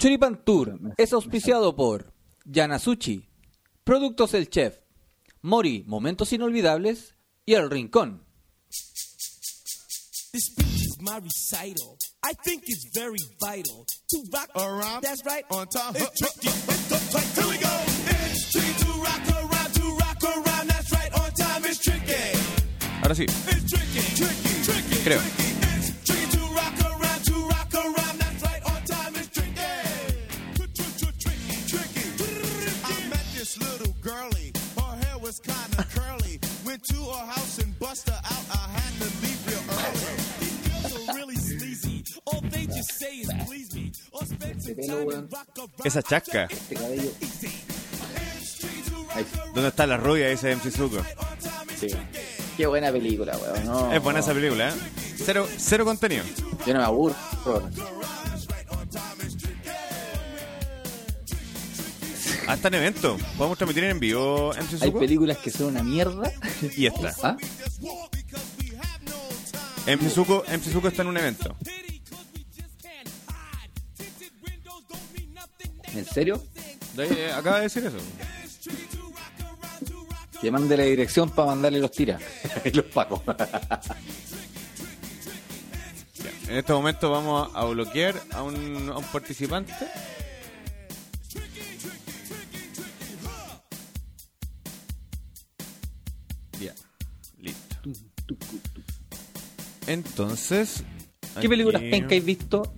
Choripan Tour es auspiciado por Yanasuchi, Productos El Chef, Mori, Momentos Inolvidables y El Rincón. This speech is my recital. I think it's very vital to rock around. That's right. On time. It's tricky. It's uptight. Here we go. It's tricky to rock around, to rock around. That's right. On time. It's tricky. Ahora sí, It's tricky. Tricky. Tricky. Creo. Tricky to her house and bust her out. I had to leave real early. These girls are really sleazy. All they just say is please me. Or spend some time and rock around. esa chasca. Este cabello. ¿Dónde está la rubia? Dice MC Zuko. sí. Qué buena película, weón. No, Es buena no. esa película, ¿eh? Cero, cero contenido. Yo no me aburro. Hasta en evento. Podemos transmitir en vivo MC Hay películas que son una mierda. Y esta. ¿Ah? MC Zuko está en un evento. ¿En serio? De eh, acaba de decir eso. Que mande la dirección para mandarle los tiras. y los pacos. En este momento vamos a bloquear a un, a un participante. Entonces. ¿Qué películas aquí- penca has visto?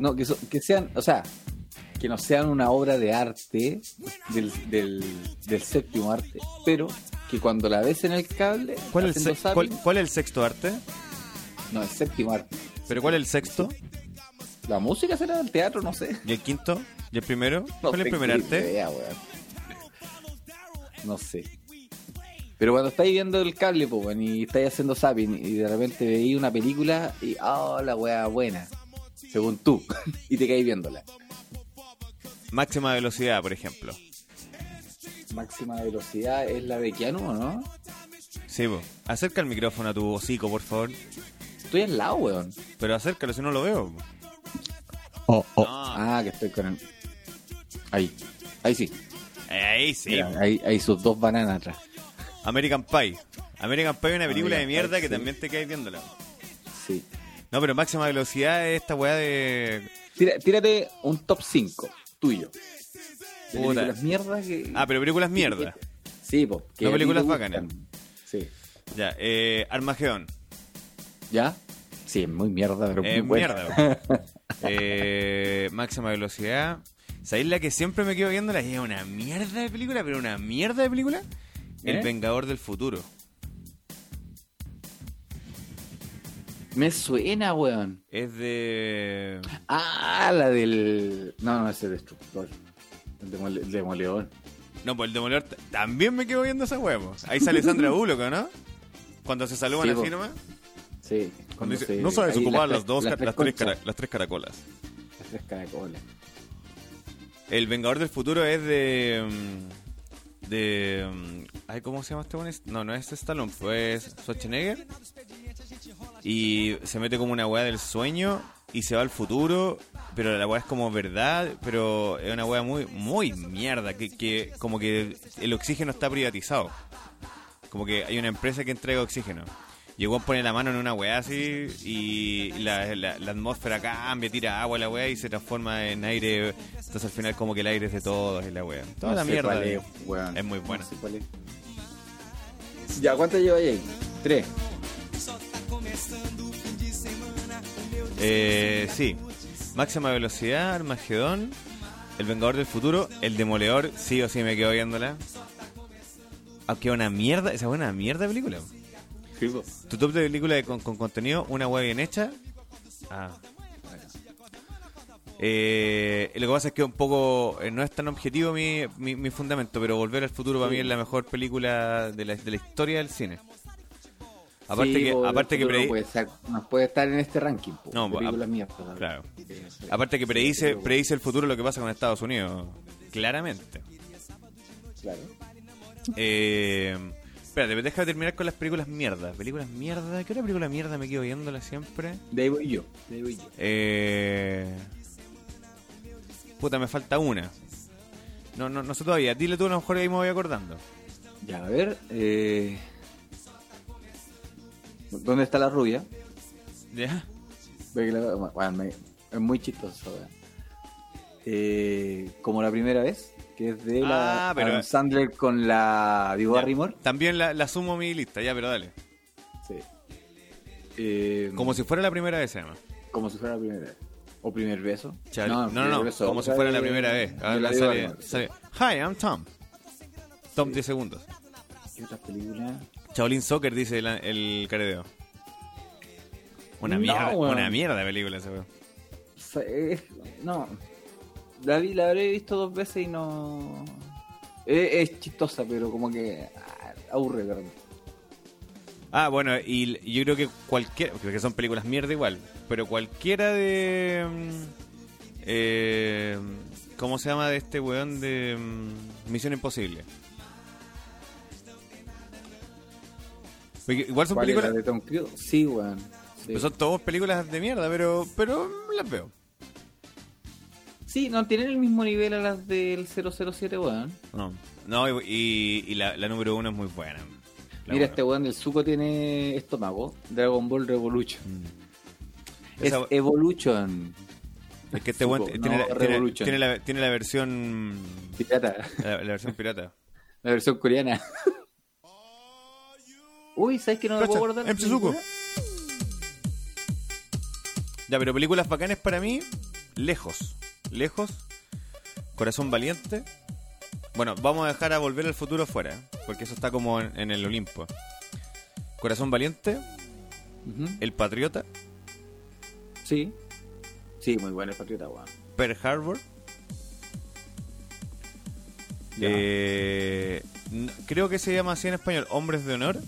No, que, so- que sean, o sea, que no sean una obra de arte del, del, del séptimo arte, pero que cuando la ves en el cable, ¿Cuál es, el se- cuál- zapping- cuál es el sexto arte? no, el séptimo arte. ¿Pero cuál es el sexto? La música será del teatro, no sé. ¿Y el quinto? ¿Y el primero? No ¿Cuál es el primer arte? idea. No sé. Pero cuando estáis viendo el cable, weón, y estáis haciendo zapping y de repente veis una película y, ah, la weá buena, según tú, y te caes viéndola. Máxima velocidad, por ejemplo. Máxima velocidad es la de Keanu, ¿o ¿no? Sí, po. Acerca el micrófono a tu hocico, por favor. Estoy al lado, weón. Pero acércalo, si no lo veo. Oh, oh. Ah, que estoy con el... Ahí. Ahí sí. Ahí sí. Mira, po. ahí, ahí sus dos bananas atrás. American Pie. American Pie es una película de mierda Pie, que sí. también te caes viéndola. Sí. No, pero máxima velocidad es esta weá de. Tira- tírate un top 5 tuyo. De Puta. películas mierda que... Ah, pero películas mierda. Sí, po. que No películas bacanas. Sí. Ya, eh, Armagedón. ¿Ya? Sí, es muy mierda, pero Es muy mierda. eh, máxima velocidad. ¿Sabéis la que siempre me quedo viéndola? Es una mierda de película, pero una mierda de película. El. Vengador del Futuro. Me suena, weón. Es de. Ah, la del... No, no, ese Destructor. El demole- el demoledor. No, pues el Demoledor t- también me quedo viendo esa huevo. Ahí sale Sandra Bullock, ¿no? Cuando se saludan Sí, así po. nomás. Sí. Cuando dice, se- no sabes ahí ocupar las, dos, las las, tres tres cara- conchas, las tres caracolas. Las tres caracolas. El Vengador del Futuro es de. De. mm, Ay, ¿cómo se llama este one? No, no es Stallone, fue Schwarzenegger. Y se mete como una weá del sueño y se va al futuro. Pero la weá es como verdad, pero es una weá muy, muy mierda. Que, que como que el oxígeno está privatizado. Como que hay una empresa que entrega oxígeno. Y el weón pone la mano en una weá así y la, la- la atmósfera cambia, tira agua a la weá y se transforma en aire. Entonces al final como que el aire es de todos y la weá. Toda No la mierda. es, muy buena. No sé cuál es. Ya, ¿cuánto lleva ahí? Tres. Eh, sí. Máxima velocidad, Armagedón, El Vengador del Futuro, El Demoledor, sí o sí me quedo viéndola. Aunque una mierda, esa es una mierda de película. Sí. Tu top de película de- con, con contenido, una web bien hecha. Ah. Eh, lo que pasa es que un poco eh, no es tan objetivo mi, mi, mi fundamento, pero Volver al Futuro para mí es la mejor película de la, de la historia del cine. Aparte Sí, que, aparte que no predi- puede, ser- no puede estar en este ranking. Po, No, películas mías, po, claro. Eh, aparte que predice, predice el futuro lo que pasa con Estados Unidos. Claramente. Claro. Eh, espérate, déjame terminar con las películas mierda. Películas mierda. ¿Qué otra película mierda me quedo viéndola siempre? De ahí voy yo. De ahí voy yo. Eh, puta, me falta una. No, no, no sé todavía. Dile tú, a lo mejor ahí me voy acordando. Ya, a ver. Eh... ¿Dónde está la rubia? ¿Ya? Bueno, me- es muy chistoso. Eh, como la primera vez, que es de la Ah, pero- Adam Sandler con la Vivo. Barrymore. También la, la sumo a mi lista, ya, pero dale. Sí. Eh, Como si fuera la primera vez, llama. como si fuera la primera vez. O primer beso. No, no, no, beso, como si fuera la primera vez. La sale, sale, Hi, I'm Tom. Tom, 10 segundos. ¿Qué otra película? Shaolin Soccer, dice el, el caredeo. Una No, mierda, una mierda de película ese weón. Es- no. La, vi, la habré visto dos veces y no. Es, es chistosa, pero como que ah, aburre, de repente. Ah, bueno, y yo creo que cualquiera, porque son películas mierda igual, pero cualquiera de... mm, eh, ¿Cómo se llama de este weón de mm, Misión Imposible? Porque igual son ¿Cuál es películas... la de Tom Cruise? Sí, weón. Sí. Pues son todas películas de mierda, pero pero las veo. Sí, no tienen el mismo nivel a las del 007, weón. No, no y, y la, la número uno es muy buena. La Mira, uno. este weón del suco tiene estómago. Dragon Ball Revolution. Es Esa- Evolution. es que este weón tiene, no, la, tiene, tiene la, tiene la versión Pirata. la, la versión pirata. La versión coreana. Uy, ¿sabes que no me Cacha, puedo acordar? MC Suco. Ya, pero películas bacanes para mí, lejos. Lejos. Corazón valiente. Bueno, vamos a dejar a volver al futuro fuera, ¿eh? porque eso está como en, en el Olimpo. Corazón valiente. El Patriota, Sí. Sí, muy bueno el patriota, weón. Pearl Harbor. Eh, creo que se llama así en español, Hombres de Honor.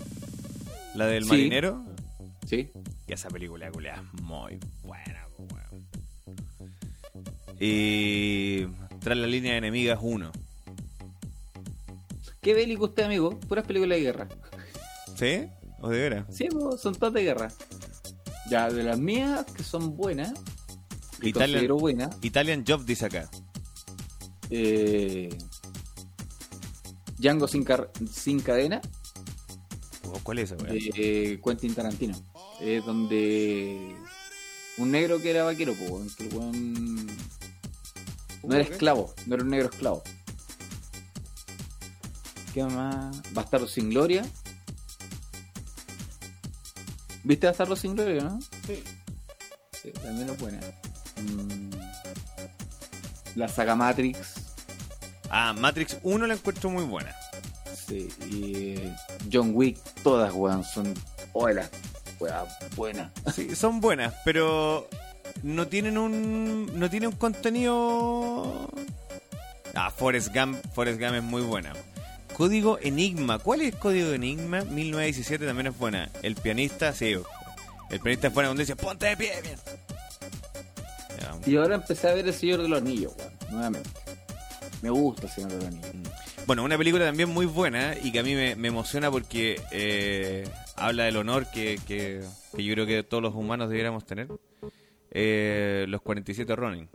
La del Sí. marinero. Sí. Y esa película, es muy buena. Y tras la línea de enemigas 1. ¿Qué bélico usted, amigo? Puras películas de guerra. ¿Sí? ¿O de veras? Sí, son todas de guerra. Ya, de las mías, que son buenas, que Italian- buenas, Italian Job dice acá. eh, Django sin, car- sin cadena, Oh, ¿Cuál es esa, de Quentin Tarantino. Es donde un negro que era vaquero, weón, que el no era esclavo, no era un negro esclavo. ¿Qué más? Bastardo sin gloria. ¿Viste Bastardo sin gloria, no? Sí. Sí, también es buena. Mm, La saga Matrix. Ah, Matrix 1 la encuentro muy buena. Sí, y eh, John Wick, todas, weón, son. Oh, las buenas. Sí, son buenas, pero no tienen un no tienen un contenido Ah, Forrest Gump, Forrest Gump es muy buena. Código Enigma, ¿cuál es Código Enigma? 1917 también es buena. El pianista, sí. El pianista es buena cuando dice, "Ponte de pie, mierda". Ya, Y ahora empecé a ver El Señor de los Anillos, nuevamente. Me gusta El Señor de los Anillos. Bueno, una película también muy buena y que a mí me, me emociona porque eh, habla del honor que, que- que yo creo que todos los humanos debiéramos tener. Eh, los 47 Ronin.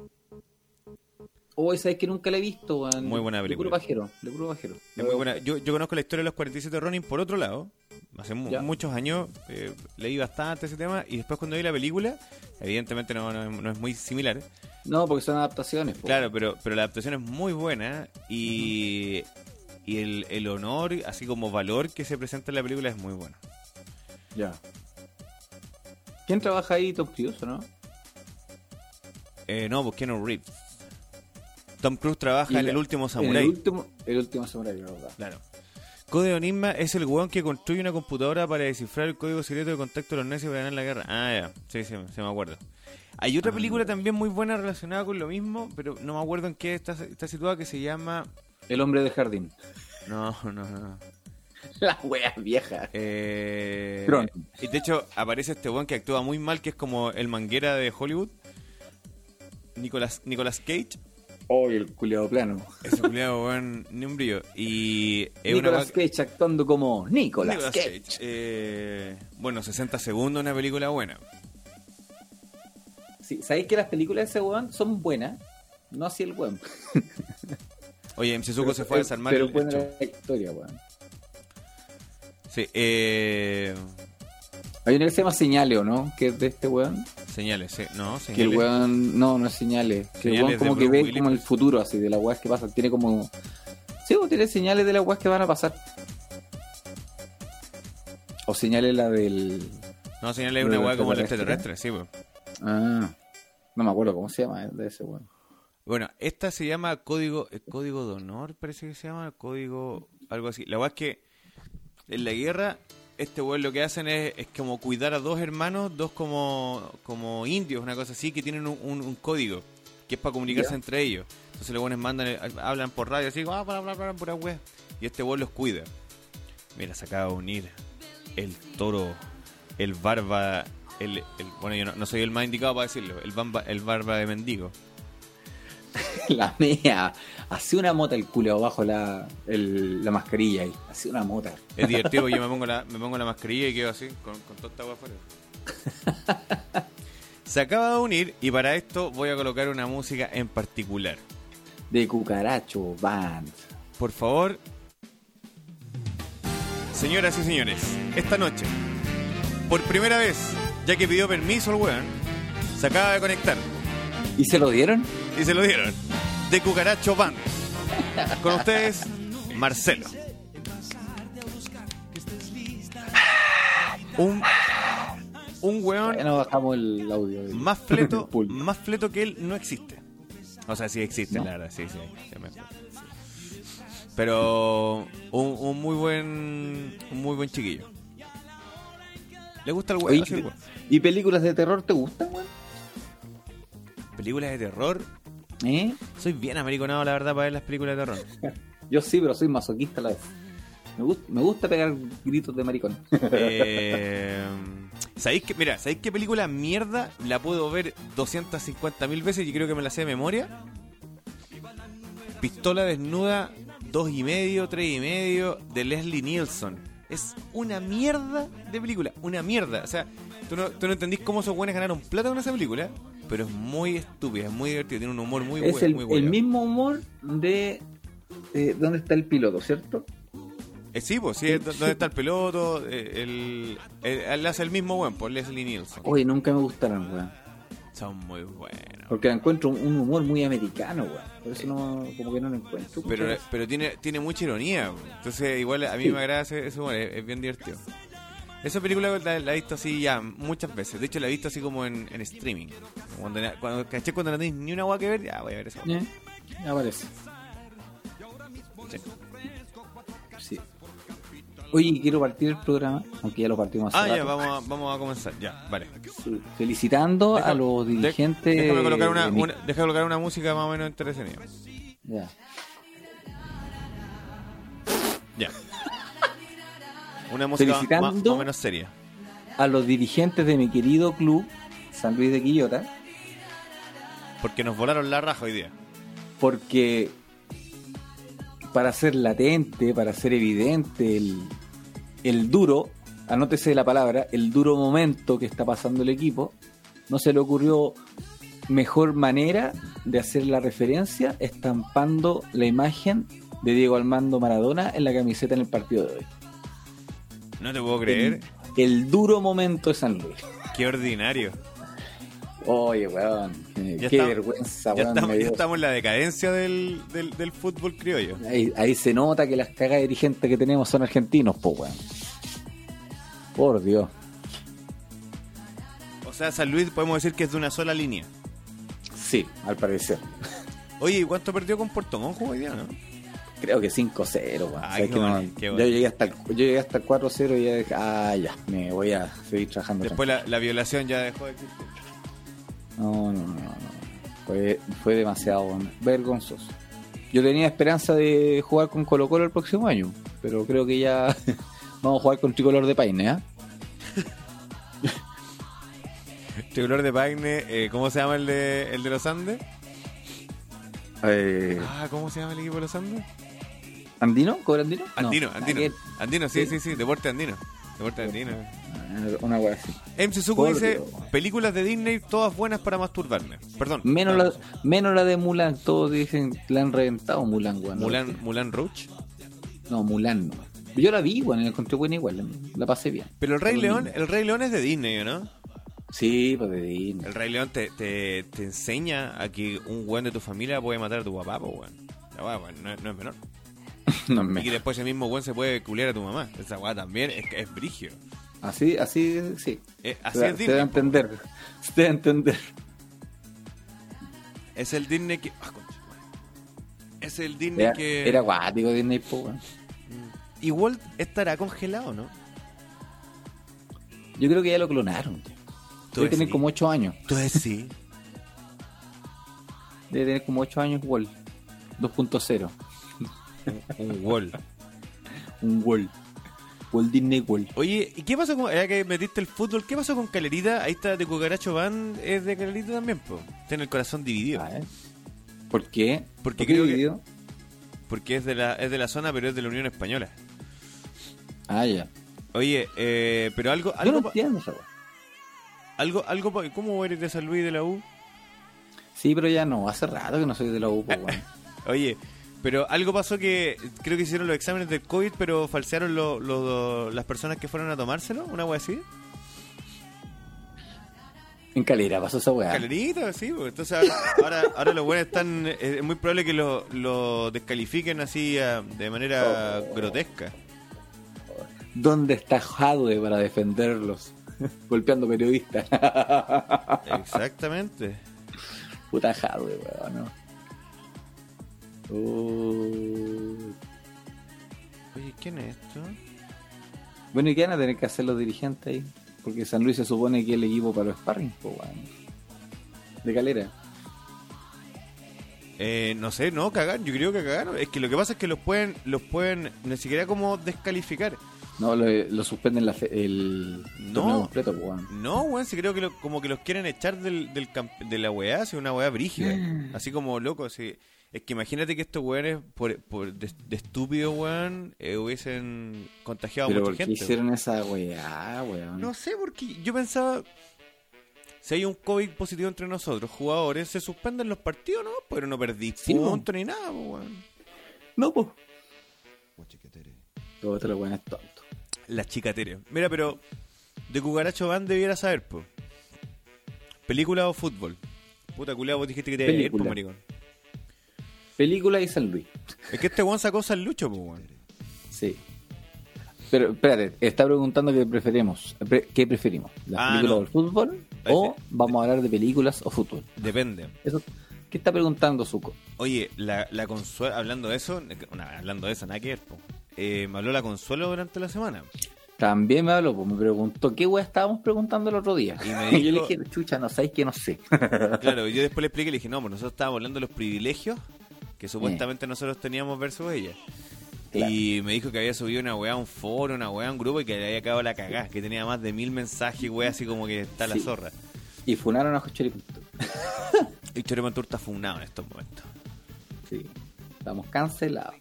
Hoy sabes que nunca la he visto. Muy buena De película. puro pajero, de puro pajero. Es muy buena. Yo, yo conozco la historia de los 47 Ronin por otro lado. Hace mu- Ya. muchos años eh, leí bastante ese tema y después cuando vi la película, evidentemente no, no- no es muy similar. No, porque son adaptaciones. po. Claro, pero, pero la adaptación es muy buena y, y el, el honor, así como valor que se presenta en la película es muy bueno. Ya. ¿Quién trabaja ahí? Tom Cruise, ¿o ¿no? Eh, no, pues Keanu Reeves. Tom Cruise trabaja en El Último Samurai. El último, el último samurai, la verdad. Claro. Código Enigma es el weón que construye una computadora para descifrar el código secreto de contacto de los nazis para ganar la guerra. Ah, ya. Sí, sí, sí me acuerdo. Hay otra Ah. película también muy buena relacionada con lo mismo, pero no me acuerdo en qué está, está situada, que se llama... El hombre del jardín. No, no, no. La wea vieja. Eh, Tron. y de hecho aparece este weón que actúa muy mal, que es como el manguera de Hollywood. Nicolas, Nicolas Cage. Oh, el culiado plano. Ese culiado, weón, ni un brillo. Y es una Nicolas Cage actuando como Nicolas, Nicolas Cage. Cage. Eh, bueno, 60 segundos, una película buena. Sí, ¿Sabéis que las películas de ese weón son buenas? No así el weón. Oye, MC Zuko se fue a desarmar Pero el, buena la historia, weón. Sí, eh... Hay una que se llama Señales, ¿o no? Que es de este weón. Señales, sí. No, señales. Que el weón. No, no es Señales. Que el weón como de que Bruce ve Willis, como el futuro, así, de las weas que pasan. Tiene como. Sí, pues, tiene señales de las weas que van a pasar. O señales la del. No, señales es una weá como el extraterrestre. sí, pues. Ah. No me acuerdo cómo se llama eh, de ese weón. Bueno, esta se llama código eh, código de honor, parece que se llama, código algo así. La weá es que en la guerra este weón lo que hacen es, es como cuidar a dos hermanos, dos como como indios, una cosa así, que tienen un, un- un código que es para comunicarse entre ellos. Entonces los weones mandan, eh, hablan por radio así, ah, bla, bla, bla, pura weá. Y este weón los cuida. Mira, se acaba de unir el toro, el barba, el, el- bueno, yo no, no soy el más indicado para decirlo, el, bamba, el barba de mendigo. La mea. Hacía una mota el culo bajo la, el- la mascarilla ahí. Hacía una mota. Es divertido, yo me pongo la, me pongo la mascarilla y quedo así, con, con toda esta agua afuera. Se acaba de unir y para esto voy a colocar una música en particular. De cucaracho, band. Por favor, señoras y señores, esta noche, por primera vez, ya que pidió permiso el weón, se acaba de conectar ¿Y se lo dieron? Y se lo dieron. De Cucaracho Band. Con ustedes, Marcelo. Un, un weón Ya no bajamos el audio. más fleto, más fleto que él no existe. O sea, sí existe, No. la verdad, sí, sí. sí me- Pero un, un muy buen un muy buen chiquillo. ¿Le gusta el weón? Weón. ¿Y películas de terror te gustan, weón? Películas de terror. ¿Eh? Soy bien americanado, la verdad, para ver las películas de terror. Yo sí, pero soy masoquista a la vez. Me, gust- me gusta pegar gritos de maricón. Eh, ¿Sabéis que, mira, ¿sabéis qué película mierda la puedo ver 250 mil veces y creo que me la sé de memoria? Pistola desnuda, dos y medio, tres y medio, de Leslie Nielsen. Es una mierda de película, una mierda. O sea, tú no, tú no entendís cómo esos buenos ganaron plata con esa película, pero es muy estúpida, es muy divertida, tiene un humor muy es bueno. el, muy el mismo humor de... eh, ¿Dónde está el piloto, cierto? Eh, sí, pues sí, es donde está el piloto, eh, él hace el mismo buen, por Leslie Nielsen. Oye, nunca me gustaron, weón. Son muy buenos. Porque encuentro un, humor muy americano, weón. Por eso no, como que no lo encuentro. Pero, pero tiene, tiene mucha ironía. bro. Entonces, igual a mí Sí. me agrada ese, ese humor, es, es bien divertido. Esa película la, la he visto así ya muchas veces. De hecho, la he visto así como en, en streaming. Cuando, cuando caché cuando no tenéis ni una agua que ver, ya voy a ver esa. ¿Eh? Ya aparece. Sí. Sí. Oye, quiero partir el programa, aunque ya lo partimos hace Ah, ya, vamos a, vamos a comenzar. Ya, vale. Felicitando a los de- dirigentes. déjame, colocar una, de una- déjame colocar una música más o menos entretenida. Ya. Ya. Una música más, o menos seria. A los dirigentes de mi querido club, San Luis de Quillota, Porque nos volaron la raja hoy día. porque para ser latente, para ser evidente el, el duro, anótese la palabra, el duro momento que está pasando el equipo, no se le ocurrió mejor manera de hacer la referencia estampando la imagen de Diego Armando Maradona en la camiseta en el partido de hoy. No te puedo creer. El duro momento de San Luis. Qué ordinario. Oye, weón, Ya qué vergüenza, Ya weón. estamos, me ya estamos en la decadencia del, del, del fútbol criollo. Ahí, ahí se nota que las cagas dirigentes que tenemos son argentinos, po, weón. Por Dios. O sea, San Luis podemos decir que es de una sola línea. Sí, al parecer. Oye, ¿y cuánto perdió con Puerto Montt hoy día, no? Creo que 5-0, weón. Ay, Sabes qué que no- bueno, qué yo, llegué hasta el, yo llegué hasta el 4-0 y ya dije, ah, ya, me voy a seguir trabajando. Después la, la violación ya dejó de existir. No, no, no, no. Fue, fue demasiado vergonzoso. Yo tenía esperanza de jugar con Colo Colo el próximo año, pero creo que ya vamos a jugar con Tricolor de Paine, ¿ah? Tricolor de Paine, eh, ¿cómo se llama el de, el de los Andes? Eh, Ah, ¿cómo se llama el equipo de los Andes? ¿Andino? ¿Cobre Andino? No, Andino, Andino. aquel. Andino, sí, Sí. sí, deporte andino. Deporte andino. una wea así. MC Suco Por dice, películas de Disney todas buenas para masturbarme. Perdón. Menos no, la, menos la de Mulan, todos dicen la han reventado Mulan, weón. Mulan, Mulan Rouge. No, Mulan no. Yo la vi, weón, la encontré buena igual, la pasé bien. Pero el Rey Todo León, el Rey León es de Disney, ¿o ¿no? Sí, pues de Disney. El Rey León te, te, te enseña a que un weón de tu familia puede matar a tu papá, pues weón. No, no es menor. No Y que después ese mismo weón se puede culiar a tu mamá. Esa weá también es, es brigio. Así, así, sí. Eh, así se, es se debe Disney. po. entender. Se debe entender. Es el Disney que. ah, concha es el Disney Era, que. era guático Disney, pues, weón. Y Walt estará congelado, ¿no? Yo creo que ya lo clonaron. Debe tener como 8 años. Entonces sí. Debe tener como 8 años Wall. 2.0. Un Walt. Un Wall. Walt Disney Wall. Oye, ¿y qué pasó con. Ya que metiste el fútbol, ¿qué pasó con Calerita? Ahí está de Cucaracho Van, es de Calerita también, po. Tiene el corazón dividido. Ah, ¿eh? ¿Por qué? Porque ¿Por qué creo que- dividido? Porque es de la, es de la zona, pero es de la Unión Española. Ah, ya. Oye, eh, pero algo, Yo algo, no pa- entiendo algo, algo, ¿cómo eres de San Luis de la U? Sí, pero ya no. Hace rato que no soy de la U, weón. Oye, pero algo pasó que creo que hicieron los exámenes del COVID, pero falsearon lo- lo- las personas que fueron a tomárselo, una wea así. En Calera pasó esa weá. Calerita, sí, pues, entonces ahora, ahora, ahora los buenos están, eh, es muy probable que lo, lo descalifiquen así ah, de manera Oh. grotesca. ¿Dónde está Jadwe para defenderlos? Golpeando periodistas. Exactamente. Puta Jadwe, weón, ¿no? Oh. Oye, ¿quién es esto? Bueno, ¿y qué van a tener que hacer los dirigentes ahí? Porque San Luis se supone que es el equipo para los sparring, pues, weón. De Calera. Eh, no sé, no, cagaron, yo creo que cagaron. Es que lo que pasa es que los pueden, los pueden, ni siquiera como descalificar. No, lo, lo suspenden la fe- el No. torneo completo, pues, weón. No, weón, sí creo que lo- como que los quieren echar del, de la weá, así una weá brígida. Así como loco, así. Es que imagínate que estos weones, por, por de, de estúpido, weón, eh, hubiesen contagiado a Pero mucha ¿por qué gente. hicieron esa weá, weón? No sé, porque yo pensaba, si hay un COVID positivo entre nosotros, jugadores, se suspenden los partidos, ¿no? Pero no perdí Sí, no. punto ni nada, weón. No, pues. Todo otro weón es tonto. La chica Tere. Mira, pero de Cucaracho Van debiera saber, po. ¿Película o fútbol? Puta culiao, vos dijiste que te iba a ir, po, Película. maricón. Película y San Luis. Es que este weón sacó San Lucho, po, weón. Sí. Pero espérate, está preguntando qué preferimos. Pre- ¿Qué preferimos? ¿Las Ah, películas no. o el fútbol? ¿O vamos a hablar de películas o fútbol? Depende. Eso, ¿Qué está preguntando Zuko? Oye, la, la Consuelo, hablando de eso, hablando de eso, nada que ver, po. Eh, me habló la Consuelo durante la semana. También me habló, pues me preguntó qué weá estábamos preguntando el otro día. Y me Y yo le dijo- dije, chucha, no sabéis que no sé. Claro, yo después le expliqué y le dije, no, pues nosotros estábamos hablando de los privilegios que supuestamente nosotros teníamos versus ella. Claro. Y me dijo que había subido una weá a un foro, una weá a un grupo y que le había acabado la cagada, que tenía más de mil mensajes, weá, así como que está la zorra. Y funaron a Jocheripunto. Y Chorimantur está funado en estos momentos. Sí. Estamos cancelados.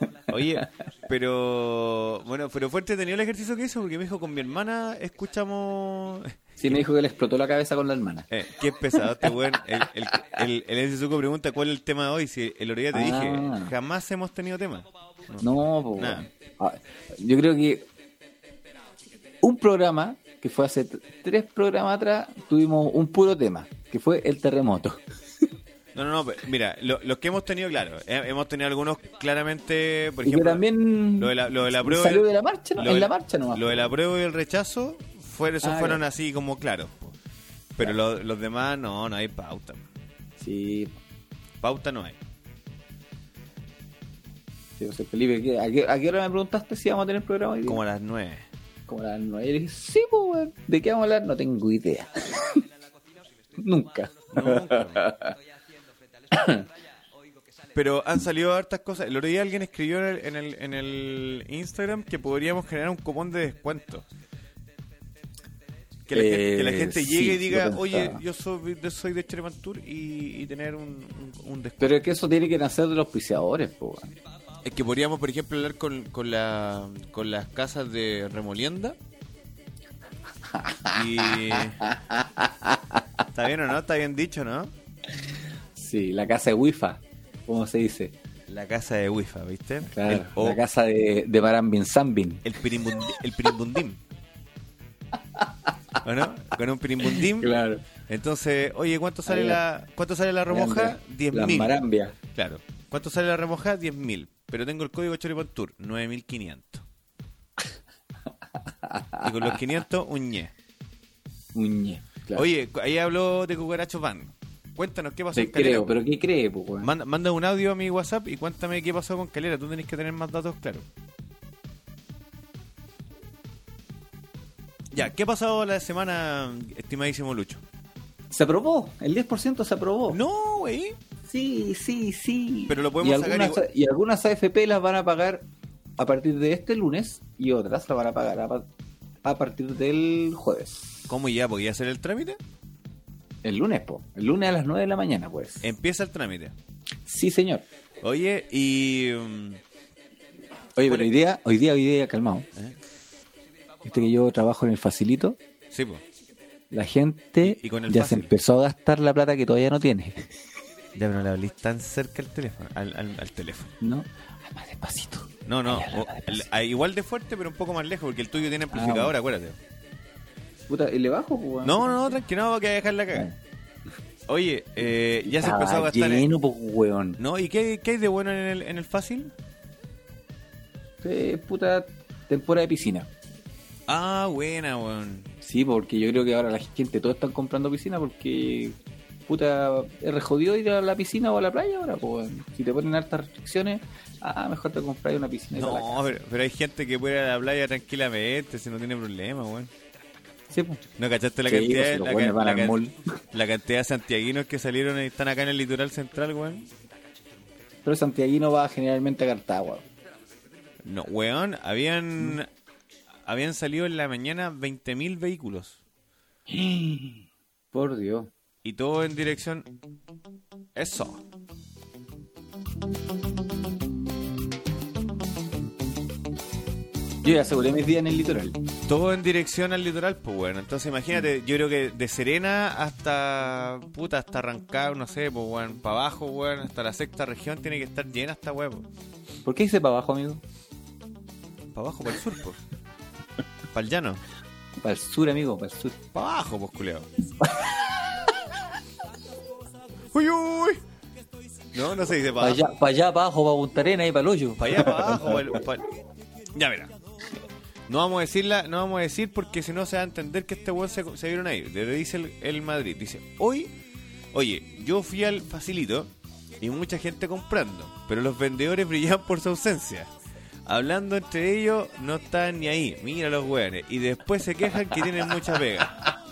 Oye, pero bueno, pero fue entretenido el ejercicio que hizo porque me dijo con mi hermana escuchamos Sí, me dijo que le explotó la cabeza con la hermana. Eh, qué pesado este weón. El, el, pregunta cuál es el tema de hoy. Si el otro día te Ah. dije, jamás hemos tenido tema. No, pues, Nada. Ah, yo creo que un programa que fue hace tres programas atrás tuvimos un puro tema, que fue el terremoto. No, no, no, mira, lo- los que hemos tenido, claro, eh, hemos tenido algunos claramente, por y ejemplo, también lo de la, lo de la prueba. salió de la marcha, ¿no? lo en de- la marcha nomás. Lo de la prueba y el rechazo, fue, esos Ah, fueron así como claros. Pero lo- los demás, no, no hay pauta. Sí, Pauta no hay. sí, José Felipe, ¿qué- a, qué, a qué hora me preguntaste si vamos a tener programa hoy día? Como a las nueve. Como a las nueve. Y le dije, sí, pues. ¿De qué vamos a hablar? No tengo idea. Nunca. Nunca. Pero han salido hartas cosas. El otro día alguien escribió en el, en el, en el Instagram que podríamos generar un cupón de descuento. Que la, Eh, gente, que la gente sí, llegue y diga, oye, yo soy de, soy de Cheremantur y, y tener un, un. Pero es que eso tiene que nacer de los auspiciadores, pues, weón. Es que podríamos, por ejemplo, hablar con, con, la, con las casas de remolienda Y... ¿Está bien o no? ¿Está bien dicho, no? Sí, la casa de Wi-Fi, ¿cómo se dice? La casa de Wi-Fi, ¿viste? Claro, El, o la casa de, de Marambin Zambin. el, el pirimbundim. ¿O no? Con un pirimbundim. Claro. Entonces, oye, ¿cuánto sale la cuánto sale la remoja? Las 10.000. marambias. Claro. ¿Cuánto sale la remoja? 10.000. Pero tengo el código Choripán Tour, 9.500. y con los 500, un ñe. Claro. Oye, ahí habló de Cucaracho Van. Cuéntanos qué pasó Te en Calera. creo, pero ¿qué cree, pues? Manda, manda un audio a mi WhatsApp y cuéntame qué pasó con Calera. Tú tenés que tener más datos claros. Ya, ¿qué ha pasado la semana, estimadísimo Lucho? Se aprobó, el 10% se aprobó. No, güey. Sí, sí, sí. Pero lo podemos y sacar algunas, igual. y algunas AFP las van a pagar a partir de este lunes y otras las van a pagar a, pa- a partir del jueves. ¿Cómo ya podía hacer el trámite? El lunes, po. El lunes a las 9 de la mañana, pues. Empieza el trámite. Sí, señor. Oye, y. mm, Oye, pero hoy día, hoy día, hoy día, calmado. ¿Eh? Viste que yo trabajo en el facilito. Sí, pues. La gente Y- y con el ya fácil. se empezó a gastar la plata que todavía no tiene. Ya, pero no le hablís tan cerca al teléfono. Al, al- al teléfono. ¿No? Ah, Más despacito. No, no. O- despacito. ah, igual de fuerte, pero un poco más lejos, porque el tuyo tiene amplificador, Ah, bueno. acuérdate. Puta, ¿y le bajo? pues? No, no, tranquilo, no, que voy a dejar la caga. Oye, eh, ya se empezó a gastar. en- lleno, pues, weón. ¿No? ¿Y qué, qué hay de bueno en el, en el fácil? Eh, puta temporada de piscina. Ah, buena, weón. Sí, porque yo creo que ahora la gente, todos están comprando piscina porque, puta, es re jodido ir a la piscina o a la playa ahora, pues. Si te ponen hartas restricciones, ah, mejor te compras una piscina. la No, pero, pero hay gente que puede ir a la playa tranquilamente, si no tiene problema, weón. Sí, pues. ¿No cachaste la Sí, cantidad, pues, si la, la mall. la cantidad de santiaguinos que salieron y están acá en el litoral central, weón? Pero Santiaguino va generalmente a Cartago. No, weón, habían habían salido en la mañana 20.000 vehículos Por Dios. y todo en dirección eso. Yo ya aseguré mis días en el litoral. Todo en dirección al litoral, pues bueno. Entonces imagínate, yo creo que de Serena hasta puta, hasta Rancagua, no sé, pues weón, para abajo, weón, hasta la sexta región tiene que estar llena esta huevo. ¿Por qué hice para abajo, amigo? Para abajo, para el sur, pues. Para el llano. Para el sur, amigo, para el sur. Para abajo, pues culeado. uy, uy. No, no se dice para allá, para allá, para abajo, para Punta Arena y para el hoyo. Para allá, para abajo. Ya verá. No vamos a decirla, no vamos a decir porque si no se va a entender que este weón se, se vieron ahí. Le dice el, el Madrid. Dice, hoy, oye, yo fui al facilito y mucha gente comprando, pero los vendedores brillaban por su ausencia. Hablando entre ellos, no están ni ahí. Mira los weones. Y después se quejan que tienen mucha pega.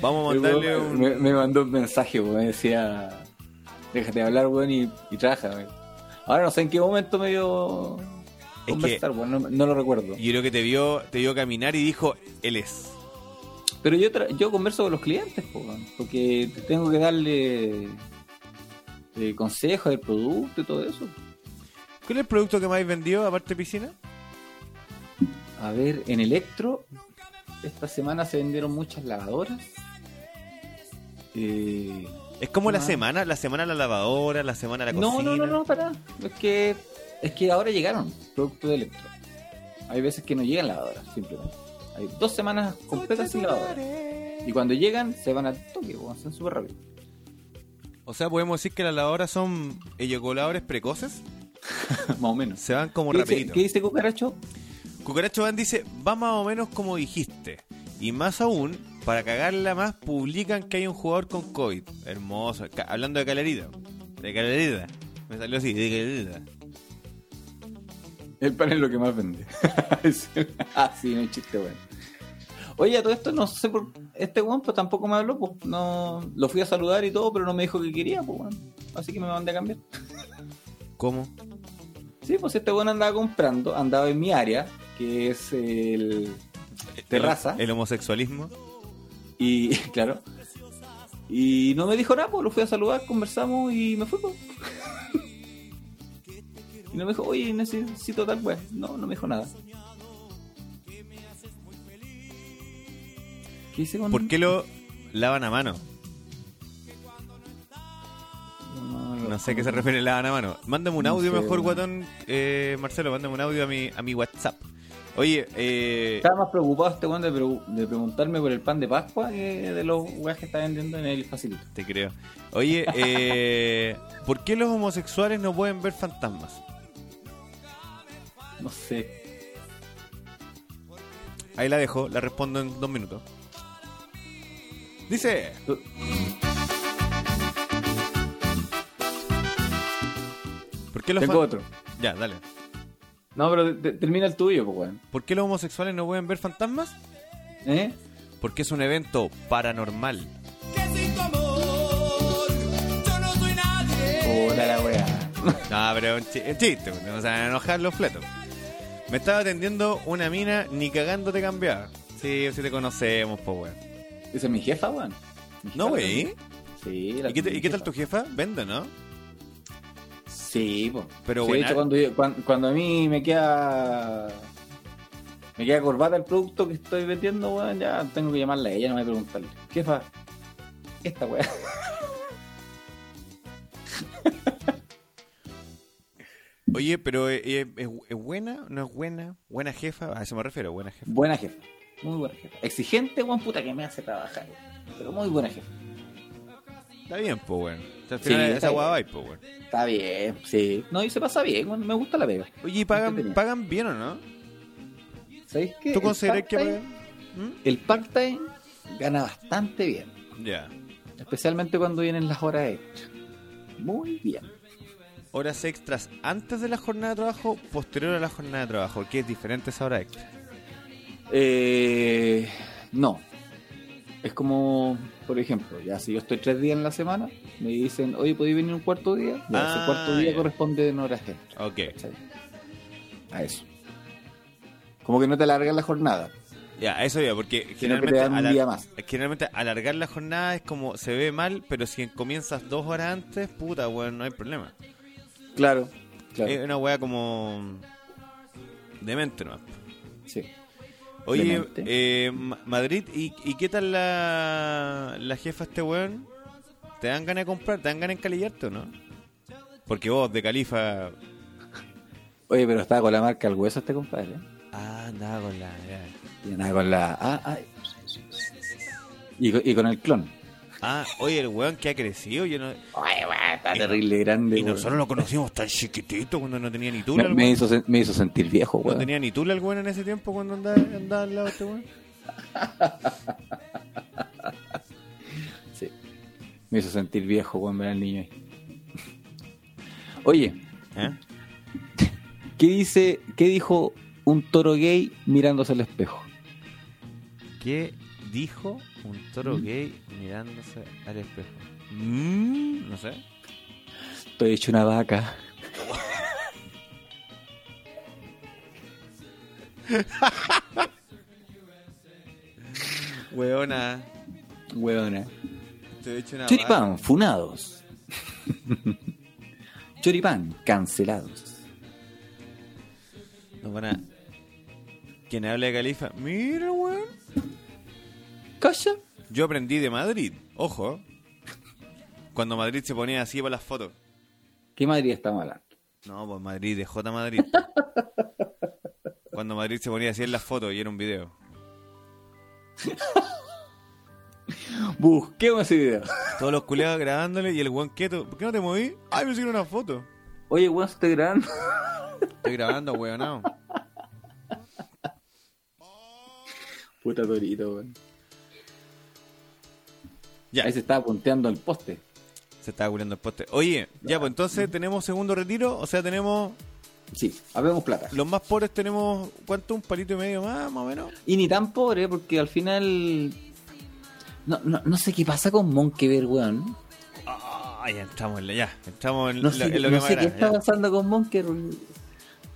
Vamos a mandarle un... me, me mandó un mensaje, weón, me decía, déjate de hablar, weón, y, y trabaja, weón. Ahora no sé en qué momento me dio Es conversar, weón, no, no lo recuerdo. Yo creo que te vio, te vio caminar y dijo, él es. Pero yo tra- yo converso con los clientes, po, weón, porque tengo que darle eh, consejos del producto y todo eso. ¿Cuál es el producto que más habéis vendido aparte de piscina? A ver, en Electro, esta semana se vendieron muchas lavadoras. Eh, Es como la semana, la semana la lavadora, la semana la no, cocina. no, no, no, para. Es que, es que ahora llegaron productos de Electro. Hay veces que no llegan lavadoras, simplemente. Hay dos semanas completas sin lavadora. Y cuando llegan, se van al toque, son súper rápido. O sea, podemos decir que las lavadoras son eyaculadores precoces. más o menos. Se van como ¿Qué dice, rapidito. ¿Qué dice Cucaracho? Cucaracho Van dice, va más o menos como dijiste. Y más aún, para cagarla más, publican que hay un jugador con COVID. Hermoso. Ca- hablando de calerita. De calerita. Me salió así, de calerita. El pan es lo que más vende. ah, sí, no hay chiste, weón. Oye, a todo esto no sé por. Este weón pues tampoco me habló, pues. No. Lo fui a saludar y todo, pero no me dijo que quería, pues weón. Así que me mandé a cambiar. ¿Cómo? Sí, pues este weón andaba comprando, andaba en mi área, que es el. Terraza. El, el homosexualismo. Y, claro. Y no me dijo nada, pues lo fui a saludar, conversamos y me fui, pues. Y no me dijo, oye, necesito tal weón. No, no me dijo nada. ¿Qué hice con ¿Por qué lo lavan a mano? No, sé a qué se refiere lavan a mano. Mándame un No audio sé, mejor, guatón. Eh, Marcelo, mándame un audio a mi, a mi WhatsApp. Oye, eh, Estaba más preocupado este weón de preguntarme por el pan de Pascua que de los weas que está vendiendo en el facilito. te creo. Oye, eh, ¿por qué los homosexuales no pueden ver fantasmas? No sé. Ahí la dejo, la respondo en dos minutos. Dice, qué los Tengo otro. Ya, dale. No, pero te- termina el tuyo, pues weón. ¿Por qué los homosexuales no pueden ver fantasmas? ¿Eh? Porque es un evento paranormal. Que sin tu amor yo no soy nadie. Hola la wea. No, pero es un, chi- un chiste, pues, no se van a enojar los fletos. Me estaba atendiendo una mina ni cagando te cambiaba. Sí, sí te conocemos, po, weón. Esa es mi jefa, weón. Mi No, güey. también. Sí, la ¿Y qué, te- mi y qué tal tu jefa? Vende, ¿no? Sí, pues. Pero Sí, de hecho, cuando, yo- cuan- cuando, a mí me queda. Me queda corbata el producto que estoy vendiendo, weón, ya tengo que llamarla a ella, no me preguntarle. Jefa, esta weá. Oye, pero ¿es, es- es buena? ¿No es buena? ¿Buena jefa? A eso me refiero, buena jefa. Buena jefa. Muy buena jefa. Exigente, weón, puta que me hace trabajar. Pero muy buena jefa. Está bien, po, weón. Al Sí, final esa guava po, weón. Está bien, sí. No, y se pasa bien, weón, me gusta la pega. Oye, ¿y pagan, pagan bien o no? ¿Sabéis qué? ¿Tú consideras que pagan? El part-time gana bastante bien. ¿Mm? Ya. Especialmente cuando vienen las horas extras. Muy bien. Horas extras antes de la jornada de trabajo, posterior a la jornada de trabajo. ¿Qué es diferente esa hora extra? Eh, no. Es como, por ejemplo, ya si yo estoy tres días en la semana, me dicen, oye, ¿podéis venir un cuarto día? Ya, Ah, ese cuarto día ya. corresponde en horas extras. Ok. ¿cachai? A eso. Como que no te alargan la jornada. Ya, eso ya, porque generalmente, un alar- día más. generalmente alargar la jornada es como se ve mal, pero si comienzas dos horas antes, puta, weón, no hay problema. Claro, claro. Es una weá como demente, ¿no? sí. Oye, eh, Ma- Madrid, ¿y, y qué tal la, la jefa este weón? ¿Te dan ganas de comprar? ¿Te dan ganas de encalillarte o no? Porque vos, de Califa... Oye, pero estaba con la marca al hueso este compadre. ¿eh? Ah, andaba con la... ya. Y nada con la. Ah, ay. Y, y con el clon. Ah, oye, el weón que ha crecido, yo no... Weón, está Y no- terrible grande. Y weón. nosotros lo conocimos tan chiquitito cuando no tenía ni tula. me, hizo, me hizo sentir viejo, No weón. tenía ni tula el weón en ese tiempo cuando andaba, andaba al lado de este weón. Sí. Me hizo sentir viejo, weón, ver al niño ahí. Oye, ¿Eh? ¿qué dice, qué dijo un toro gay mirándose al espejo? ¿Qué dijo un toro ¿Mm? gay mirándose al espejo? Mm, no sé. Estoy hecho una vaca. Weona. Weona. He hecho una Choripán, funados. Choripán, cancelados. Nos van a... Quien habla de Califa. Mira, weón. ¿Calla? Yo aprendí de Madrid. Ojo. Cuando Madrid se ponía así para las fotos. ¿Qué Madrid estamos hablando? No, pues Madrid, de J Madrid. Cuando Madrid se ponía así en las fotos y era un video. Busquemos ese video. Todos los culeados grabándole y el weón quieto. ¿Por qué no te moví? Ay, me hicieron una foto. Oye, weón, estoy grabando. Estoy grabando, weón. Puta torito, weón. Ya, Ahí se estaba punteando el poste. se estaba cubriendo el poste. Oye, ya, pues entonces tenemos segundo retiro. O sea, tenemos. Sí, habemos plata. Los más pobres tenemos. ¿Cuánto? ¿Un palito y medio más, más o menos? Y ni tan pobre, porque al final. No, no, no sé qué pasa con Monkever, weón. Ah, ya entramos en la. Ya, entramos en, No lo- sé, en lo no que más sé qué está ya. pasando con Monkever.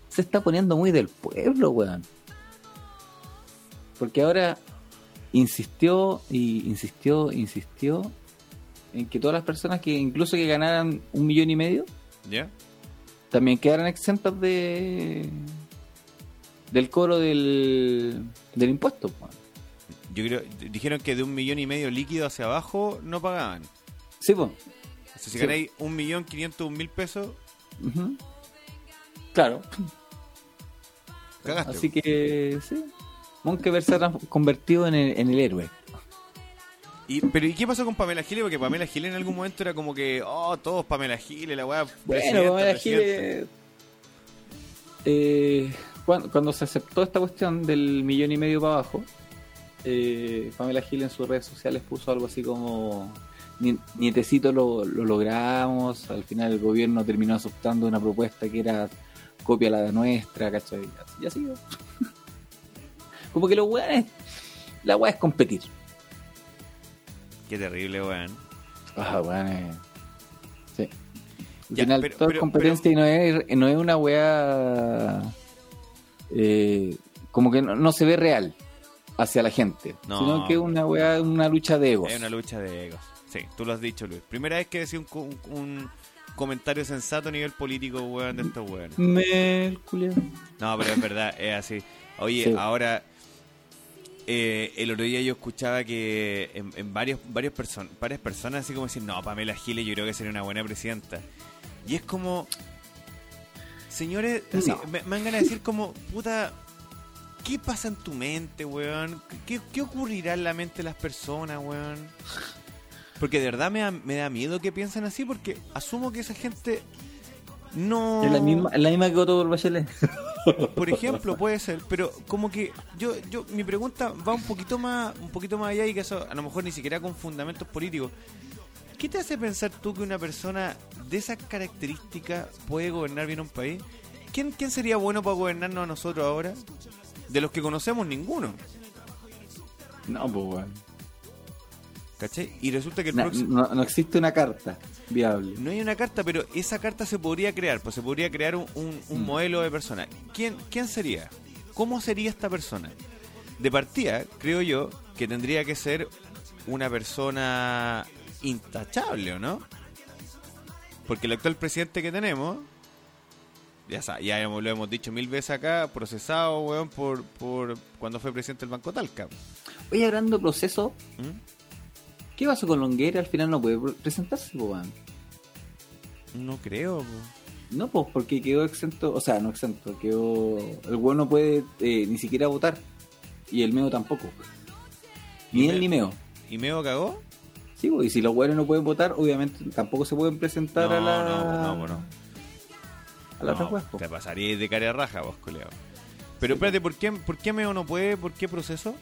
Se está poniendo muy del pueblo, weón. Porque ahora insistió y insistió, insistió en que todas las personas que incluso que ganaran un millón y medio también quedaran exentas de del cobro del, del impuesto. Yo creo, dijeron que de un millón y medio líquido hacia abajo no pagaban. Sí, pues. O sea, si Sí. ganáis un millón quinientos mil pesos. Claro. cagaste. Así que, sí. Monkeberg se ha convertido en el, en el héroe. Y, pero ¿y qué pasó con Pamela Giles? Porque Pamela Giles en algún momento era como que, oh, todos Pamela Giles, la weá. Bueno, Pamela. Giles, eh, cuando, cuando se aceptó esta cuestión del millón y medio para abajo, eh, Pamela Gil en sus redes sociales puso algo así como "Ni- nietecito lo, lo logramos, al final el gobierno terminó aceptando una propuesta que era copia la de nuestra, ¿cachai? Y así, ¿no? como que los weones, la weá es competir. Qué terrible, weón. Ah, weones. Sí. Al Ya, final pero- todo es pero- competencia y no es, no es una weá eh, como que no, no se ve real hacia la gente, No. sino que es una weá, una lucha de egos. Es una lucha de egos. Sí, tú lo has dicho, Luis. Primera vez que decía un, co- un- un comentario sensato a nivel político, weón, de estos weones. No, pero es verdad, es así. Oye, Sí. ahora, eh, el otro día yo escuchaba que en, en varios, varios person varias personas así como decir, no, Pamela Giles yo creo que sería una buena presidenta. Y es como, señores, así, me, me dan ganas de decir como, puta, ¿qué pasa en tu mente, weón? ¿Qué, qué ocurrirá en la mente de las personas, weón? Porque de verdad me da, me da miedo que piensen así porque asumo que esa gente no... Es la misma, la misma que Otto Bachelet. Por ejemplo, puede ser, pero como que yo, yo, mi pregunta va un poquito más, un poquito más allá y que eso a lo mejor ni siquiera con fundamentos políticos. ¿Qué te hace pensar tú que una persona de esas características puede gobernar bien un país? ¿Quién, quién sería bueno para gobernarnos a nosotros ahora? De los que conocemos, ninguno. No, pues weón. ¿Cachai? Y resulta que el No, próximo... no- no existe una carta viable. No hay una carta, pero esa carta se podría crear, pues se podría crear un, un- un Mm. modelo de persona. ¿Quién, ¿Quién sería? ¿Cómo sería esta persona? De partida, creo yo, que tendría que ser una persona intachable, ¿o no? Porque el actual presidente que tenemos, ya, ya lo hemos dicho mil veces acá, procesado, weón, por, por cuando fue presidente del Banco Talca. Oye, hablando de proceso, ¿Mm? ¿Qué pasó con Longuera? Al final no puede pre- presentarse, pues weón. No creo, po. No, pues porque quedó exento, o sea, no exento, quedó. El weón no puede eh, ni siquiera votar. Y el Meo tampoco. Ni ¿Y él ni Meo. ¿Y Meo cagó? Sí, pues, y si los weones no pueden votar, obviamente tampoco se pueden presentar no, a la. no, no, no. A la No, po. Te pasaría de cara a raja, vos, coleado. Pero espérate, ¿por qué, ¿por qué Meo no puede? ¿Por qué proceso?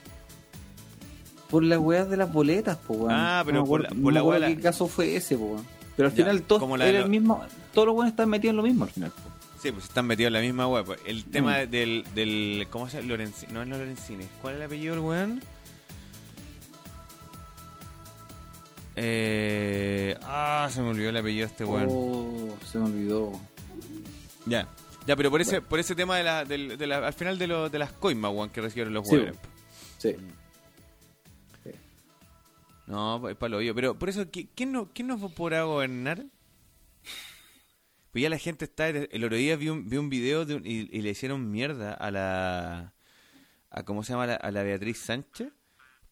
Por las weas de las boletas, pues weón. Ah, pero No por acuerdo- la- no por me la wea la- qué caso fue ese, pues weón. Pero al Ya, final todos como la de era lo- el mismo. Todos los weones están metidos en lo mismo al final. po. Sí, pues están metidos en la misma web. El tema Mm. del, del. ¿Cómo se llama? Lorenzi, no es Lorenzini. ¿Cuál es el apellido del weón? Eh, ah, se me olvidó el apellido de este weón. Oh, se me olvidó. Ya. Ya, pero por ese, por ese tema de la, del- de la- al final de, lo, de las coimas, weón, que recibieron los Sí, weones. Sí. No, es para lo. Pero por eso, ¿qui- ¿quién, no, ¿quién nos podrá gobernar? Pues ya la gente está. El otro día vi un, vi un video de un- y, y le hicieron mierda a la. A, ¿Cómo se llama? la- a la Beatriz Sánchez.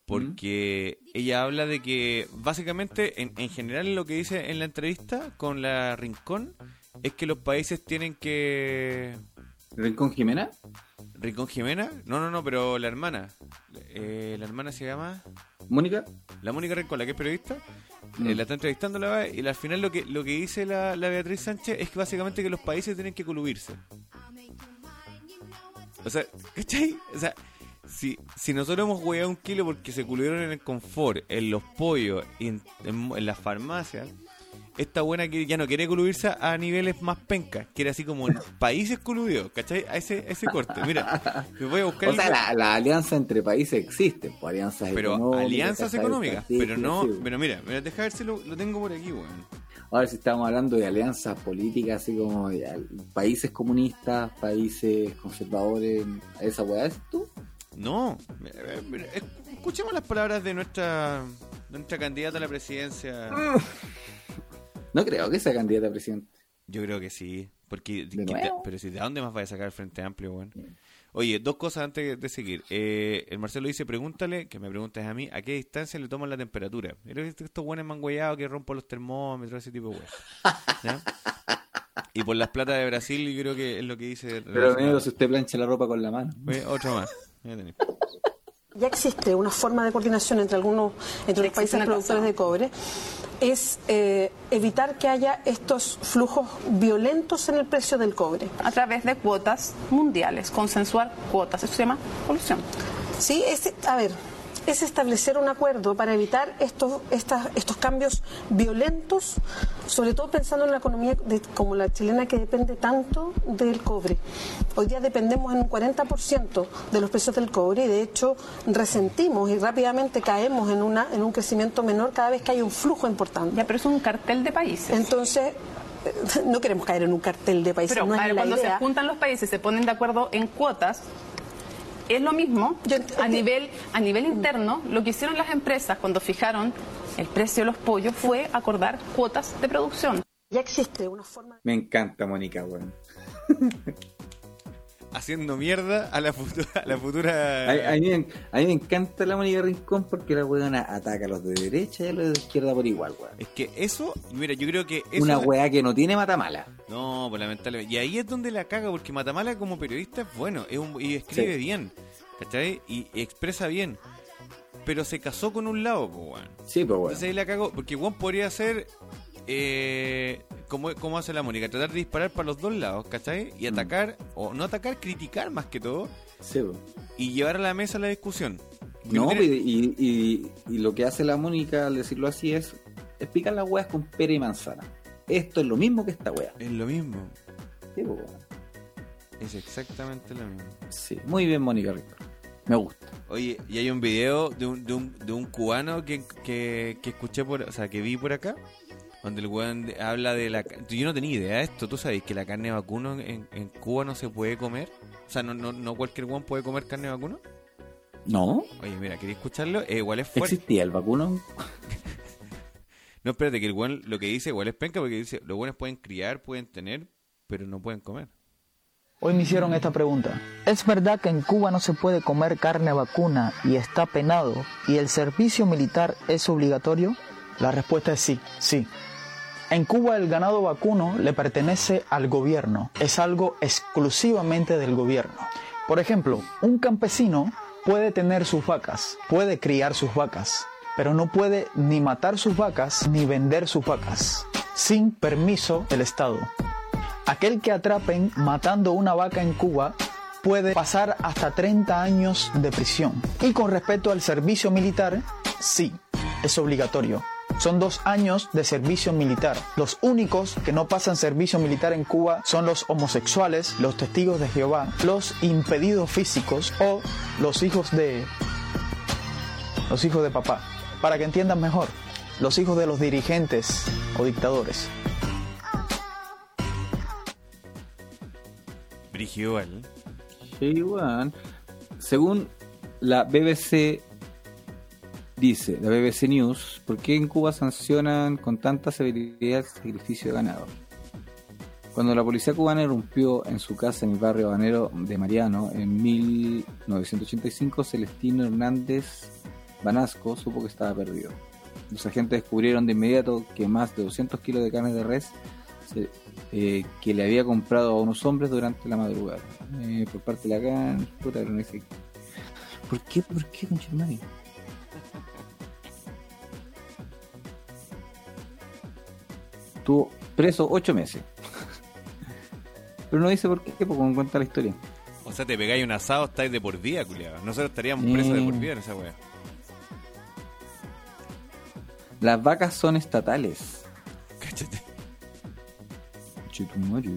Porque ella habla de que, básicamente, en, en general, lo que dice en la entrevista con la Rincón es que los países tienen que. ¿Rincón Jimena? ¿Rincón Jimena? No, no, no, pero la hermana. Eh, la hermana se llama. ¿Mónica? La Mónica Rincón, la que es periodista, Mm. eh, la está entrevistando la y al final lo que lo que dice la, la Beatriz Sánchez es que básicamente que los países tienen que colubirse. O sea, ¿cachai? O sea, si, si nosotros hemos hueado un kilo porque se colubieron en el confort, en los pollos, y en, en- en las farmacias, esta buena que ya no quiere colubirse a niveles más pencas, quiere así como países coludidos, ¿cachai? A ese, a ese corte. Mira, me voy a buscar O sea, la, la alianza entre países existe, pues, alianzas pero económicas. alianzas económicas, pero no, sí. pero mira, mira, deja ver si lo, lo tengo por aquí, weón. Ahora si estamos hablando de alianzas políticas, así como de países comunistas, países conservadores, esa weá es tú. No, escuchemos las palabras de nuestra nuestra candidata a la presidencia. No creo que sea candidata a presidente. Yo creo que sí, porque ¿De ¿quién te- nuevo? pero si de dónde más va a sacar el Frente Amplio, weón? Oye, dos cosas antes de seguir. Eh, el Marcelo dice, pregúntale, que me preguntes a mí, ¿a qué distancia le toman la temperatura? Mira que estos buenos manguellados que rompo los termómetros, ese tipo de weas. Y por las platas de Brasil, yo creo que es lo que dice... Pero amigo, si usted plancha la ropa con la mano. Oye, otro más. Ya existe una forma de coordinación entre algunos entre los países productores de cobre, es eh, evitar que haya estos flujos violentos en el precio del cobre. a través de cuotas mundiales, consensuar cuotas. Eso se llama polución. Sí, es, a ver, es establecer un acuerdo para evitar estos, estas- estos cambios violentos, sobre todo pensando en la economía de- como la chilena que depende tanto del cobre. Hoy día dependemos en un 40% de los precios del cobre y de hecho resentimos y rápidamente caemos en, una, en un crecimiento menor cada vez que hay un flujo importante. Ya, pero es un cartel de países. Entonces, eh, no queremos caer en un cartel de países, Pero no a es ver, la cuando se juntan los países, se ponen de acuerdo en cuotas, es lo mismo a nivel a nivel interno. Lo que hicieron las empresas cuando fijaron el precio de los pollos fue acordar cuotas de producción. Ya existe una forma Me encanta Mónica, weón. Haciendo mierda a la futura... A la futura... A, a mí, me- a mí me encanta la Mónica Rincón porque la weona ataca a los de derecha y a los de izquierda por igual, weón. Es que eso, mira, yo creo que eso... Una weá que no tiene matamala. No, pues lamentablemente. Y ahí es donde la caga, porque Matamala como periodista es bueno es un- y escribe Sí. bien, ¿cachai? Y, y expresa bien. Pero se casó con un lado, pues, weón. Sí, pues Entonces ahí la cago, porque Juan podría ser eh, como, como hace la Mónica, tratar de disparar para los dos lados, ¿cachai? Y atacar, o no atacar, criticar más que todo, Sí, pues. y llevar a la mesa la discusión. No, Porque y, y, lo que hace la Mónica al decirlo así es explicar las weas con pera y manzana. Esto es lo mismo que esta wea. Es lo mismo, Sí, pues, es exactamente lo mismo. Sí, muy bien Mónica Rincón. Me gusta. Oye, y hay un video de un, de un, de un cubano que, que, que escuché por, o sea, que vi por acá, donde el weón habla de la... Yo no tenía idea de esto, ¿tú sabes que la carne de vacuno en, en Cuba no se puede comer? O sea, no, no, no cualquier weón puede comer carne de vacuno. ¿No? Oye, mira, ¿queréis escucharlo? Eh, igual es fuerte. ¿Existía el vacuno? No, espérate, que el weón lo que dice igual es penca porque dice, los buenos pueden criar, pueden tener, pero no pueden comer. Hoy me hicieron esta pregunta. ¿Es verdad que en Cuba no se puede comer carne vacuna y está penado y el servicio militar es obligatorio? La respuesta es sí, sí. En Cuba el ganado vacuno le pertenece al gobierno, es algo exclusivamente del gobierno. Por ejemplo, un campesino puede tener sus vacas, puede criar sus vacas, pero no puede ni matar sus vacas ni vender sus vacas, sin permiso del Estado. Aquel que atrapen matando una vaca en Cuba puede pasar hasta 30 años de prisión. Y con respecto al servicio militar, sí, es obligatorio. Son dos años de servicio militar. Los únicos que no pasan servicio militar en Cuba son los homosexuales, los testigos de Jehová, los impedidos físicos o los hijos de... los hijos de papá. Para que entiendan mejor, los hijos de los dirigentes o dictadores. Brigio. Sí. Según la BBC dice, la BBC News, ¿por qué en Cuba sancionan con tanta severidad el sacrificio de ganado? Cuando la policía cubana irrumpió en su casa en el barrio habanero de Mariano en 1985, Celestino Hernández Banasco supo que estaba perdido. Los agentes descubrieron de inmediato que más de 200 kilos de carne de res eh, que le había comprado a unos hombres durante la madrugada. Eh, por parte de la carne, puta, pero no. ¿Por qué? ¿Por qué, conchetumare? Estuvo preso ocho meses. Pero no dice por qué, porque no cuenta la historia. O sea, te pegáis un asado, estáis de por vida, culiado. Nosotros estaríamos presos de por vida en esa wea. Las vacas son estatales. Cáchate. Chetumare.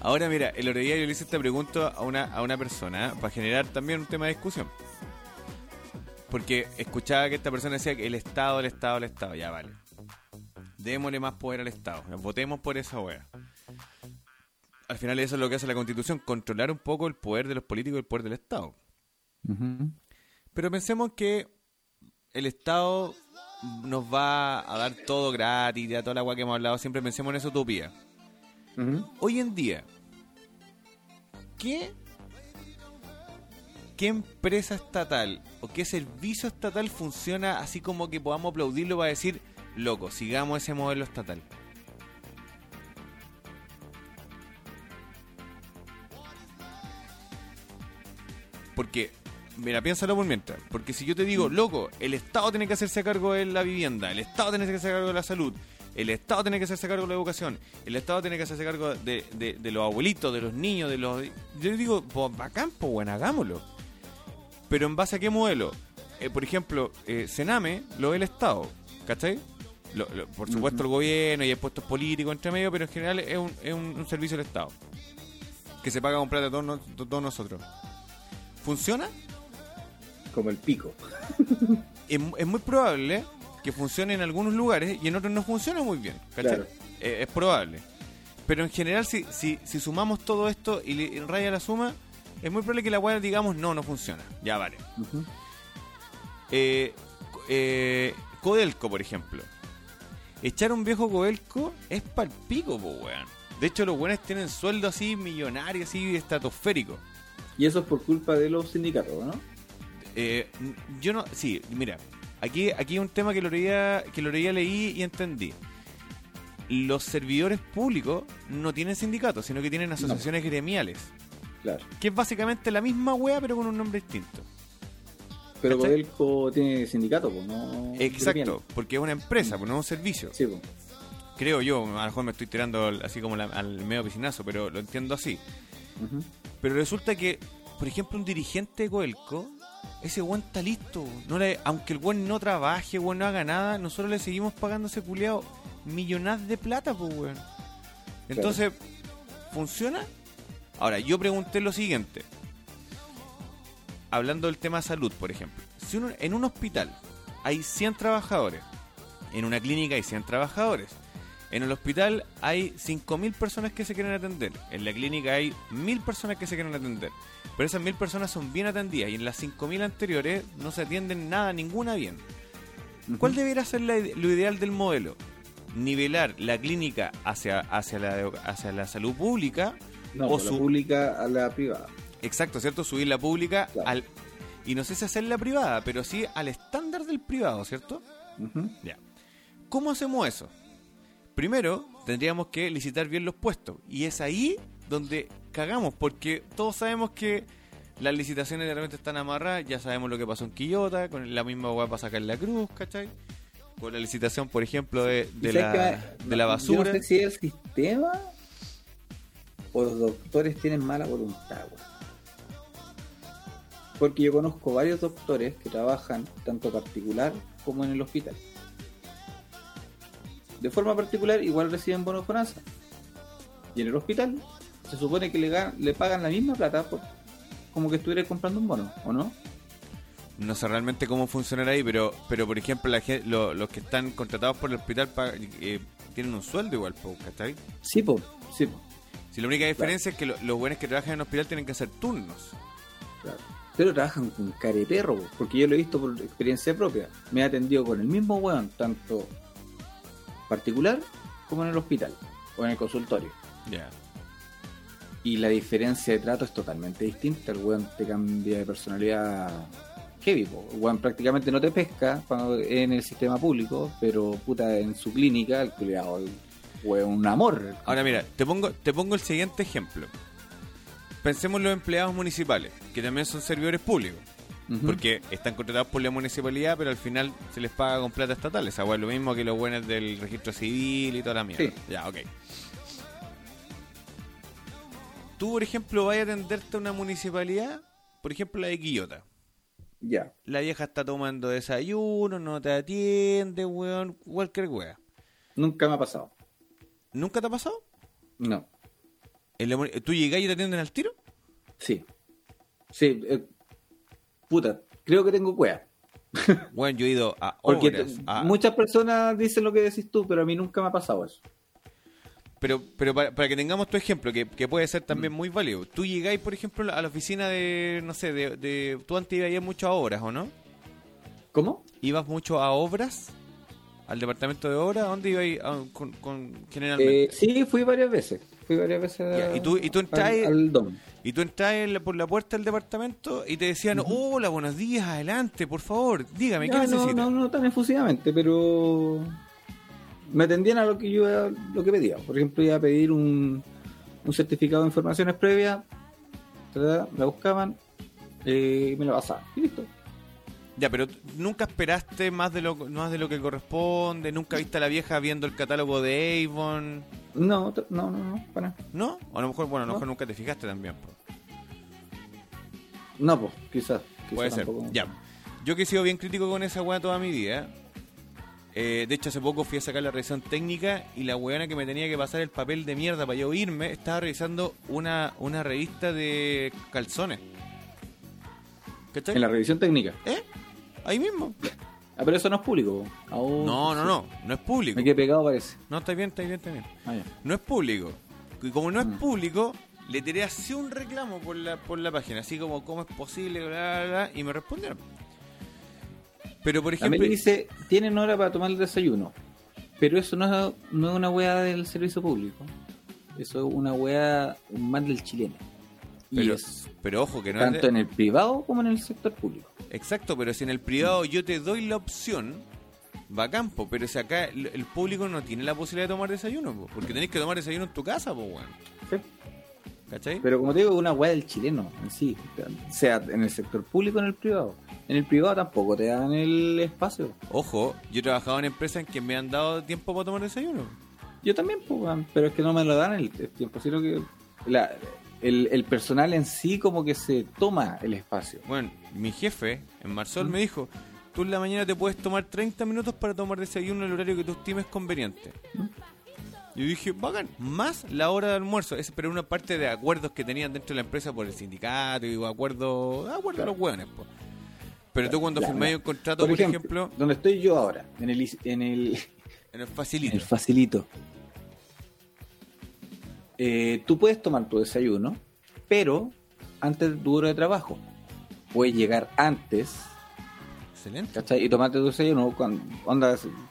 Ahora mira, el otro día yo le hice esta pregunta a una, a una persona ¿eh? para generar también un tema de discusión. Porque escuchaba que esta persona decía que el Estado, el Estado, el Estado, ya vale. Démosle más poder al Estado, votemos por esa wea. Al final eso es lo que hace la Constitución, controlar un poco el poder de los políticos y el poder del Estado. Pero pensemos que el Estado nos va a dar todo gratis, ya toda la agua que hemos hablado, siempre pensemos en esa utopía. Ujú. Hoy en día, qué qué empresa estatal o qué servicio estatal funciona así como que podamos aplaudirlo para decir, loco, sigamos ese modelo estatal? Porque, mira, piénsalo por mientras. Porque si yo te digo, loco, el Estado tiene que hacerse cargo de la vivienda, el Estado tiene que hacerse cargo de la salud, el Estado tiene que hacerse cargo de la educación, el Estado tiene que hacerse cargo de, de- de los abuelitos, de los niños, de los... Yo digo, pues bacán, pues bueno, hagámoslo. Pero en base a qué modelo? Eh, por ejemplo, eh, Sename lo ve el Estado, ¿cachai? Lo- lo- por supuesto el gobierno y hay puestos políticos entre medio, pero en general es un, es un- un servicio del Estado. Que se paga con plata de todos, todos nosotros. ¿Funciona? Como el pico. Es, es muy probable que funcione en algunos lugares y en otros no funciona muy bien. ¿cachai? Claro. Eh, es probable. Pero en general, si, si, si sumamos todo esto y le raya la suma, es muy probable que la weá digamos no, no funciona. Ya vale. Eh, eh, Codelco, por ejemplo. Echar un viejo Codelco es palpico, po, weón. De hecho, los buenos tienen sueldo así millonario, así estratosférico. Y eso es por culpa de los sindicatos, ¿no? Eh, yo no, sí, mira, aquí, aquí hay un tema que lo leía, que lo leía, leí y entendí. Los servidores públicos no tienen sindicatos, sino que tienen asociaciones gremiales, Claro. que es básicamente la misma wea pero con un nombre distinto. Pero ¿Cachai? Codelco tiene sindicato, pues, ¿no? Exacto, porque es una empresa, pues no es un servicio. Sí, pues. Creo yo, a lo mejor me estoy tirando así como la- al medio piscinazo, pero lo entiendo así. Pero resulta que, por ejemplo, un dirigente de Coelco, ese weón está listo. No le, aunque el weón no trabaje, weón no haga nada, nosotros le seguimos pagando ese culiao millonadas de plata, pues weón. Entonces, ¿funciona? Ahora, yo pregunté lo siguiente. Hablando del tema salud, por ejemplo. Si uno- en un hospital hay 100 trabajadores, en una clínica hay 100 trabajadores, en el hospital hay 5.000 personas que se quieren atender. En la clínica hay 1.000 personas que se quieren atender. Pero esas 1.000 personas son bien atendidas y en las 5.000 anteriores no se atienden nada, ninguna bien. ¿Cuál debería ser la lo ideal del modelo? Nivelar la clínica hacia, hacia, la, hacia la salud pública No, o pues, la su- pública a la privada. Exacto, ¿cierto? Subir la pública Claro. al... Y no sé si hacer la privada, pero sí al estándar del privado, ¿cierto? Ujú. Ya. ¿Cómo hacemos eso? Primero, tendríamos que licitar bien los puestos. Y es ahí donde cagamos, porque todos sabemos que las licitaciones de repente están amarradas. Ya sabemos lo que pasó en Quillota, con la misma hueá para sacar la cruz, ¿cachai? Con la licitación, por ejemplo, de, ¿Y de, sabes la, de la Yo basura. no sé si el sistema o los doctores tienen mala voluntad, weón. Porque yo conozco varios doctores que trabajan tanto particular como en el hospital. De forma particular, igual reciben bonos FONASA. Y en el hospital, se supone que le, ga- le pagan la misma plata por, como que estuviera comprando un bono, ¿o no? No sé realmente cómo funcionará ahí, pero, pero por ejemplo, la lo- los que están contratados por el hospital eh, tienen un sueldo igual, ¿cachai? Sí, po, sí, po. Si la única diferencia es que lo- los buenos que trabajan en el hospital tienen que hacer turnos. Claro. Pero trabajan con careperro, po, porque yo lo he visto por experiencia propia. Me he atendido con el mismo weón, tanto particular como en el hospital o en el consultorio. Ya. Y la diferencia de trato es totalmente distinta. El weón te cambia de personalidad heavy. po. El weón prácticamente no te pesca en el sistema público, pero puta, en su clínica, el culiado, weón, un amor. Ahora mira, te pongo, te pongo el siguiente ejemplo. Pensemos en los empleados municipales, que también son servidores públicos. Porque están contratados por la municipalidad, pero al final se les paga con plata estatal. Esa es lo mismo que los buenos del registro civil y toda la mierda. Sí. Ya, ok. Tú, por ejemplo, vas a atenderte a una municipalidad, por ejemplo, la de Quillota. Ya. La vieja está tomando desayuno, no te atiende, weón, cualquier wea. Nunca me ha pasado. ¿Nunca te ha pasado? No. ¿Tú llegás y te atienden al tiro? Sí. Sí. eh, puta, creo que tengo cueva. Bueno, yo he ido a Porque a- muchas personas dicen lo que decís tú, pero a mí nunca me ha pasado eso. Pero, pero para, para que tengamos tu ejemplo, que, que puede ser también muy válido. Tú llegáis, por ejemplo, a la oficina de, no sé, de, de tú antes ibas mucho a obras, ¿o no? ¿Cómo? ¿Ibas mucho a obras? Al departamento de obra? ¿A dónde iba ahí ah, con, con generalmente? Eh, sí, fui varias veces. Fui varias veces a- ¿y tú- y tú entras al, al DOM. Y tú entras por la puerta del departamento y te decían, hola, buenos días, adelante, por favor, dígame, ¿qué no, necesita? no, no tan efusivamente, pero me atendían a lo que yo lo que pedía. Por ejemplo, iba a pedir un, un certificado de informaciones previas, la buscaban eh, y me lo pasaban. Y listo. Ya, pero nunca esperaste más de lo más de lo que corresponde, nunca viste a la vieja viendo el catálogo de Avon, No, no, no, no, para nada. ¿no? O a lo mejor, bueno, a lo No. mejor nunca te fijaste también. po. No, pues, quizás. quizás Puede ser. Ya. Yo que he sido bien crítico con esa weá toda mi vida. eh, de hecho, hace poco fui a sacar la revisión técnica y la weona que me tenía que pasar el papel de mierda para yo irme estaba revisando una, una revista de calzones. ¿Cachai? En la revisión técnica. ¿Eh? Ahí mismo. Ah, pero eso no es público. Aún- No, no, no. No es público. Me quedé pegado, parece. No, está bien, está bien, está bien. Ah. No es público. Y como no es Mm. público, le tiré así un reclamo por la, por la página. Así como, ¿cómo es posible? Bla, bla, bla, y me respondieron. Pero, por ejemplo... mí dice, tienen hora para tomar el desayuno. Pero eso no es, no es una weá del servicio público. Eso es una weá más del chileno. Pero, es pero ojo, que no es tanto de- en el privado como en el sector público. Exacto, pero si en el privado yo te doy la opción, va a campo. Pero si acá el, el público no tiene la posibilidad de tomar desayuno, po, porque tenés que tomar desayuno en tu casa, pues, weón. ¿Cachai? Pero como te digo, es una weá del chileno en sí. Sea en el sector público o en el privado. En el privado tampoco te dan el espacio. Ojo, yo he trabajado en empresas en que me han dado tiempo para tomar desayuno. Yo también, pues, pero es que no me lo dan el, el tiempo, sino que la- el, el personal en sí como que se toma el espacio. Bueno, mi jefe en Marsol me dijo, tú en la mañana te puedes tomar 30 minutos para tomar desayuno en el horario que tú estimes conveniente. Yo dije, bacán, más la hora de almuerzo. Es pero una parte de acuerdos que tenían dentro de la empresa por el sindicato y acuerdos acuerdo a los hueones. po. Pero tú cuando Ya, firmáis mira. un contrato, por, ejemplo, donde estoy yo ahora, en el, en el, en el facilito. el facilito. Eh, tú puedes tomar tu desayuno, pero antes de tu hora de trabajo. Puedes llegar antes, Excelente. ¿cachai? Y tomarte tu desayuno,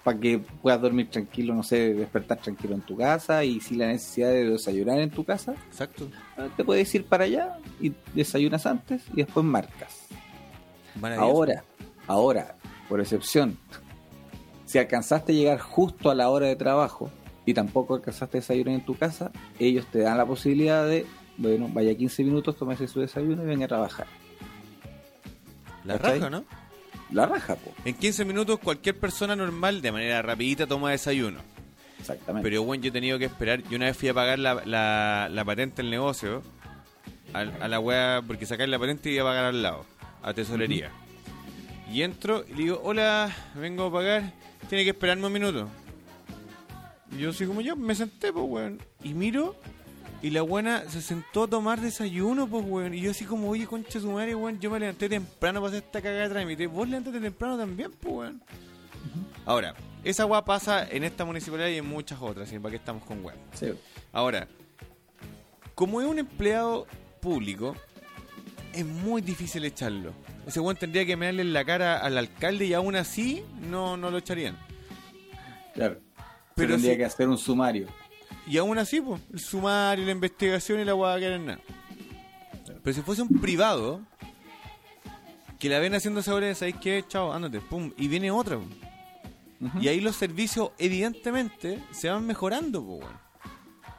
para que puedas dormir tranquilo, no sé, despertar tranquilo en tu casa. Y si la necesidad de desayunar en tu casa, Exacto. eh, te puedes ir para allá y desayunas antes y después marcas. Ahora, ahora, por excepción, si alcanzaste a llegar justo a la hora de trabajo y tampoco alcanzaste a desayunar en tu casa, ellos te dan la posibilidad de, bueno, vaya 15 minutos, tómese su desayuno y venga a trabajar. La ¿cachai? raja, ¿no? La raja, po. En 15 minutos cualquier persona normal, de manera rapidita, toma desayuno. Exactamente. Pero bueno, yo he tenido que esperar. Yo una vez fui a pagar la, la, la patente del negocio a, a la wea, porque sacar la patente y iba a pagar al lado, a tesorería. Y entro y le digo, hola, vengo a pagar, tiene que esperarme un minuto. Y yo así como yo, me senté, pues weón. Y miro, y la buena se sentó a tomar desayuno, pues weón. Y yo así como, oye, concha su madre, weón, yo me levanté temprano para hacer esta cagada de trámite. Vos levantaste temprano también, pues weón. Ahora, esa weá pasa en esta municipalidad y en muchas otras, ¿y para qué estamos con weón? Sí. Ahora, como es un empleado público, es muy difícil echarlo. Ese weón tendría que darle en la cara al alcalde y aún así no, no lo echarían. Claro. Pero tendría si- que hacer un sumario. Y aún así, pues, el sumario, la investigación y la weá que nada. Pero si fuese un privado, que la ven haciendo esa hora, ¿sabéis qué? Chao, ándate, pum, y viene otra. Y ahí los servicios, evidentemente, se van mejorando, pues, weón.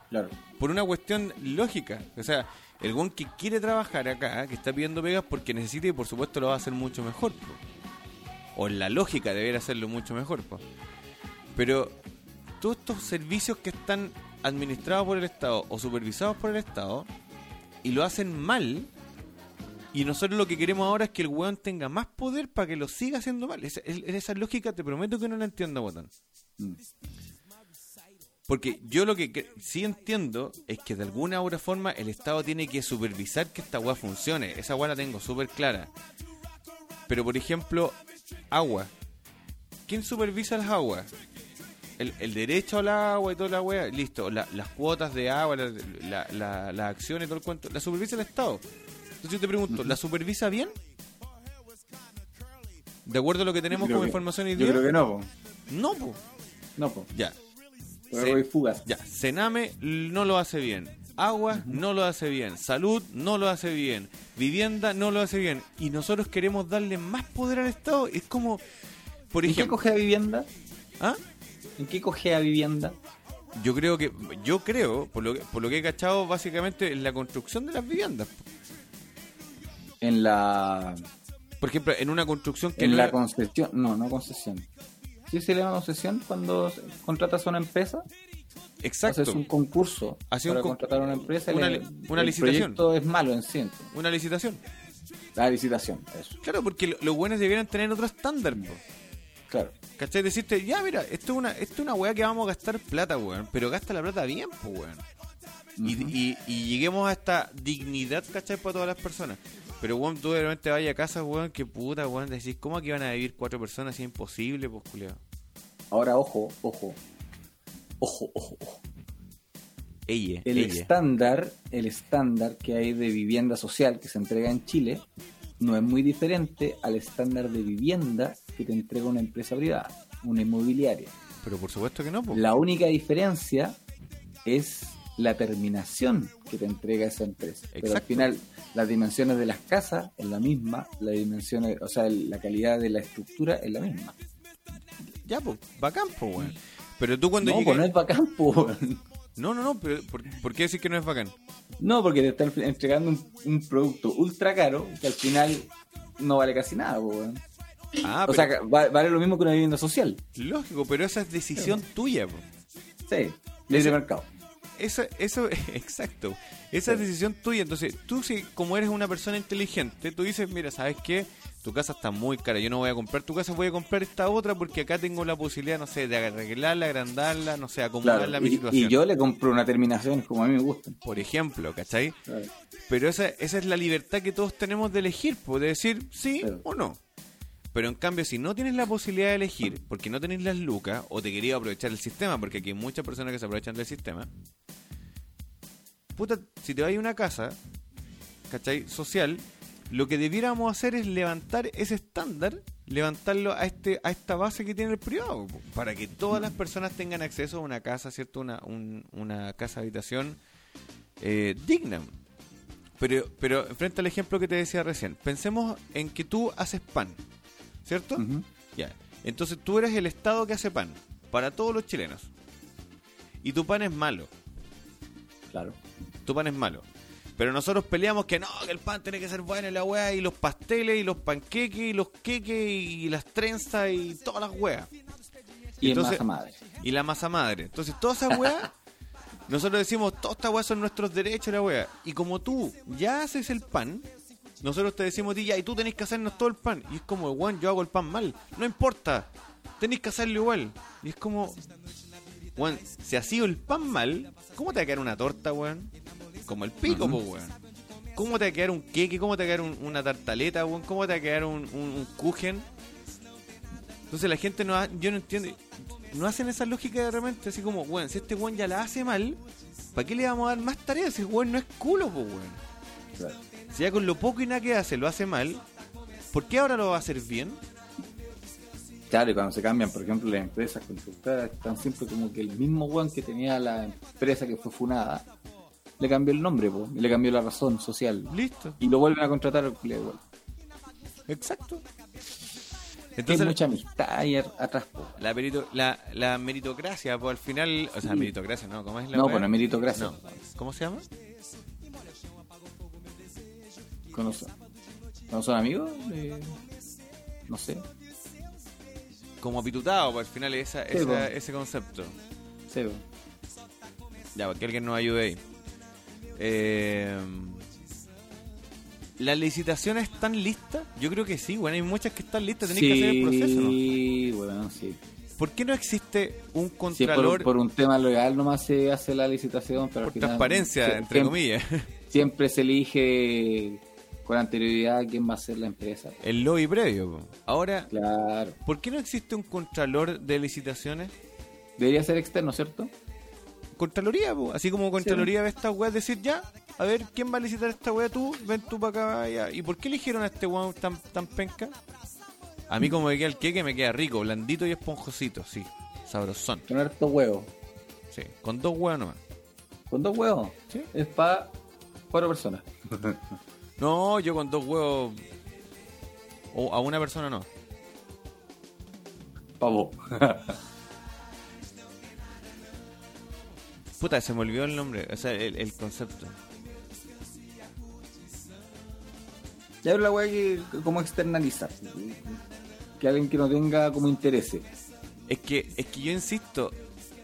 Claro. por una cuestión lógica. O sea, el buen que quiere trabajar acá, que está pidiendo pegas porque necesita y por supuesto lo va a hacer mucho mejor. po. O en la lógica deber hacerlo mucho mejor. po. Pero todos estos servicios que están administrados por el Estado o supervisados por el Estado y lo hacen mal. Y nosotros lo que queremos ahora es que el weón tenga más poder para que lo siga haciendo mal. Esa, es- esa lógica te prometo que no la entiendo, botón. Mm. Porque yo lo que sí entiendo es que de alguna u otra forma el Estado tiene que supervisar que esta weá funcione. Esa weá la tengo súper clara. Pero por ejemplo, agua. ¿Quién supervisa las aguas? El, el derecho al agua y toda la weá, listo. La- las cuotas de agua, la- la- la- las acciones y todo el cuento, la supervisa el Estado. Entonces yo te pregunto, ¿la supervisa bien? ¿De acuerdo a lo que tenemos como que- información y Yo creo que no, po. no, po. No, pues. Ya. Por Sí. error y fugas. Ya, Sename no lo hace bien. Agua no lo hace bien. Salud no lo hace bien. Vivienda no lo hace bien. Y nosotros queremos darle más poder al Estado. Es como, por ¿En qué ejemplo, coge a vivienda? ¿ah? ¿En qué coge a vivienda? yo creo que, yo creo, por lo que, por lo que he cachado, básicamente en la construcción de las viviendas. En la Por ejemplo, en una construcción que en no la es- concesión, no, no concesión. ¿Sí se le llama concesión cuando contratas a una empresa? Exacto. Haces un concurso para un con- contratar a una empresa. y una le- una el licitación. proyecto es malo en sí. Una licitación. La licitación, eso. Claro, porque lo- los buenos debieran tener otro estándar, po. Claro. ¿Cachai? Decirte, ya, mira, esto es una, esto es una weá que vamos a gastar plata, weón. Pero gasta la plata bien, pues, weón. y, y, y lleguemos a esta dignidad, ¿cachai? Para todas las personas. Pero, weón, tú de repente vayas a casa, weón, que puta, weón. Decís, ¿cómo aquí van a vivir cuatro personas? Es imposible, pues, culiao. Ahora, ojo, ojo. Ojo, ojo, ojo. Ella, El ella. estándar, el estándar que hay de vivienda social que se entrega en Chile no es muy diferente al estándar de vivienda que te entrega una empresa privada, una inmobiliaria. Pero por supuesto que no, pues. La única diferencia es la terminación que te entrega esa empresa. Pero al final, las dimensiones de las casas es la misma, las dimensiones, o sea, la calidad de la estructura es la misma. Ya, pues, bacán, pues, weón. Pero tú cuando no, pues no es bacán, pues. No, no, no, pero ¿por, por qué decir que no es bacán? No, porque te están entregando un, un producto ultra caro que al final no vale casi nada, po, weón. Ah, O pero, sea, va- vale lo mismo que una vivienda social. lógico, pero esa es decisión tuya. Sí, libre mercado. Eso, eso, exacto. Esa es decisión tuya. Entonces, tú, si como eres una persona inteligente, tú dices, mira, ¿sabes qué? Tu casa está muy cara. Yo no voy a comprar tu casa, voy a comprar esta otra porque acá tengo la posibilidad, no sé, de arreglarla, agrandarla, no sé, acomodarla Claro, a mi y, situación. y yo le compro una terminación como a mí me gustan. Por ejemplo, ¿cachai? Claro. Pero esa, esa es la libertad que todos tenemos de elegir, pues, de decir sí Claro. o no. Pero en cambio, si no tienes la posibilidad de elegir, porque no tenés las lucas, o te querías aprovechar el sistema, porque aquí hay muchas personas que se aprovechan del sistema, puta, si te vas a una casa, ¿cachai? Social, lo que debiéramos hacer es levantar ese estándar, levantarlo a este a esta base que tiene el privado, para que todas las personas tengan acceso a una casa, ¿cierto? Una, un- una casa habitación eh, digna. Pero, pero frente al ejemplo que te decía recién, pensemos en que tú haces pan, ¿cierto? Ya. Entonces tú eres el Estado que hace pan para todos los chilenos. Y tu pan es malo. Claro. Tu pan es malo. Pero nosotros peleamos que no, que el pan tiene que ser bueno y la weá, y los pasteles, y los panqueques, y los queques, y las trenzas, y todas las weas. Y Entonces- en masa madre. Y la masa madre. Entonces, todas esas weas, nosotros decimos, todas estas weas son nuestros derechos, la wea. Y como tú ya haces el pan, nosotros te decimos ya, y tú tenés que hacernos todo el pan. Y es como, weón, yo hago el pan mal. No importa, tenés que hacerlo igual. Y es como, weón, si ha sido el pan mal, ¿cómo te va a quedar una torta, weón? Como el pico, po, weón. ¿Cómo te va a quedar un queque? ¿Cómo te va a quedar un- una tartaleta, weón? ¿Cómo te va a quedar un, un, un kuchen? Entonces la gente no ha- yo no entiendo, no hacen esa lógica de repente, así como, weón, si este weón ya la hace mal, ¿para qué le vamos a dar más tareas? Si weón no es culo, pues weón. Claro. Si ya con lo poco y nada que hace lo hace mal, ¿por qué ahora lo va a hacer bien? Claro, y cuando se cambian, por ejemplo, las empresas constructoras, están siempre como que el mismo weón que tenía la empresa que fue funada, le cambió el nombre, po, y le cambió la razón social. Listo, Y lo vuelven a contratar le igual. exacto. Hay Entonces, mucha amistad ahí atrás, po. la, merito- la, la meritocracia, pues al final, o sea, meritocracia, ¿no? ¿Cómo es la No, weá? no es meritocracia. No. ¿Cómo se llama? ¿Cuándo son? ¿Cuándo son amigos? Eh, no sé. Como pitutado, pues al final esa, Sí, esa- pues. ese concepto. Sí, po. Ya, para que alguien nos ayude ahí. Eh, ¿Las licitaciones están listas? Yo creo que sí, bueno, hay muchas que están listas, tenéis que hacer el proceso, ¿no? Sí, bueno, sí. ¿Por qué no existe un Sí, contralor por, por un tema legal nomás se hace la licitación, pero al por final transparencia, entre siempre, comillas? Siempre se elige con anterioridad quién va a ser la empresa. El lobby previo. Ahora, Claro. ¿por qué no existe un contralor de licitaciones? Debería ser externo, ¿cierto? Contraloría, po. así como Contraloría ve esta weá, decir ya, a ver, ¿quién va a licitar esta weá tú? Ven tú para acá, ya. ¿Y por qué eligieron a este weón tan, tan penca? A mí como me queda el queque me queda rico, blandito y esponjosito, sí. Sabrosón. Con harto huevo. Sí, con dos huevos nomás. Con dos huevos. Sí. Es para cuatro personas. No, yo con dos huevos. O a una persona no. Pavo. Puta, se me olvidó el nombre, o sea, el, el concepto. Ya la weá que como externalizar. Que alguien que no tenga como interés. Es que, es que yo insisto,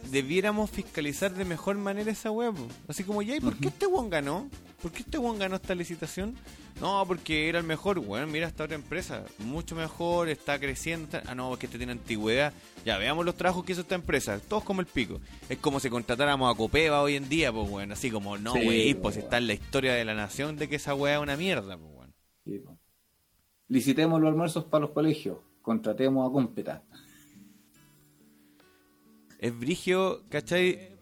debiéramos fiscalizar de mejor manera esa web. Así como, ya, ¿y por qué este weón ganó? ¿Por qué este weón ganó esta licitación? No, porque era el mejor, weón. Mira esta otra empresa, mucho mejor, está creciendo. está- Ah, no, es que este tiene antigüedad. Ya, veamos los trabajos que hizo esta empresa, todos como el pico. Es como si contratáramos a Copeva hoy en día, pues, weón. Así como, no, Sí, wey, pues, pues weón. está en la historia de la nación de que esa weá es una mierda, pues, weón. Sí, po. Licitemos los almuerzos para los colegios. Contratemos a Cómpeta. Es brigio, ¿cachai?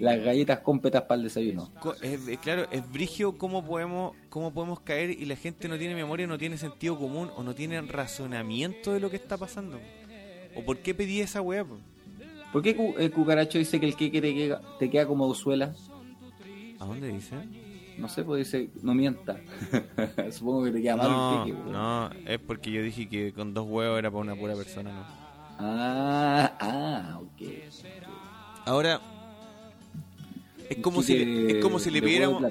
Las galletas cómpetas para el desayuno. Es, es claro, es brigio cómo podemos, cómo podemos caer y la gente no tiene memoria, no tiene sentido común o no tiene razonamiento de lo que está pasando. ¿O por qué pedí esa weá? po? ¿Por qué el cucaracho dice que el queque te queda, te queda como suela? ¿A dónde dice? No sé, pues dice, no mienta. Supongo que te queda mal No, el queque. po. no, es porque yo dije que con dos huevos era para una pura persona, ¿no? Ah, ah, ok. Ahora, es como si, es como si le pidiéramos,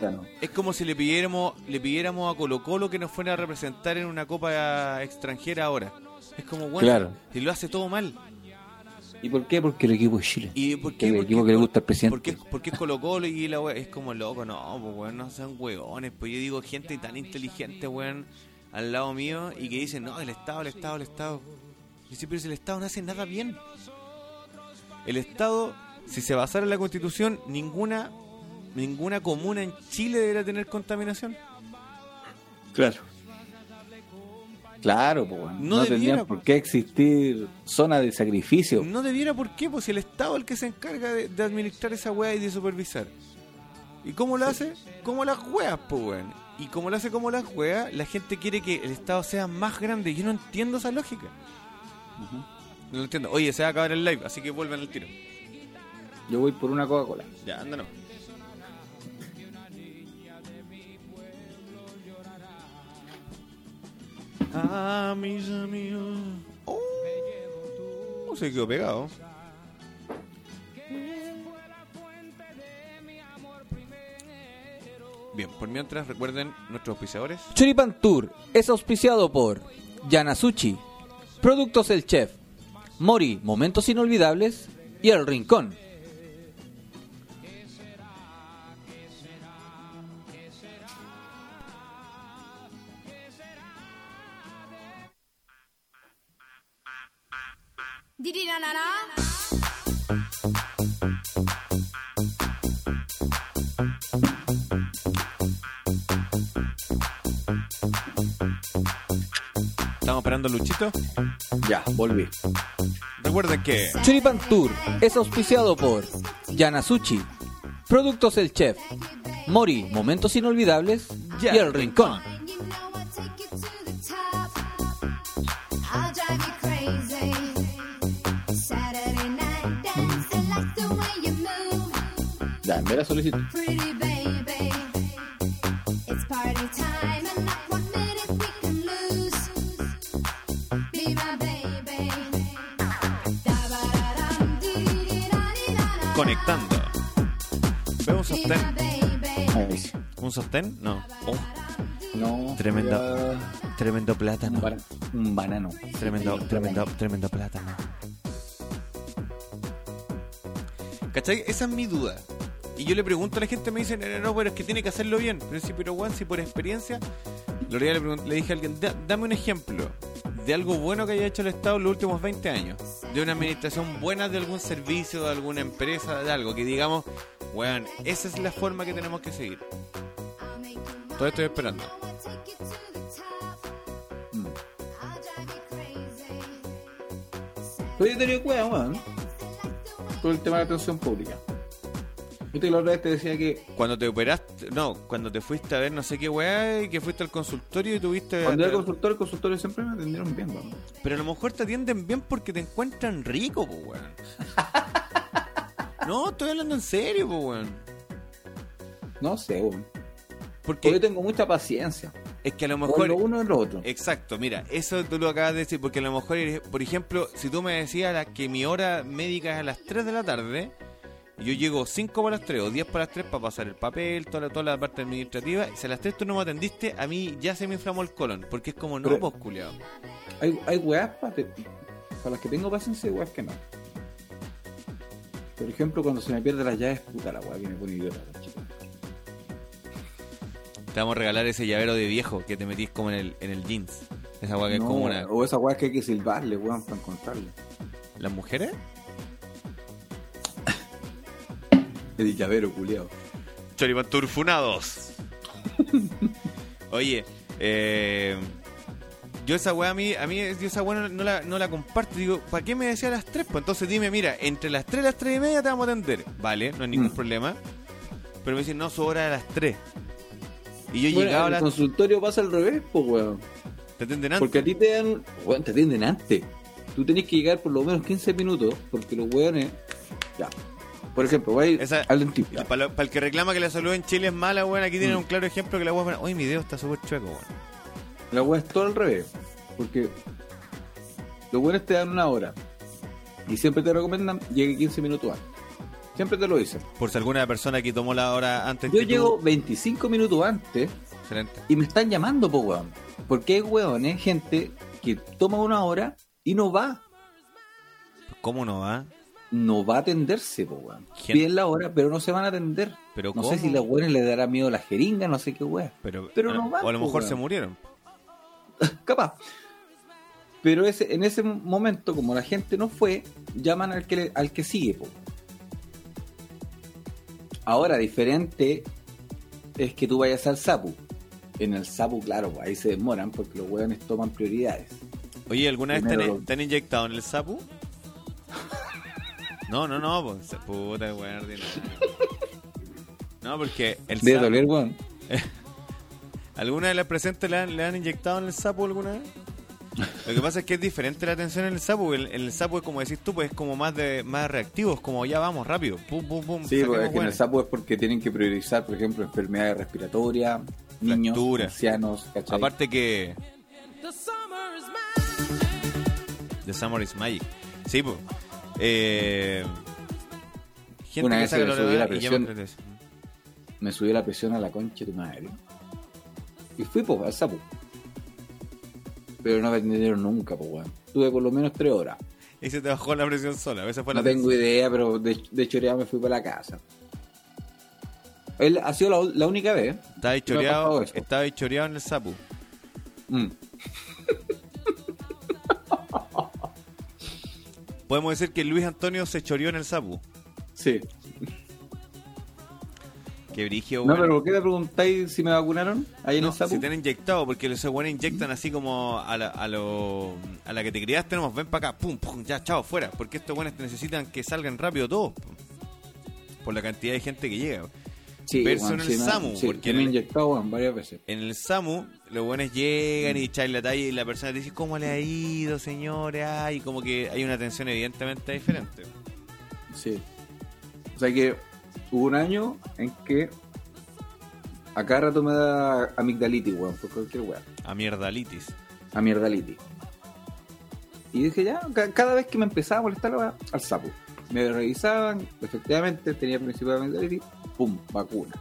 es como si le pidiéramos, le pidiéramos a Colo Colo que nos fuera a representar en una copa extranjera ahora. Es como, bueno, Claro. y lo hace todo mal. ¿Y por qué? Porque el equipo es Chile. ¿Y por qué? el Porque- equipo que le gusta al presidente. Porque, porque es Colo Colo y la wea es como loco, no, pues weón, no sean weones, pues yo digo gente tan inteligente, weón, al lado mío y que dicen, no, el Estado, el Estado, el Estado. Y sí, pero si el Estado no hace nada bien. El Estado, si se basara en la Constitución, ninguna ninguna comuna en Chile debería tener contaminación. Claro. Claro, pues. No no, tendrían po. por qué existir zona de sacrificio. No debiera, ¿por qué? Pues si el Estado es el que se encarga de, de administrar esa weá y de supervisar. ¿Y cómo lo hace? Como las weas, pues weón. Y como lo hace como las weas, la gente quiere que el Estado sea más grande. Yo no entiendo esa lógica. No lo entiendo. Oye, se va a acabar el live, así que vuelvan al tiro. Yo voy por una Coca-Cola. Ya, anda no. Ah, mis amigos. Oh, se quedó pegado. Bien, por mientras recuerden nuestros auspiciadores. Choripan Tour es auspiciado por Yanasuchi, Productos El Chef, Mori, Momentos Inolvidables y El Rincón. Estamos esperando Luchito. Ya, volví. Recuerden que Choripan Tour es auspiciado por Yanasuchi, Productos El Chef, Mori, Momentos Inolvidables y El Rincón. Baby. Da-ba-da-dum, dee-dee-da-dee-da-da. conectando. ¿Veo un Be my sostén? Ahí. ¿Un sostén? No. Oh, No. Tremenda- ya, tremendo plátano. Un, un banano. Tremendo, tremendo, tremendo plátano. ¿Cachai? Esa es mi duda. Y yo le pregunto a la gente, me dicen, no, no, pero es que tiene que hacerlo bien. Pero sí, pero Juan, si por experiencia, lo le, le dije a alguien, "Da- dame un ejemplo de algo bueno que haya hecho el Estado en los últimos 20 años. De una administración buena de algún servicio, de alguna empresa, de algo. Que digamos, weón, esa es la forma que tenemos que seguir. Todavía estoy esperando. Mm. Yo tenía cuidado, weón. Por el tema de la atención pública. Viste que la otra vez te decía que Cuando te operaste, no, cuando te fuiste a ver no sé qué weá y que fuiste al consultorio y tuviste... cuando era consultor, el consultorio siempre me atendieron bien, weón. Pero a lo mejor te atienden bien porque te encuentran rico, pues weón. No, estoy hablando en serio, pues, weón. No sé, weón. Porque yo tengo mucha paciencia. es que a lo O mejor... lo uno o lo otro. Exacto, mira, eso tú lo acabas de decir, porque a lo mejor, por ejemplo, si tú me decías que mi hora médica es a las 3 de la tarde, y yo llego 5 para las 3 o 10 para las 3 para pasar el papel, toda la, toda la parte administrativa, y si a las 3 tú no me atendiste, a mí ya se me inflamó el colon, porque es como, no, pues, culiao. Hay, hay weas para las que tengo paciencia y weas que no. Por ejemplo, cuando se me pierden las llaves, puta la wea que me pone idiota. conchita. Te vamos a regalar ese llavero de viejo que te metís como en el, en el jeans. Esa weá que es como una... O esas weas que hay que silbarle, weón, para encontrarle. ¿Las mujeres? El llavero, culiao. Choripanturfunados. Oye, eh, yo esa weá a mí, a mí yo esa weá no, no la, no la comparto. Digo, ¿para qué me decía a las 3? Pues entonces dime, mira, entre las 3 y las 3 y media te vamos a atender. Vale, no hay ningún Mm. problema. Pero me dicen, no, su hora a las 3. Y yo Bueno, llegaba a el las... consultorio pasa al revés, pues weón. ¿Te atienden antes? Porque a ti te dan. Weón, te atienden antes. Tú tenés que llegar por lo menos 15 minutos, porque los weones. Ya. Por ejemplo, voy a ir Esa- al dentista. Para, lo- para el que reclama que la salud en Chile es mala, weón, aquí tienen Mm. un claro ejemplo que la weá... Oye, mi dedo está súper chueco, weón. La weá es todo al revés. Porque los buenos te dan una hora. Y siempre te recomiendan llegue 15 minutos antes. Siempre te lo dicen. Por si alguna persona que tomó la hora antes Yo que tú- llego 25 minutos antes Excelente. y me están llamando, po weón. Porque hay weones, gente que toma una hora y no va. ¿Cómo no va? No va a atenderse, po weón. Piden la hora, pero no se van a atender. Pero no ¿cómo? sé si los weones les dará miedo la jeringa, no sé qué weón. Pero, Pero a- no va, O a lo mejor weón. se murieron. capaz. Pero ese, en ese momento, como la gente no fue, llaman al que, le- al que sigue. po. Ahora, diferente es que tú vayas al SAPU. En el SAPU, claro, ahí se demoran porque los hueones toman prioridades. Oye, ¿alguna vez te te han inyectado en el sapu? No, no, no, pues, se- puta, weón. No, porque el De sapo- doler, weón. ¿Alguna de las presentes le han, le han inyectado en el sapo alguna vez? Lo que pasa es que es diferente la atención en el sapo. El, el sapo es como decís tú, pues es como más de más reactivo, es como ya vamos, rápido. Pum, pum, pum. Sí, porque es que en el. SAPU es porque tienen que priorizar, por ejemplo, enfermedades respiratorias, niños, Fractura. ancianos, ¿cachai? Aparte que. The Summer is Magic. Sí, pues. Eh, gente Una que vez le la subió la presión. me subió la presión a la concha de tu madre. Y fui, pues, al sapo. Pero no me atendieron nunca, pues, weón. Tuve por lo menos tres horas. Y se te bajó la presión sola. Esa fue No la tengo idea, pero de, de choreado me fui para la casa. Él ha sido la, la única vez. Estaba que me choreado, estaba choreado en el sapo. Mm. Podemos decir que Luis Antonio se choreó en el sapo. Sí. Qué brigio, No, pero ¿por qué me preguntáis si me vacunaron ahí en No, el sapo? si te han inyectado, porque los buenos inyectan así como a la, a, lo, a la que te criaste, tenemos, ven para acá, pum, pum, ya, chao, fuera. Porque estos buenos necesitan que salgan rápido todos. po. Por la cantidad de gente que llega. Sí, en el sí, SAMU, sí, porque que me he inyectado varias veces. En el SAMU, los buenos llegan y echan la talla y la persona te dice, ¿cómo le ha ido, señores? Ay, como que hay una atención evidentemente diferente. Sí. O sea que hubo un año en que a cada rato me da amigdalitis, weón, por cualquier weón. A mierdalitis. Amigdalitis. Y dije ya, ca- cada vez que me empezaba a molestar al sapo. Me revisaban, efectivamente tenía principio de amigdalitis, pum, vacuna.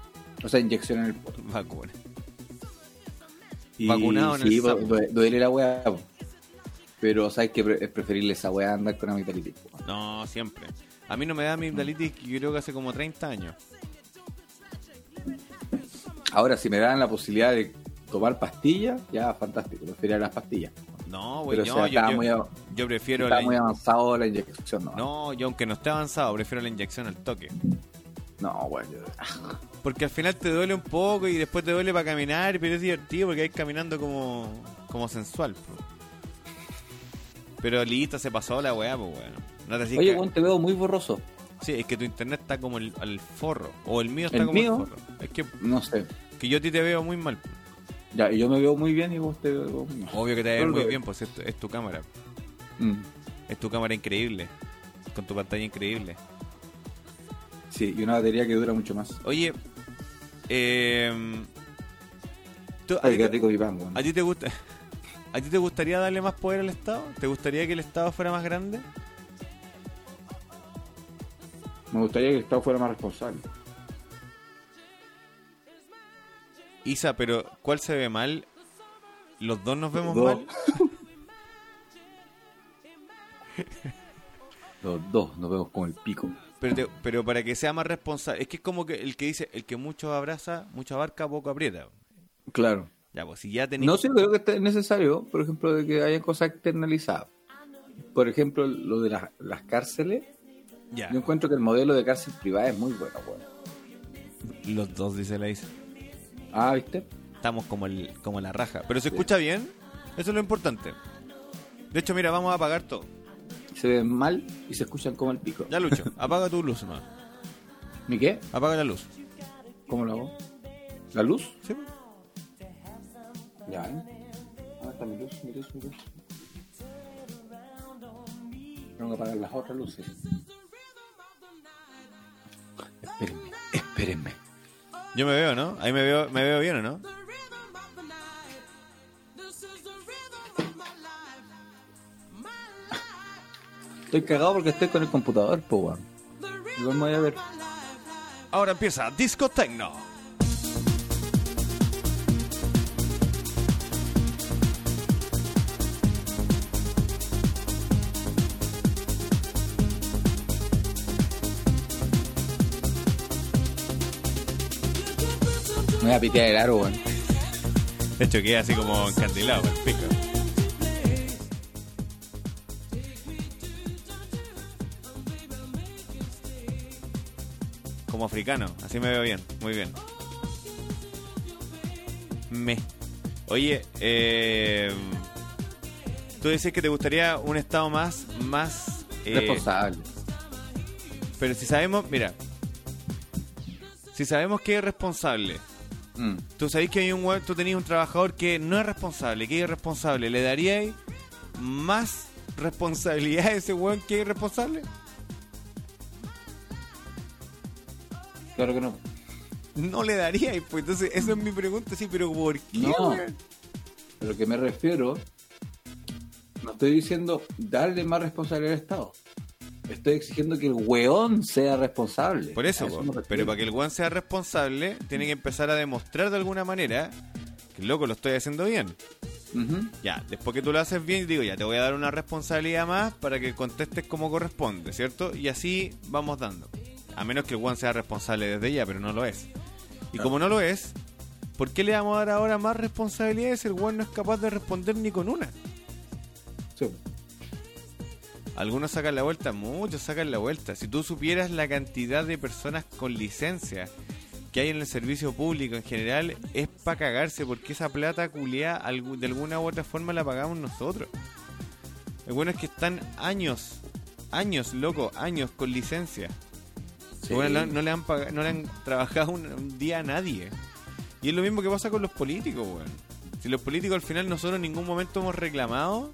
O sea, inyección en el poto. Vacuna. Y Vacunado en sí, el po, sapo. due- duele la weá. po. Pero sabes que es preferible esa weá a andar con amigdalitis. po. No, siempre. A mí no me da amigdalitis yo creo que hace como 30 años. Ahora, si me dan la posibilidad de tomar pastillas, ya fantástico, preferiría las pastillas. No, güey, Pero no, o sea, yo, yo- muy, yo prefiero estaba la muy avanzado la inyección, no. No, yo aunque no esté avanzado, prefiero la inyección al toque. No, bueno, yo- Porque al final te duele un poco y después te duele para caminar, pero es divertido porque vais caminando como, como sensual. Pero listo, se pasó la weá, pues weón. No te Oye, que- te veo muy borroso. Sí, es que tu internet está como el, al forro. O el mío está ¿El como mío? el forro. Es que, No sé. que yo a ti te veo muy mal. Ya, y yo me veo muy bien y vos te veo muy mal. Obvio que te ves muy bien, pues es tu, es tu cámara. Mm. Es tu cámara increíble. Con tu pantalla increíble. Sí, y una batería que dura mucho más. Oye, eh, tú- a, Ay, ti qué te, rico mi pan, weón. a ti te gusta, ¿A ti te gustaría darle más poder al Estado? ¿Te gustaría que el Estado fuera más grande? Me gustaría que el Estado fuera más responsable. Isa, pero ¿cuál se ve mal? ¿Los dos nos vemos Dos. mal? Los dos nos vemos con el pico. Pero, te- pero para que sea más responsable. Es que es como que el que dice, el que mucho abraza, mucho abarca, poco aprieta. Claro. Ya, pues si ya tenéis... No creo que es necesario, por ejemplo, de que haya cosas externalizadas. Por ejemplo, lo de las, las cárceles. Ya, Yo encuentro que el modelo de cárcel privada es muy bueno, weón. los dos, dice la Isa. Ah, ¿viste? Estamos como, el, como la raja. Pero se escucha bien, eso es lo importante. De hecho, mira, vamos a apagar todo. Se ven mal y se escuchan como el pico. Ya, Lucho, apaga tu luz, no. ¿Mi qué? Apaga la luz. ¿Cómo lo hago? ¿La luz? ¿Sí? Ya, ¿eh? Ah, está mi luz, mi luz, mi luz. Tengo que apagar las otras luces. Espérenme, espérenme. Yo me veo, ¿no? Ahí me veo, me veo bien, ¿o no? Estoy cagado porque estoy con el computador, po, weón. Igual me voy a ver. Ahora empieza Disco Tecno. Me voy a pitear el aro, weón. De hecho, queda así como encandilado el pico. Como africano, así me veo bien, muy bien. Me. Oye, eh, tú dices que te gustaría un estado más, más eh, Responsable. pero si sabemos, mira, si sabemos que es responsable, Mm. tú sabés que hay un tú tenías un trabajador que no es responsable, que es irresponsable, ¿le daríais más responsabilidad a ese weón que es irresponsable? Claro que no. No le daríais, pues entonces esa es mi pregunta, sí, pero ¿por qué, No. weón? Pero que me refiero, no estoy diciendo darle más responsabilidad al Estado. Estoy exigiendo que el weón sea responsable. Por eso, A pero para que el weón sea responsable, tiene que empezar a demostrar de alguna manera que loco lo estoy haciendo bien. Ya, después que tú lo haces bien, digo, ya te voy a dar una responsabilidad más para que contestes como corresponde, ¿cierto? Y así vamos dando. A menos que el one sea responsable desde ya, pero no lo es. Y como no lo es, ¿por qué le vamos a dar ahora más responsabilidades si el one no es capaz de responder ni con una? Sí. Algunos sacan la vuelta, muchos sacan la vuelta. Si tú supieras la cantidad de personas con licencia que hay en el servicio público en general, es para cagarse, porque esa plata culiada algu- de alguna u otra forma la pagamos nosotros. Lo bueno es que están años, años, loco, años con licencia. Bueno, no, le han pag- no le han trabajado un, día a nadie. Y es lo mismo que pasa con los políticos, weón. Si los políticos al final nosotros en ningún momento hemos reclamado,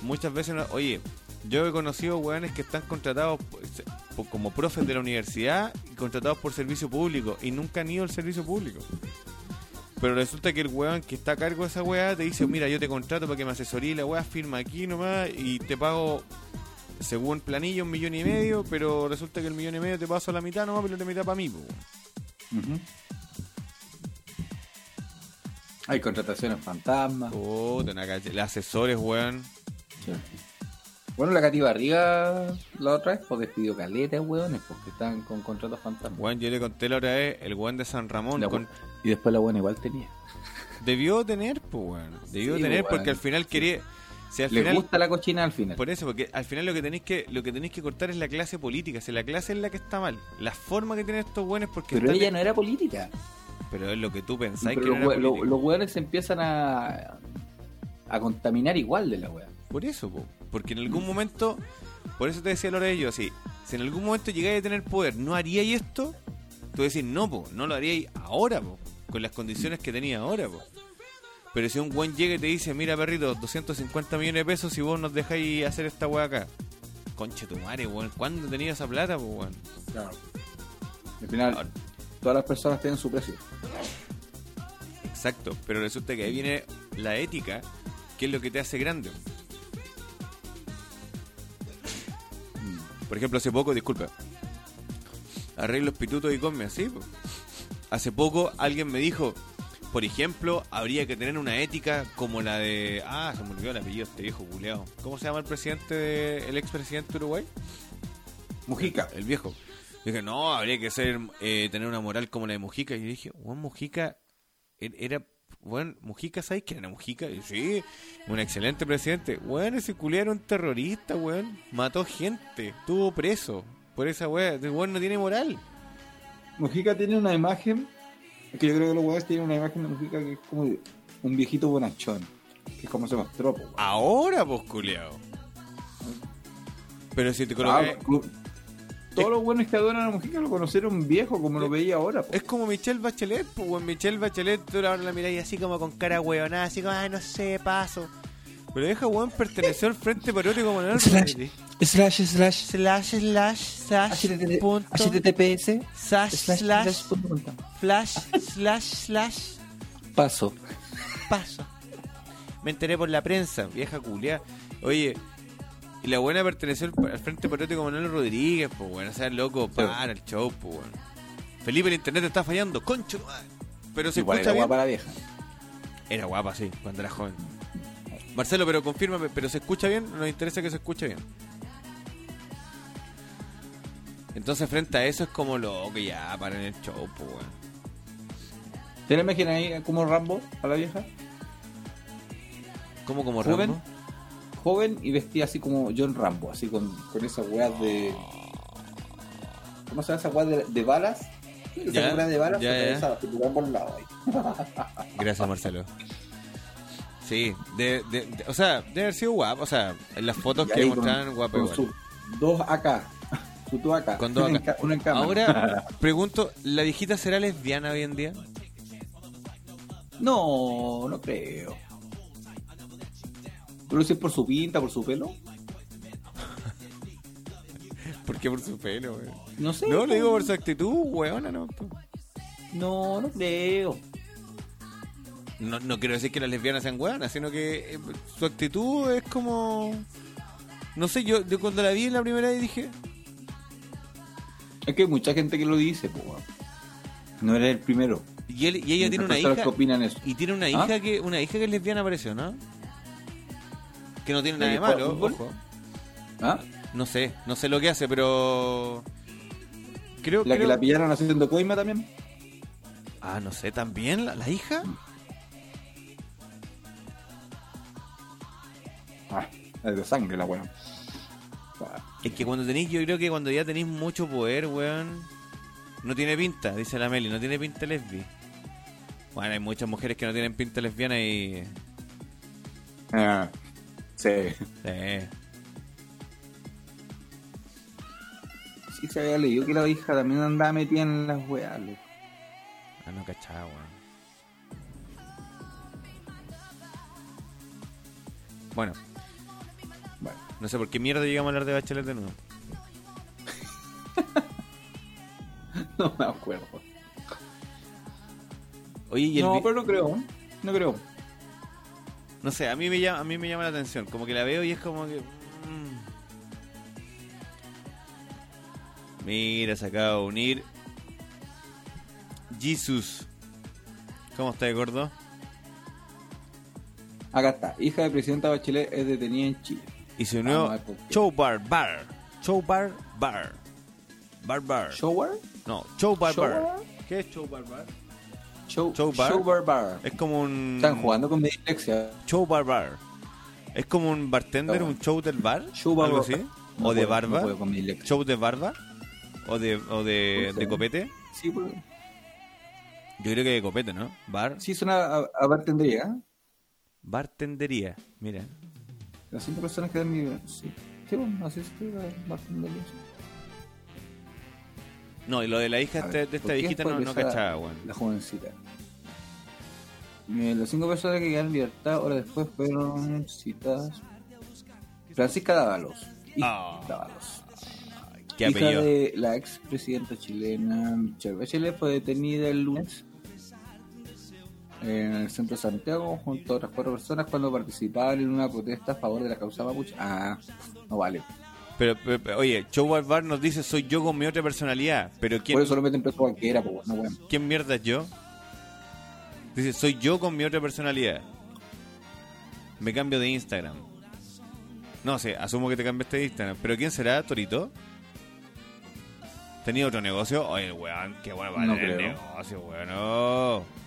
muchas veces, no- oye, yo he conocido weones que están contratados pues, po- como profes de la universidad y contratados por servicio público y nunca han ido al servicio público. Pero resulta que el weón que está a cargo de esa weá te dice, mira, yo te contrato para que me asesorí la weá, firma aquí nomás y te pago según planilla un millón y medio, pero resulta que el millón y medio te paso a la mitad nomás, pero la mitad para mí, weón. Ujú. Hay contrataciones fantasmas. Puta, una asesores, weón. Sí. Bueno, la Cati Barriga la otra vez pues despidió caleta, weones, porque estaban con contratos fantasmas. Weón, yo le conté la otra vez, el weón de San Ramón La con- bu- Y después la buena igual tenía. debió tener, pues, weón. Debió Sí, tener weón. porque al final quería... Si al final, gusta la cochina al final. Por eso, porque al final lo que tenéis que lo que tenéis que cortar es la clase política. Si la clase es la que está mal, la forma que tienen estos buenos porque Pero ella no era política. pero es lo que tú pensáis que los, no era lo- los weones se empiezan a, a contaminar igual de la wea. Por eso, po. porque en algún momento, por eso te decía Lora de ellos así, si en algún momento llegáis a tener poder, ¿no haríais esto? Tú decís, no, po, no lo haríais ahora, po, con las condiciones que tenía ahora, po. Pero si un buen llega y te dice, mira perrito, 250 millones de pesos si vos nos dejáis hacer esta weá acá. conche tu madre, weón. ¿Cuándo tenía esa plata, pues, weón? Claro. Al final, todas las personas tienen su precio. Exacto, pero resulta que ahí viene la ética, que es lo que te hace grande. Por ejemplo, hace poco, disculpa, arreglos pitutos y come así. Hace poco alguien me dijo, por ejemplo, habría que tener una ética como la de... Ah, se me olvidó el apellido este viejo culeado. ¿Cómo se llama el presidente, de- el expresidente de Uruguay? Mujica. El viejo. Dije, no, habría que ser, eh, tener una moral como la de Mujica. Y yo dije, Juan Mujica er- era, bueno, Mujica, ¿sabes quién era Mujica? Y sí, un excelente presidente. Bueno, ese culiao era un terrorista, weón. Mató gente, estuvo preso por esa weá. Weón no tiene moral. Mujica tiene una imagen, es que yo creo que los huevos tienen una imagen de Mujica que es como de un viejito bonachón, que es como se mostró. weón. Ahora, pues, culiao. Pero si te Ah, colocas... cu- todos los buenos que adoran a Mujica lo conocieron viejo como lo veía ahora. pues. Es como Michelle Bachelet, pues, weón. Michelle Bachelet, tú ahora la miráis así como con cara weonada, así como, ay, no sé, paso. Pero deja, weón, perteneció al Frente Patriótico Manuel Slash, slash, slash, Slash, slash, HTTP, punto, HTTPS, slash, slash, punto, flash, slash, slash, Paso. paso. Me enteré por la prensa, vieja culia. Oye, y la buena perteneció al, Frente Patriótico Manuel Rodríguez, pues, bueno, o sea, loco, para el show, pues, bueno. Felipe, el internet está fallando, concho. Pero se Igual escucha era bien. guapa la vieja. Era guapa, sí, cuando era joven. Marcelo, pero confírmame, ¿pero se escucha bien? Nos interesa que se escuche bien. Entonces, frente a eso es como loco, ya, para en el show, pues, weón. ¿Te la imaginas ahí como Rambo a la vieja? ¿Cómo como Joven. Rambo? Joven y vestida así como John Rambo, así con, con esas weas de. ¿Cómo se llama esa wea de, de balas? Esa Ya, wea de balas ya, ya. que te por un lado ahí. Gracias, Marcelo. Sí, de, de- de- o sea, debe haber sido guapo. O sea, en las fotos que ahí mostraban, guapo igual. dos acá. Su acá. Con dos en acá. en. Ahora, pregunto, ¿la viejita será lesbiana hoy en día? No, no creo. ¿Pero si es por su pinta, por su pelo? ¿Por qué por su pelo, weón? No sé. No, le digo por su actitud, weona, no. No, no creo. No, no quiero decir que las lesbianas sean hueonas, sino que eh, su actitud es como... No sé, yo, yo cuando la vi la primera vez dije... Es que hay mucha gente que lo dice, po. weón. No era el primero. Y, él, y ella tiene una hija... que opinan eso. Y tiene una ¿Ah? hija que una hija que es lesbiana, parece, ¿no? Que no tiene ¿La nada de malo, ojo. ¿Ah? No sé, no sé lo que hace, pero... Creo, La que la pillaron haciendo coima también. Ah, no sé, ¿también la, la hija? Ah, es de sangre la. Ah, Es que cuando tenéis, yo creo que cuando ya tenéis mucho poder, weón, no tiene pinta, dice la Meli, no tiene pinta lesbi. Bueno, hay muchas mujeres que no tienen pinta lesbiana y... Ah, sí. eh, Sí se había leído que la hija también andaba metida en las weas, loco. ah, no cachaba, weón. Bueno, no sé por qué mierda llegamos a hablar de Bachelet de nuevo. no me acuerdo. Oye, y el No, pero no creo. No creo. no sé, a mí me llama, a mí me llama la atención, como que la veo y es como que... mm. Mira, se acaba de unir Jesus. ¿Cómo está, gordo? Acá está. Hija de presidenta Bachelet es detenida en Chile. Y se unió Vamos a ver por qué. Show Bar Bar. Show Bar Bar. Bar Bar. ¿Shower? No, Show Bar Show Bar. Bar? ¿Qué es Show Bar Bar? Show, Show bar. Show bar bar. Es como un. Están jugando con mi dislexia. Show Bar Bar. Es como un bartender, un show del bar. Show bar algo así. No o de barba. no show de barba. O de, o de, No sé. de copete. Sí, pues, Yo creo que de copete, ¿no? Bar. sí suena a, a bartendería. ¿eh? Bartendería. Mira. Las cinco personas que dan mi. Sí, sí bueno, así es que la bartendería. sí. No, y lo de la hija este- ver, de esta ¿por qué viejita no, no cachaba, weón. La jovencita. Las cinco personas que quedaron en libertad horas después fueron citadas. Francisca Dávalos, Ah. Dávalos. ¿Qué Hija apellido? de la expresidenta chilena Michelle Bachelet fue detenida el lunes en el centro de Santiago junto a otras cuatro personas cuando participaban en una protesta a favor de la causa mapuche. Ah, no vale. Pero, pero- pero, oye, Bar nos dice soy yo con mi otra personalidad. Pero ¿quién, Por eso lo meten preso cualquiera, pues, no bueno. ¿quién mierda es yo? Dice soy yo con mi otra personalidad. Me cambio de Instagram. No sé, asumo que te cambiaste de Instagram. ¿Pero quién será, Torito? ¿Tenía otro negocio? Oye, weón, qué bueno para No creo. negocio, weón. no.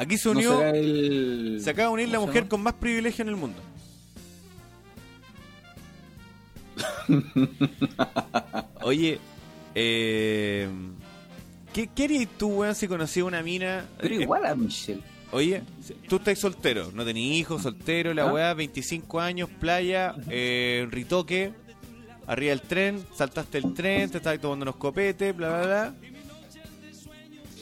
Aquí se unió, el... se acaba de unir la ¿cómo se mujer con más privilegio en el mundo. Oye, eh, ¿qué, ¿qué harías tú, weón, si conocías una mina? Pero eh, igual a Michelle. Oye, tú estás soltero, no tenés hijos, soltero, la ¿Ah? weá, 25 años, playa, eh, ritoque, arriba del tren, saltaste el tren, te estabas tomando unos copetes, bla, bla, bla.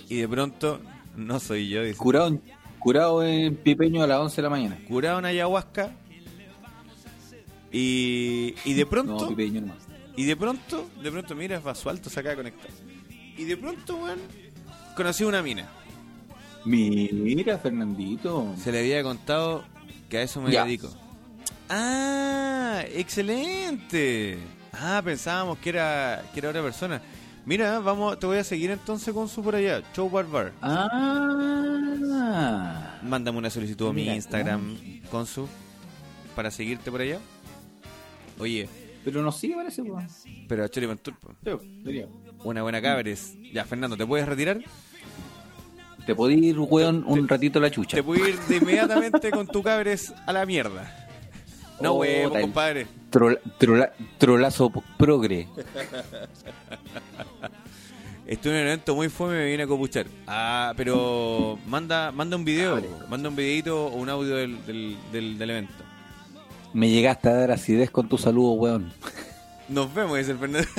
Y de pronto, no soy yo, dice. Curado, en- curado en Pipeño a las 11 de la mañana. Curado en ayahuasca. Y, y de No, pronto, Pipeño nomás. y de pronto, de pronto, mira, Basualto se acaba de conectar. Y de pronto, weón, conocí una mina. Mira, Fernandito. Se le había contado que a eso me Ya. dedico. Ah, excelente. Ah, pensábamos que era que era otra persona. Mira, vamos, te voy a seguir entonces con su por allá, Show Barbar. Ah. Mándame una solicitud a mi Mira, Instagram, Consu, para seguirte por allá. Oye, Pero no sigue, parece, pues. pero a Chori Ventur, po, una buena cabres. Ya, Fernando, ¿te puedes retirar? Te podés ir, weón, un ratito a la chucha. Te puedo ir de inmediatamente con tu cabres a la mierda. No, Oh, huevo, compadre. Trola- trola- trolazo progre. Estuve en un evento muy fome y me vine a copuchar. Ah, pero manda manda un video, manda un videito o un audio del, del, del, del evento. Me llegaste a dar acidez con tu saludo, weón. Nos vemos, dice el Fernando.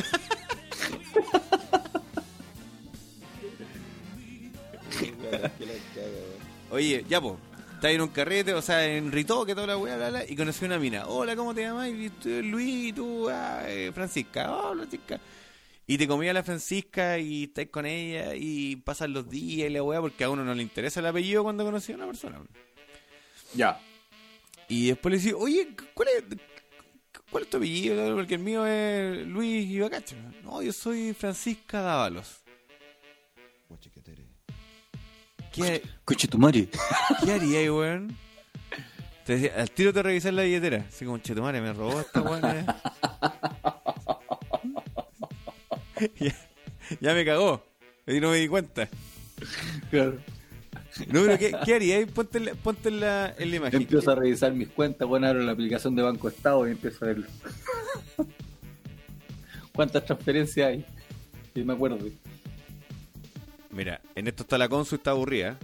Oye, ya po, estás en un carrete, o sea, en Ritoque, toda la weá, bla, bla, y conocí una mina. Hola, ¿cómo te llamas? Y tú, Luis, y tú, ah, eh, Francisca. Hola, chica. Y te comía la Francisca y estás con ella y pasan los días y la weá, porque a uno no le interesa el apellido cuando conocí a una persona. Ya. Y después le decía, oye, ¿cuál es, cuál es tu apellido? Porque el mío es Luis Ibacacho. No, yo soy Francisca Dávalos. ¿Qué, Coche tu madre. ¿Qué haría, ahí, weón? Te decía, al tiro te revisar la billetera. Así como, chetumare, me robó esta weón. eh". ya, ya me cagó. Y no me di cuenta. Claro. No, pero ¿qué, qué haría? ahí? Ponte, en la- ponte en, la, en la imagen. Empiezo a revisar mis cuentas, bueno, abro la aplicación de Banco Estado y empiezo a ver cuántas transferencias hay. Y me acuerdo. Mira, en esto está la Consu, está aburrida.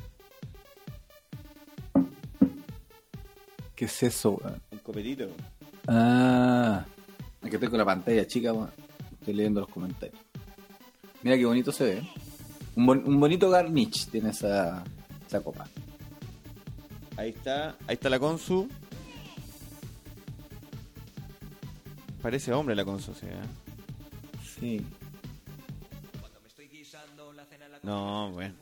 ¿Qué es eso, weón? Un copetito. Ah, aquí tengo la pantalla chica, weón. Estoy leyendo los comentarios. Mira qué bonito se ve. ¿eh? Un, bon- un bonito garnish tiene esa, esa copa. Ahí está, ahí está la Consu. Parece hombre la Consu, sí. ¿eh? Sí. No, bueno.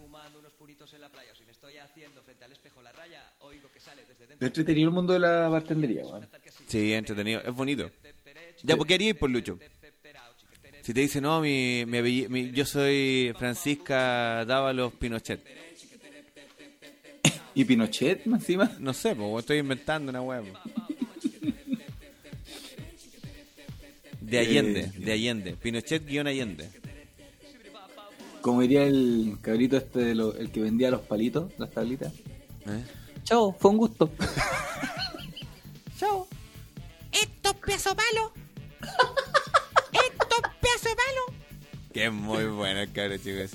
Lo entretenido el mundo de la bartendería, weón. Sí, entretenido, es bonito. Ya, ¿por qué haríais por Lucho? Si te dice, no, mi, mi, yo soy Francisca Dávalos Pinochet. ¿Y Pinochet encima? No sé, pues estoy inventando una hueá. po. De Allende, de Allende. Pinochet guion Allende. Como diría el cabrito este, de lo- el que vendía los palitos, las tablitas. ¿Eh? Chao, fue un gusto. Chao. Estos pesos palos. Estos pesos palos. Que es muy bueno el cabrón, chicos.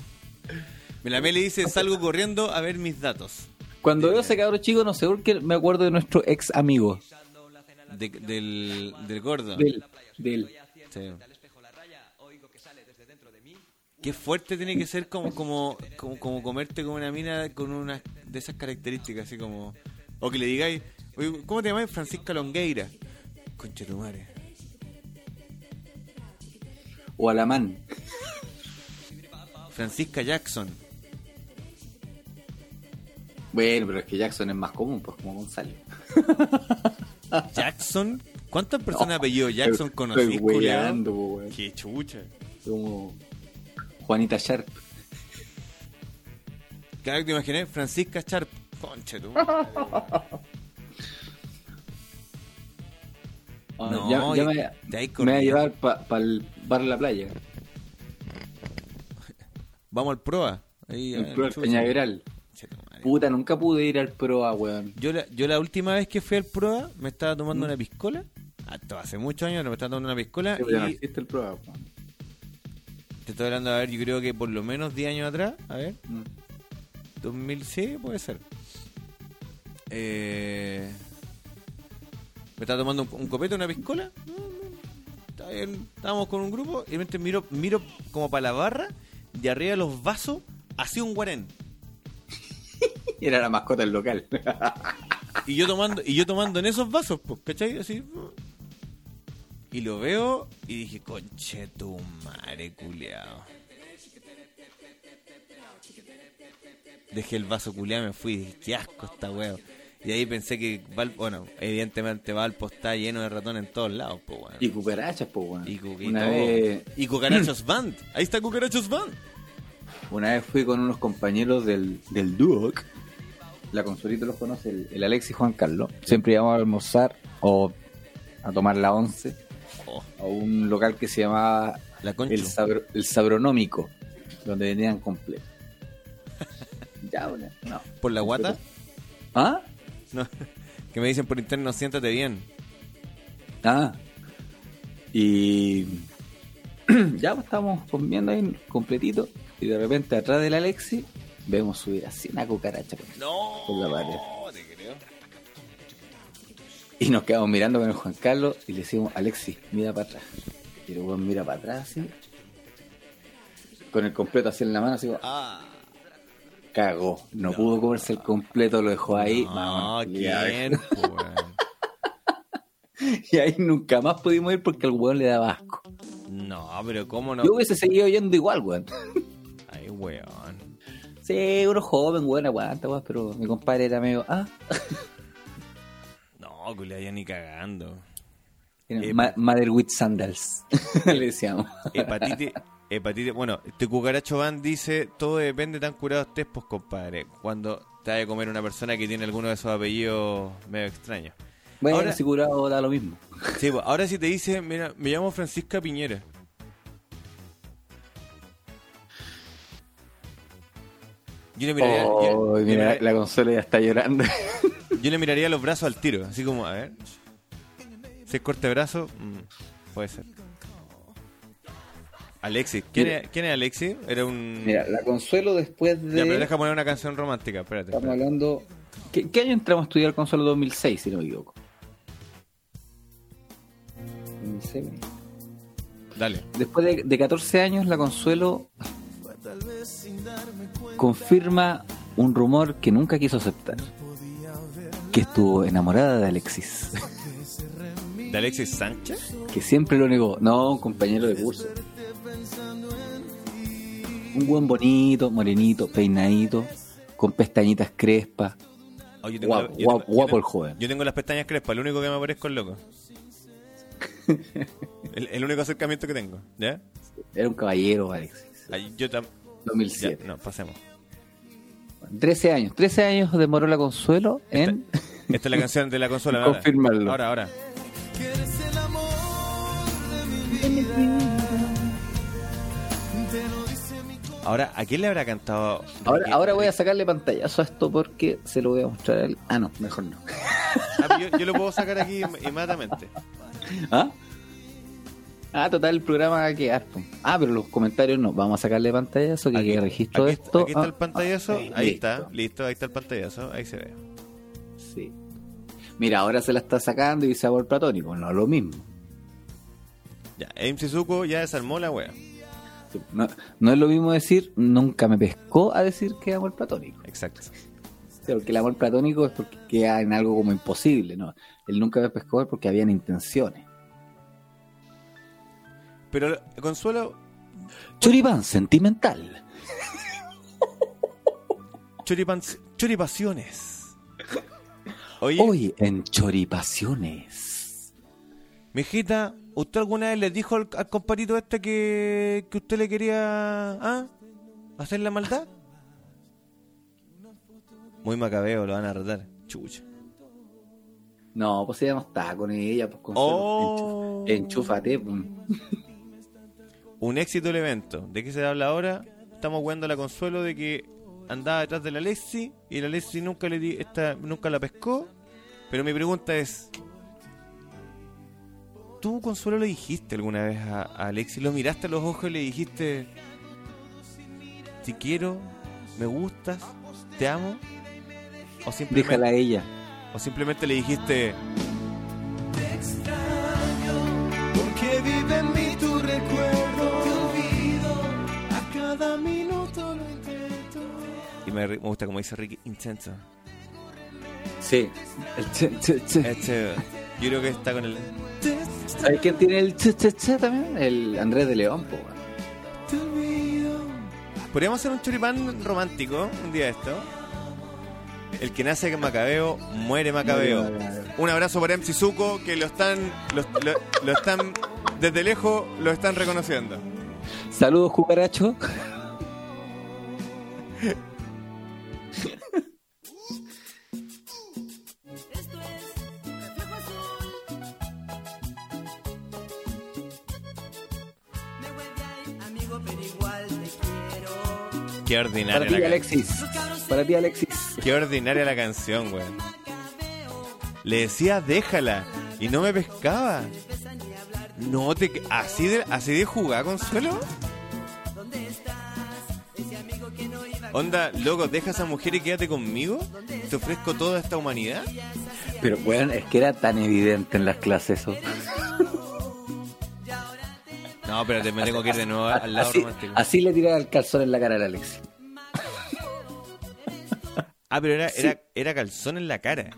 La Meli dice, salgo corriendo a ver mis datos. Cuando veo ese cabro chico, no sé por qué me acuerdo de nuestro ex amigo. De- del, del gordo. Del, del. Sí. Qué fuerte tiene que ser como, como, como, como comerte con una mina con una de esas características, así como... O que le digáis, "Oye, ¿cómo te llamas? Francisca Longueira. Concha tu madre. O Alamán. Francisca Jackson. Bueno, pero es que Jackson es más común, pues como Gonzalo. Jackson. ¿Cuántas personas de apellido Jackson Estoy po, weón. Qué chucha. Como Juanita Sharp. Claro que te imaginé, Francisca Sharp. Conche tú. Ah, No, ya, me, me va a llevar para el bar de la playa. Vamos al proa. Ahí, El pro del chucha. Peñaveral. Puta, nunca pude ir al proa, weón. Yo la, yo la última vez que fui al proa me estaba tomando una piscola. Hasta hace muchos años me estaba tomando una piscola. Sí, no y existe el proa, weón. Te estoy hablando, a ver, yo creo que por lo menos 10 años atrás. A ver. Mm. 2000, sí, puede ser. Eh, me estaba tomando un, un copete, una piscola. Mm, mm, Estábamos con un grupo y de repente miro, miro como para la barra y arriba de los vasos hacía un guarén. Era la mascota del local. Y yo tomando, y yo tomando en esos vasos, pues, ¿cachai? Así. Y lo veo y dije, conche tu madre, culeado. Dejé el vaso culeado y me fui. Dije, qué asco esta wea. Y ahí pensé que, Val- bueno, evidentemente Valpo está lleno de ratones en todos lados, pues, weón. y cucarachas, pues, weón. Y, cu- vez, Y Cucarachos Band. Ahí está Cucarachos Band. una vez fui con unos compañeros del, del Duoc. La consolita los conoce, el, el Alex y Juan Carlos. Siempre íbamos a almorzar o a tomar la once a un local que se llamaba la el, sabro- el Sabronómico, donde venían completo. ya, bueno, no. Por la guata. ¿Ah? No, que me dicen por interno, siéntate bien. Ah. Y ya pues, estábamos comiendo ahí completito. Y de repente atrás del Alexi vemos subir así una cucaracha por, No, por la pared. te creo. Y nos quedamos mirando con el Juan Carlos y le decimos, Alexi, mira para atrás. Y el weón mira para atrás así. Con el completo así en la mano, así como, Ah. cagó. No, pudo comerse el completo, lo dejó ahí. No, Mamá, ¿quién? weón? Y ahí nunca más pudimos ir porque al weón le daba asco. No, pero ¿cómo no? Yo hubiese seguido yendo igual, weón. Ay, weón. Sí, uno joven, weón, aguanta, weón, pero mi compadre era medio, ah, No, culia, ya ni cagando. Eh, ma- Mother with Sandals, le decíamos. Hepatitis, hepatitis. Bueno, este cucaracho van dice: todo depende de tan curado estés, pues compadre. Cuando te vaya a comer una persona que tiene alguno de esos apellidos medio extraños. Bueno, Ahora- si curado da lo mismo. Sí, pues, ahora si te dice: Mira, me llamo Francisca Piñera. Yo le miraría, yo- Oh, mira, miraría- la consola ya está llorando. yo le miraría los brazos al tiro, así como, a ver. Si es corte de brazo, mm, puede ser. Alexis, ¿quién, Mira. es, quién es Alexis? Era un. Mira, la consuelo después de... Ya, pero deja poner una canción romántica, espérate. Estamos espérate. hablando... ¿Qué, qué año entramos a estudiar consuelo 2006, si no me equivoco? 2006. Dale. Después de, de 14 años, la Consuelo confirma un rumor que nunca quiso aceptar. Que estuvo enamorada de Alexis. ¿De Alexis Sánchez? Que siempre lo negó. No, un compañero de curso. Un buen bonito, morenito, peinadito, con pestañitas crespas. Oh, Guapo, la- yo guapo, tengo- yo guapo tengo- el joven. Yo tengo las pestañas crespas, lo único que me parezco es loco. el, el único acercamiento que tengo, ¿ya? Era un caballero, Alexis. Ay, yo tam- ya, 2007. no, pasemos. 13 años. 13 años demoró la Consuelo en... Esta es la canción de la consola. ahora. Confirmarlo. Ahora, ahora. Ahora, ¿a quién le habrá cantado? Ahora, ahora voy a sacarle pantallazo a esto porque se lo voy a mostrar a él. Ah, no, mejor no. Ah, yo, yo lo puedo sacar aquí inmediatamente. ¿Ah? Ah, total, el programa va a quedar. Ah, pero los comentarios no. Vamos a sacarle pantallazo que Aquí, quede registro aquí- de esto. aquí está Ah, el pantallazo. ah, ahí listo. está, listo, ahí está el pantallazo. Ahí se ve. Sí. Mira, ahora se la está sacando y sabor platónico. No lo mismo. Ya, MC Zuko ya desarmó la wea. Sí, No, no es lo mismo decir nunca me pescó a decir que es amor platónico. Exacto. Porque el amor platónico es porque queda en algo como imposible, ¿no? El nunca me pescó es porque habían intenciones. Pero Consuelo, Choripán sentimental. choripans, choripaciones. Oye, Hoy en Choripaciones. mijita, ¿usted alguna vez le dijo al, al compadito este que, que usted le quería ¿ah? hacer la maldad? Muy macabeo, lo van a retar. Chucha. No, pues ella no está con ella, pues con Oh. Enchúfate, pues. Un éxito el evento. ¿De qué se habla ahora? Estamos jugando la consuelo de que andaba detrás de la Alexi y la Alexi nunca le di, esta, nunca la pescó. Pero mi pregunta es: ¿Tú, Consuelo, le dijiste alguna vez a, a Alexi? ¿Lo miraste a los ojos y le dijiste: Te quiero, me gustas, te amo? ¿O simplemente, Déjala a ella. o simplemente le dijiste: Porque vive en mí tu recuerdo. Y me, me gusta como dice Ricky: Intenso. Sí. El che, che, che. Este, yo creo que está con el. ¿Sabes quién tiene el che, che, che también? El Andrés de León, weón. Olvido. Podríamos hacer un choripán romántico un día de esto. El que nace en Macabeo, muere Macabeo. Un abrazo para MC Zuko, que lo están, lo, lo- lo están, desde lejos lo están reconociendo. Saludos, cucaracho. Qué Para ordinaria ti, la, Alexis. Para ti, Alexis. qué ordinaria la canción, güey. Le decía, déjala, y no me pescaba. No te, así de, así de jugar, Consuelo. Onda, loco, deja a esa mujer y quédate conmigo. Te ofrezco toda esta humanidad. Pero, bueno, es que era tan evidente en las clases eso. No, espérate, me tengo que ir de nuevo al lado Así, romántico. así le tiraba el calzón en la cara al Alexis. Ah, pero era, era, era calzón en la cara.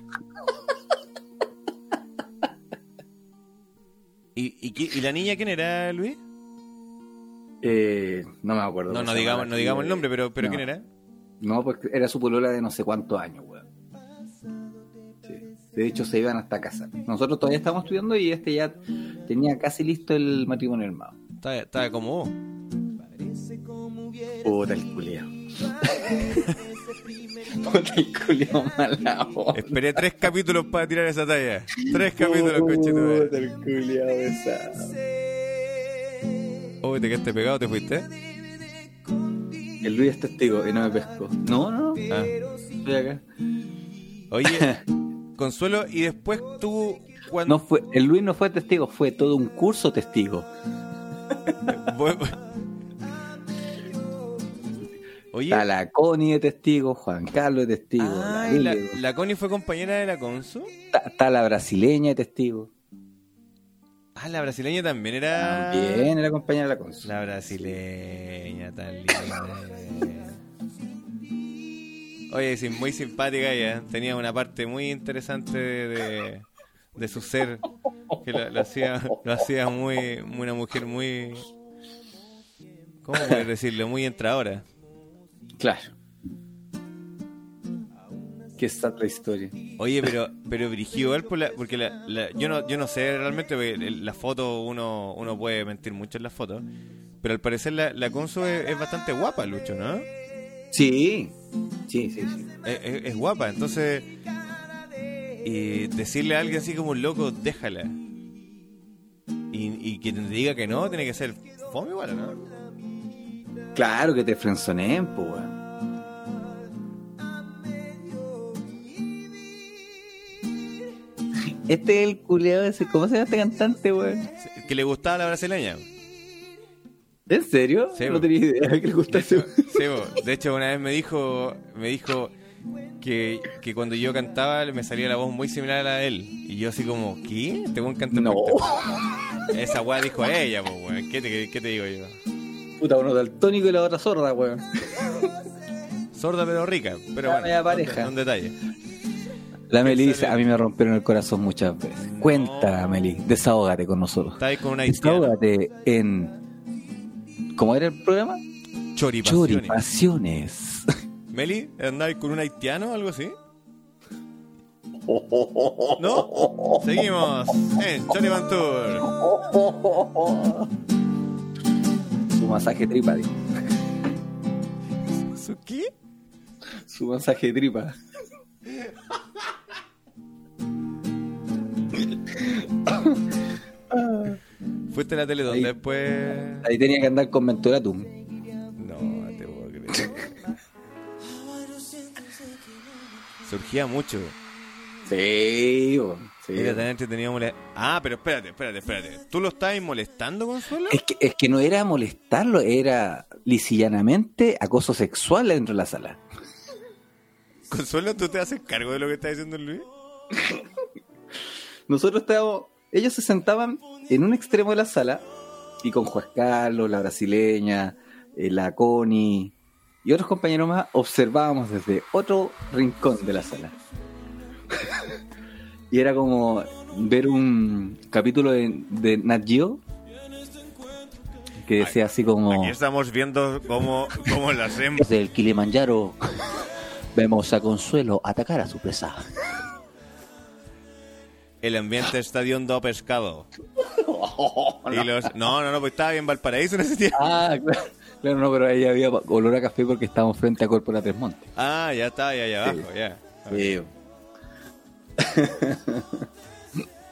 ¿Y, y, y la niña quién era, Luis? Eh, no me acuerdo. No, no digamos, no digamos el nombre, pero, pero No. ¿quién era? No, porque era su polola de no sé cuántos años, weón. Sí. De hecho, se iban hasta casar. Nosotros todavía estábamos estudiando y este ya tenía casi listo el matrimonio armado. Estaba, estaba como vos. Puta el culiao. Puta el culiao mala onda. Esperé tres capítulos para tirar esa talla. Tres capítulos, conchetumare. Puta el culiao esa. Uy, te quedaste pegado, te fuiste. El Luis es testigo y no me pesco. No, no, no. Ah. Estoy acá. Oye, Consuelo, y después tú, cuando. No fue, el Luis no fue testigo, fue todo un curso testigo. Oye, Está la Connie de testigo, Juan Carlos de testigo, la ay, la, la Connie fue compañera de la Consu. está, está la brasileña de testigo. Ah, la brasileña también era. También era compañera de la Consul. La brasileña, tan linda. Oye, sí, muy simpática ella. Tenía una parte muy interesante de, de, de su ser que lo, lo hacía, lo hacía muy, muy una mujer muy. ¿Cómo puedes decirlo? Muy entradora. Claro. Qué sad la historia. Oye, pero pero Brigido igual por la- porque la, la- yo no yo no sé realmente la foto uno uno puede mentir mucho en las fotos, pero al parecer la, la Consu es, es bastante guapa, Lucho, ¿no? Sí, sí, sí, sí. Es, es- es guapa, entonces y decirle a alguien así como un loco, déjala. Y, y que te diga que no, tiene que ser fome igual, ¿no? Claro que te frenzoneen, po, Este es el culeado ese. ¿Cómo se llama este cantante, weón? Que le gustaba la brasileña. ¿En serio? Sí, no tenía idea que le gusta De hecho, sí, de hecho, una vez me dijo, me dijo que, que cuando yo cantaba me salía la voz muy similar a la de él. Y yo así como, ¿qué? Te voy a cantar No. Esa weá dijo ella, pues, weón. ¿Qué te, qué te digo yo? Puta, uno daltónico y la otra sorda, weón. Sorda pero rica. Pero Ah, bueno, pareja. un detalle. La Meli dice, a mí me rompieron el corazón muchas veces. Cuenta, Meli, desahógate con nosotros. Está ahí con una. Desahógate en. ¿Cómo era el programa? Choripasiones. Choripasiones. Meli, ¿andabas con un haitiano o algo así? ¿No? Seguimos en Choripan Tour. Su masaje tripa, dijo. ¿Su qué? Su masaje tripa. Fuiste a la tele donde Ahí. después. Ahí tenía que andar con Menturatum. No, te puedo creer. Surgía mucho. Sí, bo, sí. Era tan entretenido Ah, pero espérate, espérate, espérate. ¿Tú lo estabas molestando, Consuelo? Es que, es que no era molestarlo, era lisillanamente acoso sexual dentro de la sala. Consuelo, ¿tú te haces cargo de lo que está diciendo Luis? Nosotros estábamos, ellos se sentaban en un extremo de la sala y con Juan Carlos, la brasileña, eh, la Connie y otros compañeros más observábamos desde otro rincón de la sala. y era como ver un capítulo de, de Nat Geo que decía así como Aquí estamos viendo cómo, cómo lo hacemos. desde el Kilimanjaro vemos a Consuelo atacar a su presa. El ambiente está de hondo pescado. Y los... No, no, no, pues estaba bien Valparaíso en ese tiempo. Ah, claro. Claro, no, pero ahí había olor a café porque estábamos frente a Corpora Tres Montes. Ah, ya está, ya, allá abajo, ya. Sí.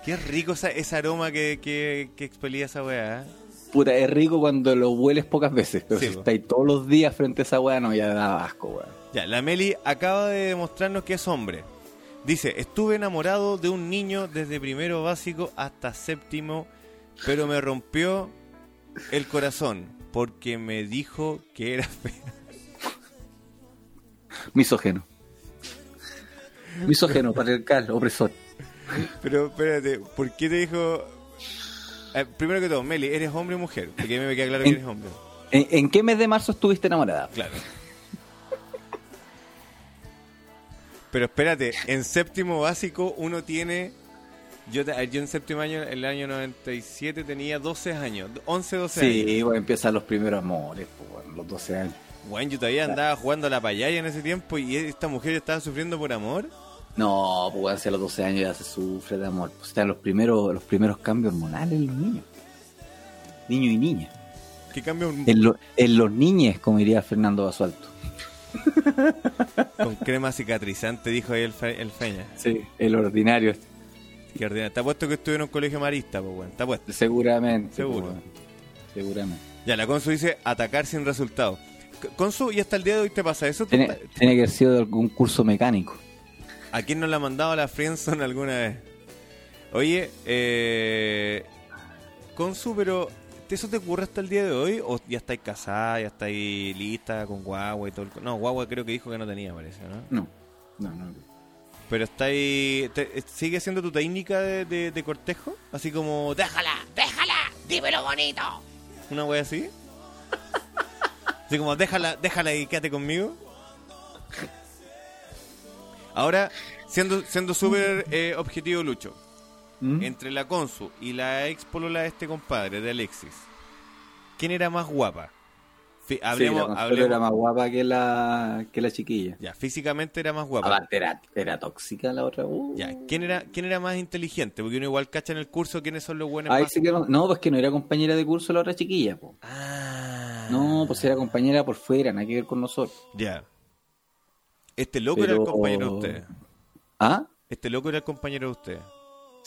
Qué rico esa, ese aroma que, que, que expelía esa weá. ¿eh? Puta, es rico cuando lo hueles pocas veces, pero Sí, si estáis todos los días frente a esa weá, no, ya da asco, weón. Ya, la Meli acaba de demostrarnos que es hombre. Dice, estuve enamorado de un niño desde primero básico hasta séptimo, pero me rompió el corazón porque me dijo que era fea. Misógeno. Misógeno, patriarcal, opresor. Pero espérate, ¿por qué te dijo... Eh, primero que todo, Meli, ¿eres hombre o mujer? Porque a mí me queda claro que eres hombre. ¿En, en qué mes de marzo estuviste enamorada? Claro. Pero espérate, en séptimo básico uno tiene... Yo, yo en séptimo año, el año 97, tenía 12 años, 11, 12 años. Sí, bueno, empiezan los primeros amores, weón, los 12 años. Bueno, yo todavía andaba jugando a la payaya en ese tiempo y esta mujer estaba sufriendo por amor. No, pues a los 12 años ya se sufre de amor. Pues están los primeros, los primeros cambios hormonales en los niños. Niños y niñas. ¿Qué cambio un- En, lo- en los niñes, como diría Fernando Basualto. con crema cicatrizante? Dijo ahí el, fe- el feña. Sí, el ordinario. Qué ordinario. Está puesto que estuve en un colegio marista, pues bueno, está puesto. Seguramente. Seguro. pues, weón. Seguramente. Ya, la Consu dice atacar sin resultado. Consu, ¿y hasta el día de hoy te pasa eso? ¿Tú Tiene, tiene que haber sido de algún curso mecánico. ¿A quién nos la ha mandado la Friendzone alguna vez? Oye, eh... Consu, pero ¿eso te ocurre hasta el día de hoy? ¿O ya estáis casada, ya estáis lista con guagua y todo el... No, guagua creo que dijo que no tenía, parece, ¿no? No, no, no. Pero estáis... te- ¿Sigue siendo tu técnica de, de- de cortejo? Así como, déjala, ¡Déjala! ¡Dímelo bonito! una wea así. Así como, déjala, déjala y quédate conmigo. Ahora, siendo siendo súper eh, objetivo, Lucho, ¿Mm? entre la Consu y la ex polola de este compadre, de Alexis, ¿quién era más guapa? Sí, hablemos, la hablemos- era más guapa que la, que la chiquilla. Ya, físicamente era más guapa. Aparte era, era tóxica la otra. Uh. Ya, ¿quién era, ¿quién era más inteligente? Porque uno igual cacha en el curso quiénes son los buenos Ahí más- sí que no, no, pues que no era compañera de curso la otra chiquilla. po. Ah. No, pues era compañera por fuera, nada que ver con nosotros. Ya. Este loco era el compañero de ustedes. ¿Ah? Este loco era el compañero de ustedes.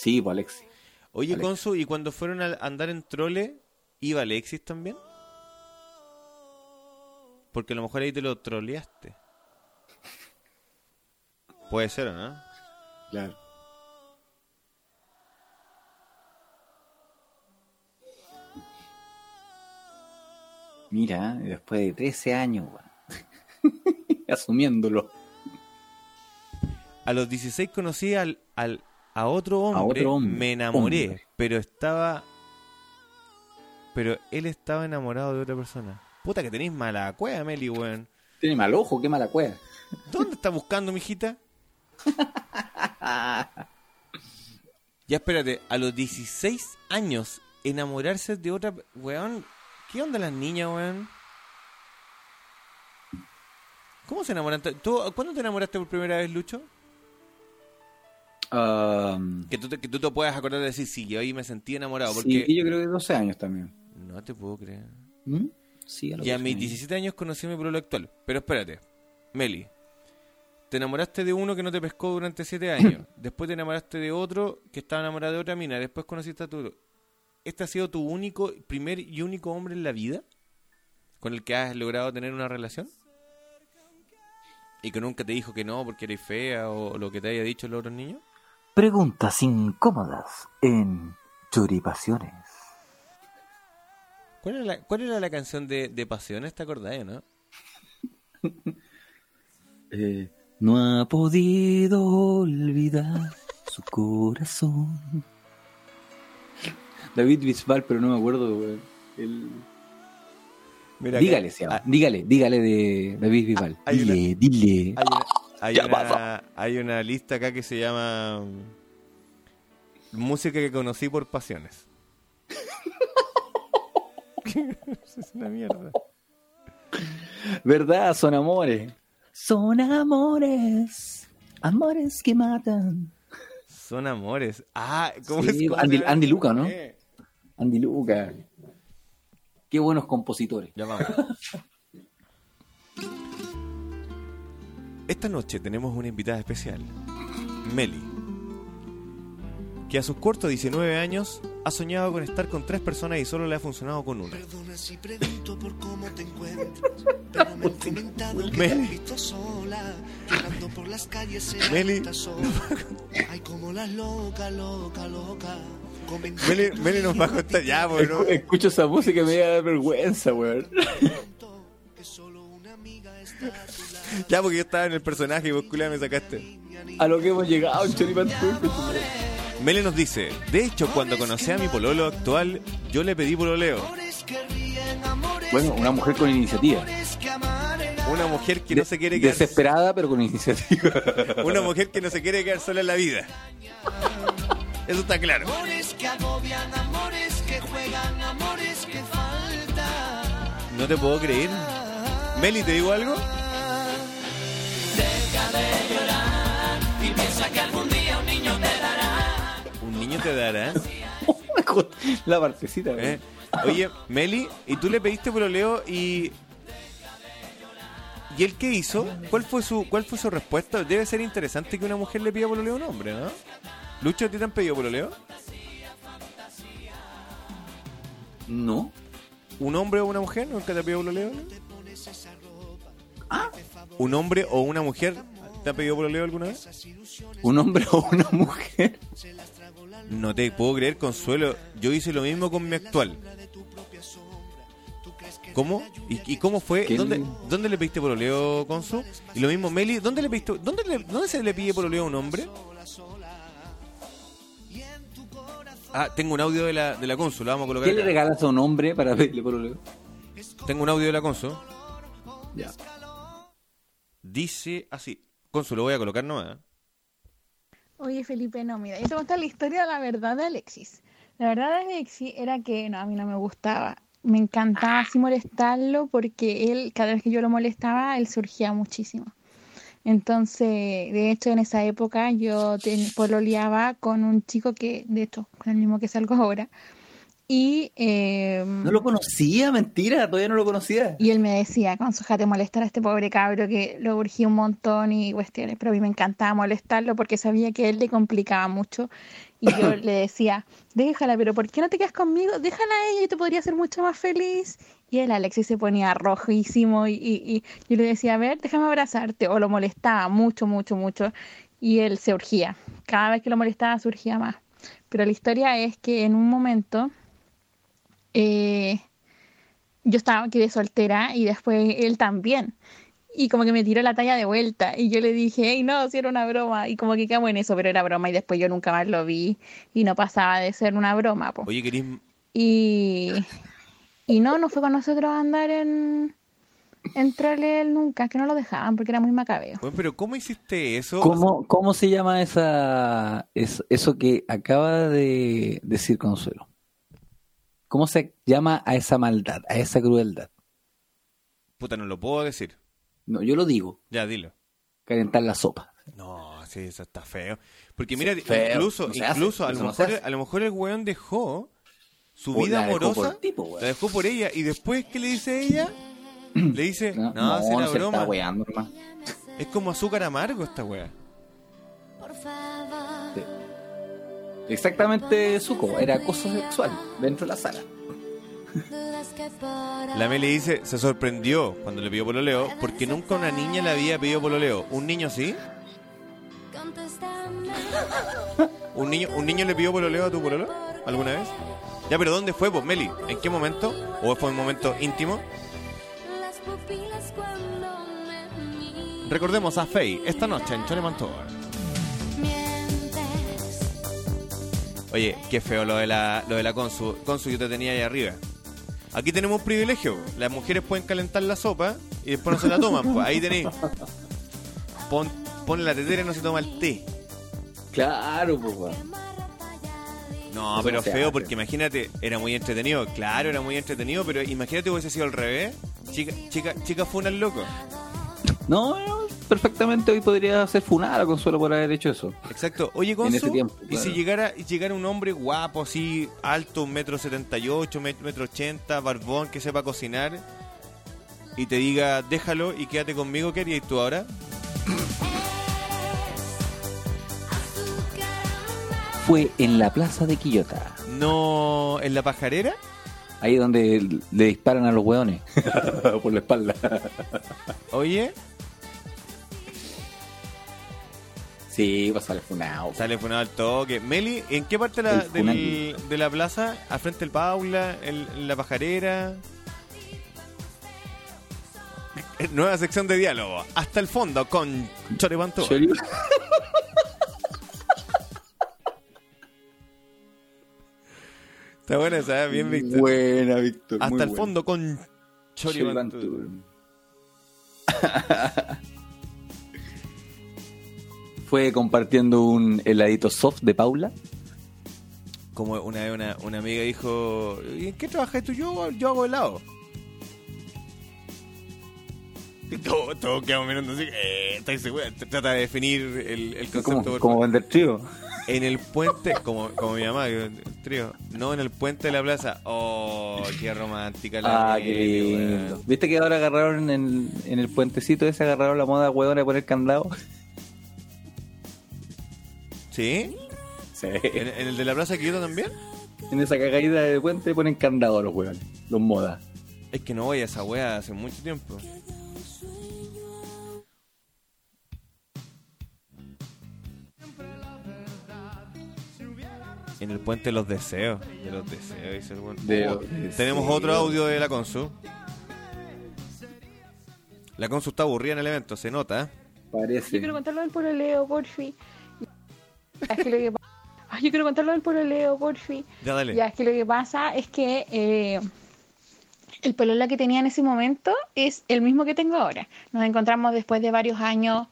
Sí, pues Alexis. Oye, Alexis. Consu, ¿y cuando fueron a andar en trole, iba Alexis también? Porque a lo mejor ahí te lo troleaste. Puede ser, ¿o no? Claro. Mira, después de 13 años, asumiéndolo. A los 16 conocí al, al, a, otro hombre, otro hombre. me enamoré, Hombre. pero estaba... Pero él estaba enamorado de otra persona. Puta que tenéis mala cueva, Meli, weón. Tiene mal ojo, qué mala cueva. ¿Ya ¿Dónde está buscando, mijita? Ya espérate, a los 16 años, enamorarse de otra... Weón, ¿qué onda las niñas, weón? ¿Cómo se enamoran? ¿Tú, ¿Cuándo te enamoraste por primera vez, Lucho? Que tú, te, que tú te puedas acordar de decir, sí, yo ahí me sentí enamorado. sí, Porque y yo creo que 12 años también. no te puedo creer. ¿Mm? Sí, a Y a 12 mis años. 17 años conocí a mi pueblo actual. Pero espérate, Meli, te enamoraste de uno que no te pescó durante 7 años. Después te enamoraste de otro que estaba enamorado de otra mina. Después conociste a tu... ¿Este ha sido tu único, primer y único hombre en la vida? ¿Con el que has logrado tener una relación? ¿Y que nunca te dijo que no porque eres fea o lo que te haya dicho los otros niños? Preguntas incómodas en Churipasiones. ¿Cuál era la, cuál era la canción de, de Pasiones? ¿Te acordás, no? Eh, no ha podido olvidar su corazón. David Bisbal, pero no me acuerdo. El- Mira, dígale, acá- se llama. ah, dígale, dígale de David Bisbal. una- dile, dile. Hay una, hay, Ya una, pasa. hay una lista acá que se llama mm, Música que conocí por pasiones. es una mierda. ¿Verdad? Son amores. Son amores. Amores que matan. Son amores. Ah, ¿cómo Sí, es? ¿Cómo Andy- se llama? Andy Luca, ¿no? Andy Luca. Qué buenos compositores. Ya vamos. Esta noche tenemos una invitada especial, Meli, que a sus cortos 19 años ha soñado con estar con tres personas y solo le ha funcionado con una. Perdona si pregunto por cómo te encuentras, pero me han comentado que te Meli. han visto sola, llorando por las calles en Meli. alta sola. Ay, como las loca, loca, loca. Meli, Meli nos va a contar ya, pues, ¿no? Escu- Escucho esa música y me da vergüenza, weón. Ya, porque yo estaba en el personaje y vos culia me sacaste. A lo que hemos llegado, Choripan Meli nos dice, de hecho, cuando conocí a mi pololo actual, yo le pedí pololeo. Bueno, una mujer con iniciativa. Una mujer que no se quiere quedar... Desesperada, pero con iniciativa. Una mujer que no se quiere quedar sola en la vida. Eso está claro. No te puedo creer. Meli, ¿te digo algo? Y piensa que algún día un niño te dará. Un niño te dará. La partecita. ¿eh? Oye, Meli, ¿y tú le pediste pololeo y... ¿Y él qué hizo? ¿Cuál fue su cuál fue su respuesta? Debe ser interesante que una mujer le pida pololeo a un hombre, ¿no? Lucho, ¿a ti te han pedido pololeo? No. ¿Un hombre o una mujer nunca te ha pedido pololeo? ¿Un hombre o una mujer te ha pedido pololeo alguna vez? ¿Un hombre o una mujer? No te puedo creer, Consuelo. Yo hice lo mismo con mi actual. ¿Cómo? ¿Y, y cómo fue? ¿Qué ¿Dónde, le- ¿Dónde le pediste pololeo, Consu? Y lo mismo, Meli, ¿dónde le pediste, dónde, le- dónde se le pide pololeo a un hombre? Ah, tengo un audio de la, de la Consu, la vamos a colocar ¿Qué le regalas a un hombre para pedirle por Leo? Tengo un audio de la Consu. Ya. Dice así. Consu, lo voy a colocar nomás. ¿eh? Oye, Felipe, no, mira, yo te la historia de la verdad de Alexis. La verdad de Alexis era que no, a mí no me gustaba. Me encantaba así molestarlo porque él, cada vez que yo lo molestaba, él surgía muchísimo. Entonces, de hecho, en esa época yo ten- pololeaba con un chico que, de hecho, con el mismo que salgo ahora. Y, eh, No lo conocía, mentira, todavía no lo conocía. y él me decía, consujate molestar a este pobre cabro que lo urgía un montón y cuestiones, pero a mí me encantaba molestarlo porque sabía que él le complicaba mucho y yo le decía, déjala, pero ¿por qué no te quedas conmigo? Déjala a ella y te podría hacer mucho más feliz. Y el Alexis se ponía rojísimo y, y, y yo le decía, a ver, déjame abrazarte, o lo molestaba mucho, mucho, mucho y él se urgía. Cada vez que lo molestaba surgía más. Pero la historia es que en un momento... Eh, yo estaba, quedé soltera y después él también. Y como que me tiró la talla de vuelta y yo le dije, hey, no, si era una broma. Y como que quedamos en eso, pero era broma y después yo nunca más lo vi y no pasaba de ser una broma. po. Oye, ¿querís, Y, y no, no fue con nosotros a andar en, entrarle él nunca, que no lo dejaban porque era muy macabeo. Bueno, pero ¿cómo hiciste eso? ¿Cómo, ¿Cómo se llama esa es- eso que acaba de decir Consuelo? ¿Cómo se llama a esa maldad, a esa crueldad? Puta, no lo puedo decir. No, yo lo digo, Ya, dilo. calentar la sopa. No, sí, eso está feo. Porque mira, Feo, incluso, no se hace, incluso a, lo no mejor, a lo mejor el weón dejó su O vida la dejó por amorosa, el tipo, weón. la dejó por ella, y después, ¿qué le dice ella? Le dice, no, No, no, era se broma. está weando, hermano. Es como azúcar amargo esta wea. Exactamente, Suco, era acoso sexual dentro de la sala. La Meli dice, se sorprendió cuando le pidió pololeo, porque nunca una niña le había pedido pololeo. ¿Un niño sí? ¿Un niño, ¿Un niño le pidió pololeo a tu pololo alguna vez? Ya, pero ¿dónde fue, pues, Meli? ¿En qué momento? ¿O fue un momento íntimo? Recordemos a Faye esta noche en Chole Mantobar. Oye, qué feo lo de la, lo de la Consu. Consu, yo te tenía ahí arriba. Aquí tenemos un privilegio. Las mujeres pueden calentar la sopa y después no se la toman. Pues ahí tenéis. Pon, pon la tetera y no se toma el té. Claro, pues. No, Eso pero feo hace. porque imagínate, era muy entretenido. Claro, era muy entretenido, pero imagínate hubiese sido al revés. Chica, chica, chica fue un loco. No, no, perfectamente hoy podría ser funada Consuelo por haber hecho eso. Exacto. Oye, En Consu, ese tiempo, y si llegara, llegara un hombre guapo, así, alto, un metro setenta y ocho, met- metro ochenta, barbón, que sepa cocinar, y te diga, déjalo y quédate conmigo, ¿qué harías tú ahora? Fue en la plaza de Quillota, No, en la pajarera. ahí donde le disparan a los hueones por la espalda. Oye, Sí, pues sale funado. sale funado al toque. Meli, ¿en qué parte de la, del- de la plaza? ¿Al frente del Paula? ¿En, la pajarera? Eh, Nueva sección de diálogo. Hasta el fondo con Choripantú. Chori- Está buena esa, ¿eh? bien, Víctor. Buena, Víctor. Hasta el buena. fondo con Choripantú. Fue compartiendo un heladito soft de Paula. Como una vez una, una amiga dijo, ¿y en qué trabajas tú? Yo, yo hago helado. Y todo- Todos quedamos mirando así, eh, ¿estáis seguros? Trata de definir el, el concepto. Como, vender trío. En el puente, como, como mi mamá, trío. No, en el puente de la plaza. Oh, qué romántica la Ah, qué lindo. ¿Viste que ahora agarraron en, en el puentecito ese, agarraron la moda huevona de poner candado? ¿Sí? Sí. ¿En, en el de la plaza Quito también? En esa cagadita de puente ponen candado a los huevones, los modas. Es que no voy a esa wea hace mucho tiempo. En el puente de los deseos. De los deseos, dice el. De Oh, tenemos otro audio de la Consu. La Consu está aburrida en el evento, se nota. ¿eh? Yo Parece. quiero contar lo del pololeo, porfi. Ya, Es que lo que pa- Ay, yo quiero contar lo del pololeo, porfi. Ya dale. Ya, es que lo que pasa es que eh, el pololo que tenía en ese momento es el mismo que tengo ahora. Nos encontramos después de varios años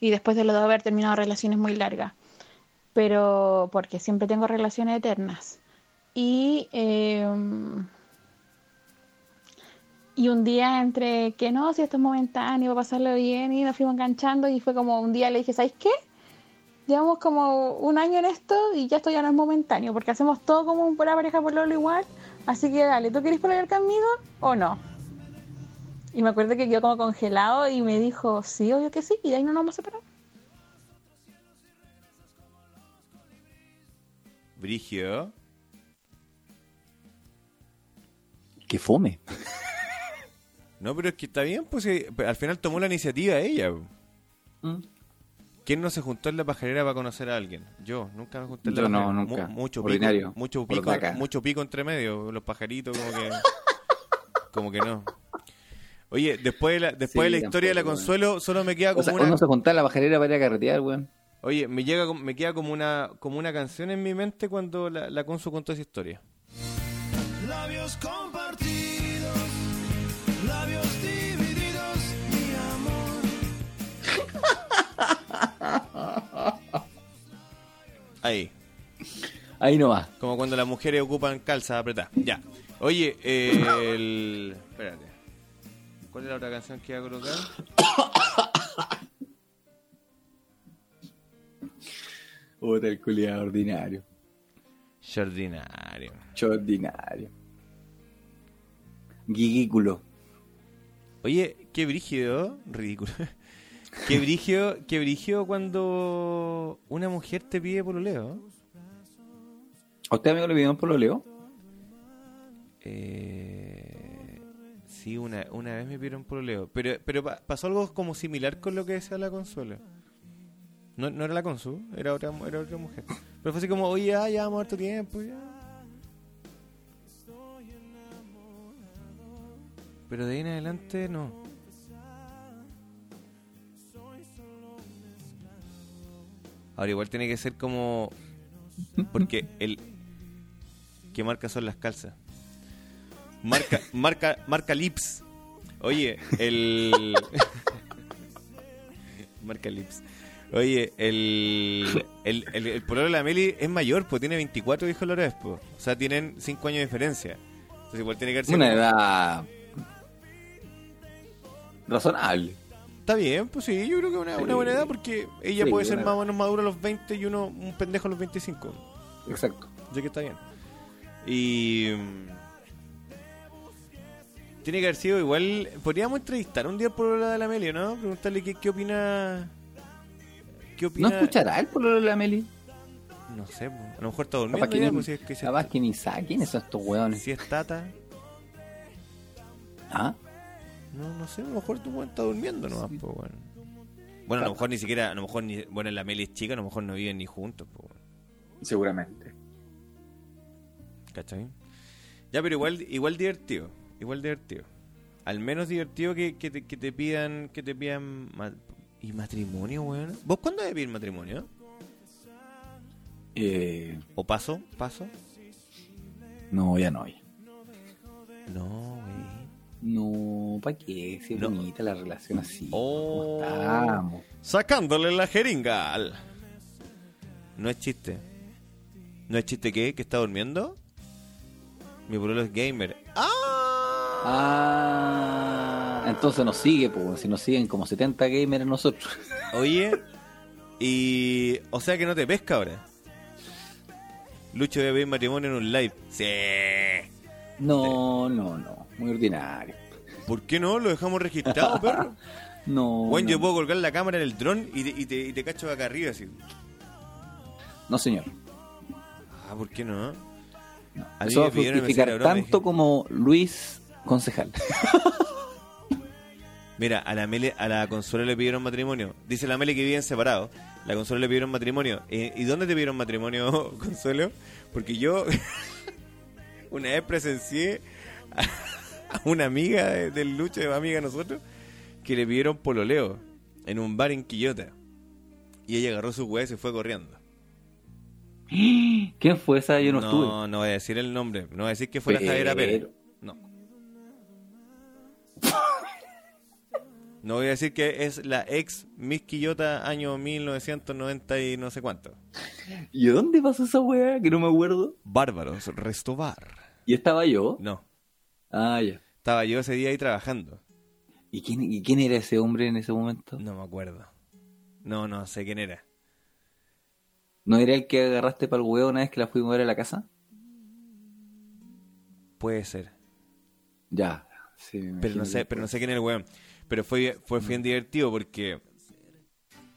y después de lo de haber terminado relaciones muy largas. Pero porque siempre tengo relaciones eternas. Y, eh, y un día entre que no, si esto es momentáneo, va a pasarlo bien, y nos fuimos enganchando y fue como un día le dije, ¿sabes qué? Llevamos como un año en esto y ya esto ya no es momentáneo, porque hacemos todo como una pareja por lo igual. Así que dale, ¿tú quieres pelear conmigo o no? Y me acuerdo que quedó como congelado y me dijo, sí, obvio que sí, y de ahí no nos vamos a separar. Brigio. Que fome. No, pero es que está bien, pues si- al final tomó la iniciativa ella. Mm. ¿Quién no se juntó en la pajarera para conocer a alguien? Yo, nunca me junté en la Yo no, pajarera. nunca. mucho Ordinario. pico, mucho pico, mucho pico entre medio, los pajaritos como que como que no. Oye, después de la, después de la historia de la tampoco, Consuelo, solo me queda O como sea, una uno se juntaba en la bajarera para ir a carretear, weón. Oye, me llega como- me queda como una como una canción en mi mente cuando la, la Consu contó esa historia. Labios compartidos, Ahí. Ahí nomás. Como cuando las mujeres ocupan calza apretada. Ya. Oye, eh, el... Espérate. ¿Cuál es la otra canción que iba a colocar? Puta, el culiado ordinario. Jardinario. Ordinario. Guigículo. Oye, qué brígido, ridículo. Qué brígido, qué brígido cuando una mujer te pide pololeo. ¿A usted, amigo, le pidieron por lo leo? Eh, sí, una, una vez me pidieron pololeo. Pero, pero pa- pasó algo como similar con lo que decía la Consuelo. No, no era la Consu, era otra, era otra mujer. Pero fue así como, oye, ya, ya vamos harto tiempo, ya. Pero de ahí en adelante no. Ahora igual tiene que ser como... Porque el... ¿Qué marca son las calzas? Marca, marca, marca Lips. Oye, el... marca Lips. Oye, el, el, el, el pololo de la Meli es mayor, pues tiene 24 hijos Lores, pues. O sea, tienen 5 años de diferencia. Entonces igual tiene que sido Una edad razonable. Está bien, pues sí, yo creo que es una, una buena edad porque ella Sí, puede ser más o menos madura a los 20 y uno un pendejo a los 25. Exacto. Así que está bien. Y... mm, Tiene que haber sido igual... Podríamos entrevistar un día por la de la Amelia, ¿no? Preguntarle qué, qué opina... ¿Qué ¿No opina? escuchará el de la Meli? No sé, a lo mejor está durmiendo Capaz que, ya, ni, pues, si es que se- capaz que ni sabe quiénes son estos hueones. si es Tata. ¿Ah? No, no sé, a lo mejor tu weón está durmiendo nomás, pues, bueno. Bueno, a lo mejor ni siquiera, a lo mejor ni, bueno, la Meli es chica, a lo mejor no viven ni juntos, pues, bueno. Seguramente. ¿Cachai? Ya, pero igual, igual divertido. Igual divertido. Al menos divertido que, que, te, que te pidan, que te pidan y matrimonio, weón. ¿Vos cuándo debes pedir matrimonio? Eh, ¿O paso? ¿Paso? no, ya no hay. No, güey. No, ¿para qué? Si es No. bonita la relación así. Oh. ¿Cómo estamos? Sacándole la jeringa al... No es chiste. ¿No es chiste qué? ¿Que está durmiendo? Mi pueblo es gamer. Ah, entonces nos sigue, pues, si nos siguen como 70 gamers nosotros. Oye, y... O sea que no te pesca ahora. Lucho debe pedir matrimonio en un live. Sí. No, no, no, muy ordinario. ¿Por qué no? Lo dejamos registrado, perro. No, Bueno, no, yo puedo colgar la cámara en el dron y te, y te, y te cacho acá arriba así. no, señor. Ah, ¿por qué no? A mí Eso va a fructificar broma tanto como Luis Concejal. Mira, a la Mele, a la Consuelo le pidieron matrimonio. Dice la Mele que viven separados. La Consuelo le pidieron matrimonio. Eh, ¿Y dónde te pidieron matrimonio, Consuelo? Porque yo una vez presencié a, una amiga de- del Lucho, de amiga de nosotros, que le pidieron pololeo en un bar en Quillota. Y ella agarró su hueá y se fue corriendo. ¿Quién fue esa? Yo no, estuve. No, no voy a decir el nombre. No voy a decir que fue la Javiera Pérez. No. No voy a decir que es la ex Miss Quillota año 1990 y no sé cuánto. ¿Y dónde pasó esa weá? Que no me acuerdo. Bárbaros, Restobar. ¿Y estaba yo? No, Ah, ya. estaba yo ese día ahí trabajando. ¿Y quién, ¿Y quién era ese hombre en ese momento? No me acuerdo. No, no sé quién era. ¿No era el que agarraste para el huevo una vez que la fuimos a ver a la casa? Puede ser. Ya. Sí, me Pero no sé, pero no sé quién era el weón. Pero fue, fue bien divertido porque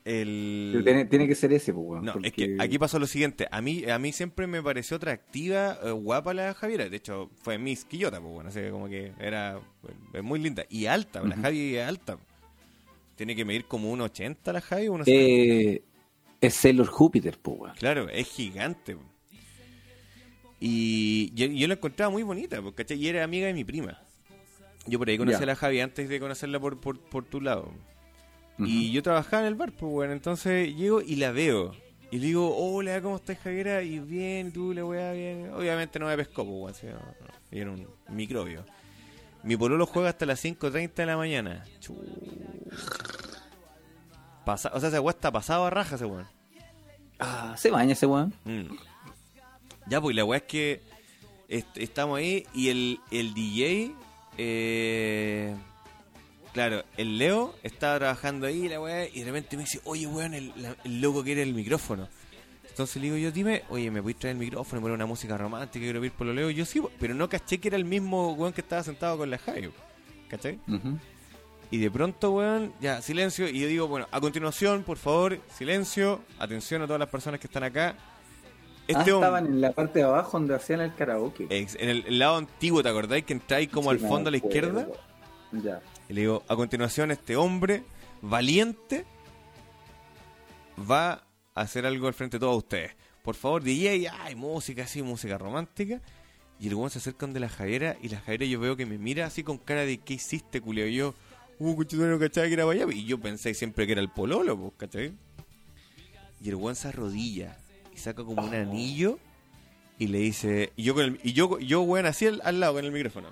el... Tiene, tiene que ser ese, pues. No, porque- es que aquí pasó lo siguiente. A mí, a mí siempre me pareció atractiva, eh, guapa la Javiera. De hecho, fue Miss Quillota, pues bueno, así que como que era eh, muy linda. Y alta, la. Javi es alta. Tiene que medir como 1,80 la Javi. unos- Eh, es Sailor Júpiter, pues. Claro, es gigante. po. Y yo, yo la encontraba muy bonita, po, ¿cachai? Y era amiga de mi prima. Yo por ahí conocí a la Javi antes de conocerla por, por, por tu lado. Y yo trabajaba en el bar, pues bueno, entonces llego y la veo. Y le digo, hola, ¿cómo estás, Javiera? Y bien, ¿y tú, la weá, bien. Obviamente no me pescó, pues bueno, así, no, no. Y era un microbio. Mi pololo juega hasta las 5.30 de la mañana. Chu. Pasa, o sea, ese weá está pasado a raja, ese weón. Ah, se baña ese weón. Mm. Ya, pues la weá es que est- estamos ahí y el, el DJ, eh, claro, el Leo estaba trabajando ahí, la weá, y de repente me dice, oye, weón, el, la- el loco quiere el micrófono. Entonces le digo yo, dime, oye, ¿me puedes traer el micrófono y poner una música romántica? Quiero ir por lo Leo. Y yo sí, pero no caché que era el mismo weón que estaba sentado con la Javi. ¿Cachai? Ujú. Y de pronto, weón, ya, silencio. Y yo digo, bueno, a continuación, por favor, silencio. Atención a todas las personas que están acá. ah, Este estaban hombre, en la parte de abajo donde hacían el karaoke. ex- en el, el lado antiguo, ¿te acordáis? Que entráis como Sí, al fondo a la izquierda. Ya. Y le digo, a continuación, este hombre valiente va a hacer algo al frente de todos ustedes. Por favor, DJ, ay, música así, música romántica. Y el weón se acerca donde la Javiera y la Javiera yo veo que me mira así con cara de ¿qué hiciste, culio? Yo, uh, cuchillo, no cachaba que era para. Y yo pensé siempre que era el pololo, ¿cachai? Y el weón se arrodilla y saca como un anillo y le dice, y yo con el, y yo, yo weón así al, al lado con el micrófono.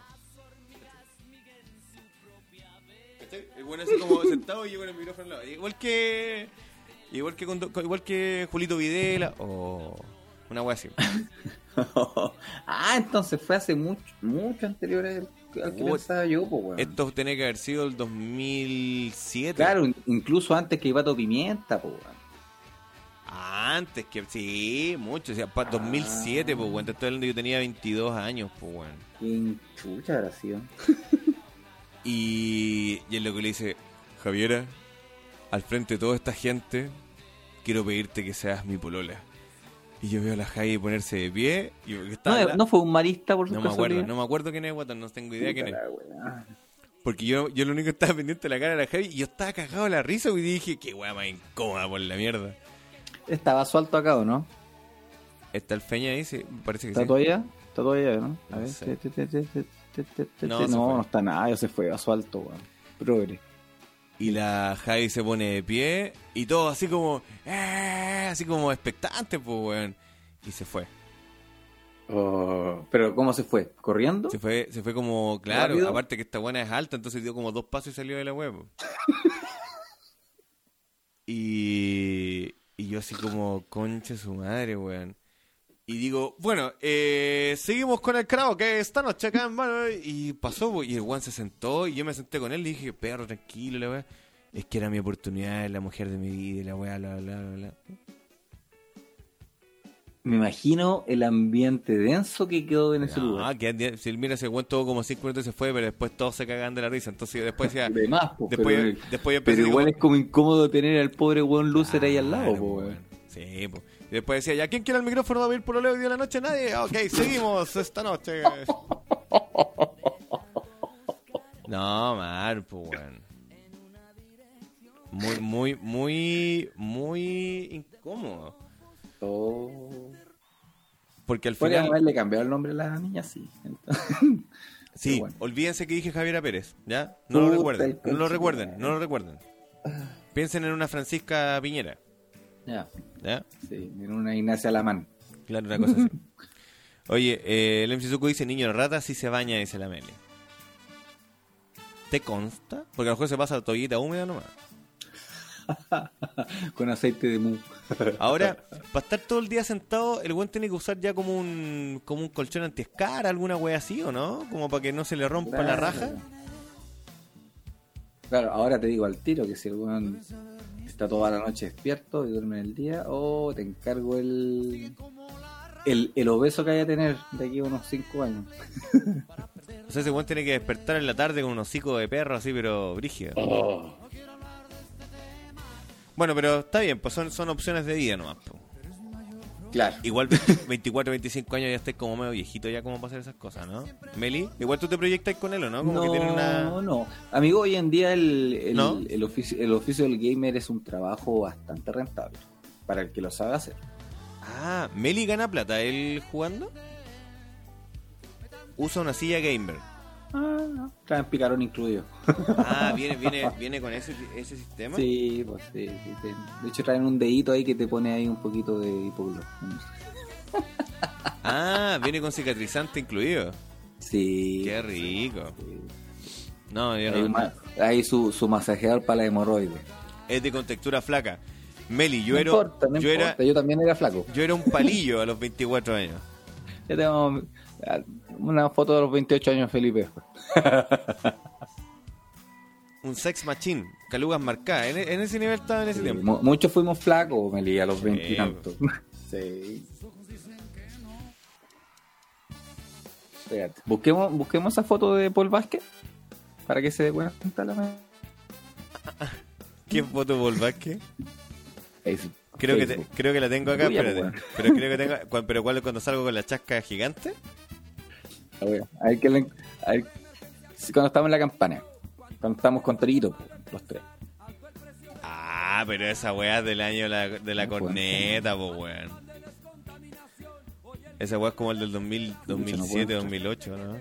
Weón así como sentado y yo con el micrófono al lado. Igual que. Igual que con- igual que Julito Videla o una wea así. ah, entonces fue hace mucho, mucho anterior al, al que Uy, pensaba yo, pues, weón. Esto tiene que haber sido el 2007. Claro, in- incluso antes que Ibato Pimienta, pues, weón. Antes que sí, mucho, o sea, para 2007, pues weón, te estoy hablando yo tenía 22 años, pues weón. ¿Quién chucha habrá sido? Y, y es lo que le dice, Javiera, al frente de toda esta gente, quiero pedirte que seas mi polola. Y yo veo a la Javi ponerse de pie. Y No, la- no fue un marista, por su No me acuerdo, no me acuerdo quién es Guatón, no tengo idea quién es. Porque yo, yo lo único que estaba pendiente de la cara de la Javi y yo estaba cagado de la risa y dije, qué weá más incómoda por la mierda. Estaba suelto acá, ¿o no? ¿Está el Feña ahí? Sí, parece que ¿Está sí. todavía? ¿Está todavía, no? A No ver. sé. No, no, está nada, ya se fue, asfalto, weón. Progre. Y la Javi se pone de pie y todo así como, "Eh", así como expectante, pues weón. Y se fue. Oh, Pero ¿cómo se fue? ¿Corriendo? Se fue, se fue como, claro, ¿Rápido? aparte que esta buena es alta, entonces dio como dos pasos y salió de la huevo. y, y yo así como, concha su madre, weón. Y digo, bueno, eh, seguimos con el karaoke esta noche acá en mano. Y pasó, po, y el weón se sentó y yo me senté con él y dije, perro, tranquilo, la weá. Es que era mi oportunidad, la mujer de mi vida, la weá, bla, bla, bla, bla. Me imagino el ambiente denso que quedó en ese No, lugar. que si mira ese weón todo como cinco minutos y se fue, pero después todos se cagan de la risa. Entonces después decía, De más, po, después, pero, después pero a igual es como incómodo tener al pobre weón loser ahí al lado, po, weón. Sí, pues. Y después decía, ¿ya quién quiere el micrófono? ¿Va a ir por lo hoy día de la noche? ¿Nadie? Ok, seguimos esta noche. No, mal, pues. Muy, muy, muy, muy incómodo. Oh. Porque al final... haberle cambiado el nombre a la niña, sí. Sí, bueno. olvídense que dije Javiera Pérez, ¿ya? No lo recuerden, no lo recuerden, no lo recuerden. Piensen en una Francisca Piñera, Ya, ¿ya? sí, en una Ignacia Lamán. Claro, una cosa así. Oye, eh, el MC dice, niño rata, sí se baña, dice la Meli. ¿Te consta? Porque a lo mejor se pasa toallita húmeda nomás. Con aceite de mu. Ahora, para estar todo el día sentado, el buen tiene que usar ya como un como un colchón antiescara, alguna wea así, ¿o no? Como para que no se le rompa la raja. Claro, ahora te digo al tiro que si el weón está toda la noche despierto y duerme en el día, oh, te encargo el, el, el obeso que vaya a tener de aquí a unos 5 años. O sea, ese buen tiene que despertar en la tarde con un hocico de perro así, pero brígido. Bueno, pero está bien, pues son, son opciones de vida nomás. po. Claro. Igual 24, 25 años ya estés como medio viejito ya como para hacer esas cosas, ¿no? Meli, igual tú te proyectas con él, ¿o no? Como no, que una... no. Amigo, hoy en día el, el, ¿No? el oficio, el oficio del gamer es un trabajo bastante rentable para el que lo sabe hacer. Ah, Meli gana plata él jugando. Usa una silla gamer. Ah, traen picarón incluido. Ah, viene, viene, viene con ese, ese sistema. Sí, pues sí, sí, De hecho traen un dedito ahí que te pone ahí un poquito de hipoglo. Ah, viene con cicatrizante incluido. Sí. Qué rico. No, yo Ahí, no. ahí su, su masajeador para la hemorroide. Es de con textura flaca. Meli, yo no era, importa, no yo, era, yo también era flaco. yo era un palillo a los 24 años. Ya tengo una foto de los 28 años, Felipe. Un sex machine, calugas marcadas. En, en ese nivel estaba en ese Sí, tiempo. mu- muchos fuimos flacos, Meli, a los Sí, 20 y tantos. Sí. Espérate. Busquemos, busquemos esa foto de Paul Vázquez para que se dé cuenta la ¿Qué foto Volvázquez? Facebook. Creo que, te- creo que la tengo acá, espérate. weón. Pero creo que tengo. Pero ¿cuál cuando salgo con la chasca gigante? A ver, a que le- a ver, sí, cuando estamos en la campana. Cuando estamos con Torito, los tres. Ah, pero esa weá es del año de la, de la No, pues, corneta, po weón. Esa weá es como el del 2000, 2007, puedo. 2008, ¿no?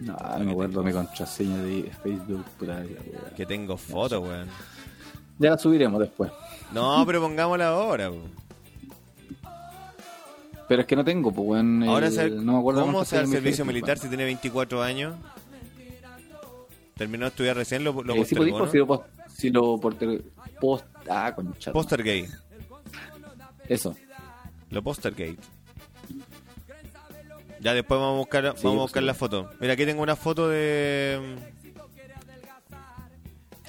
No, no me acuerdo mi contraseña de Facebook. Que tengo fotos, weón. Ya la subiremos después. No, pero pongámosla ahora, po. Pero es que no tengo, pues, weón. Ahora, el- ser- no me acuerdo ¿cómo cuánto sea el servicio militar si tiene 24 años? Terminó de estudiar recién, lo, lo Eh, podéis, ¿no? si lo, post, si lo porter- post, ah, concha. Poster gay. Eso. Lo Postergate. Ya después vamos a buscar, vamos a pues, buscar sí. la foto. Mira, aquí tengo una foto de,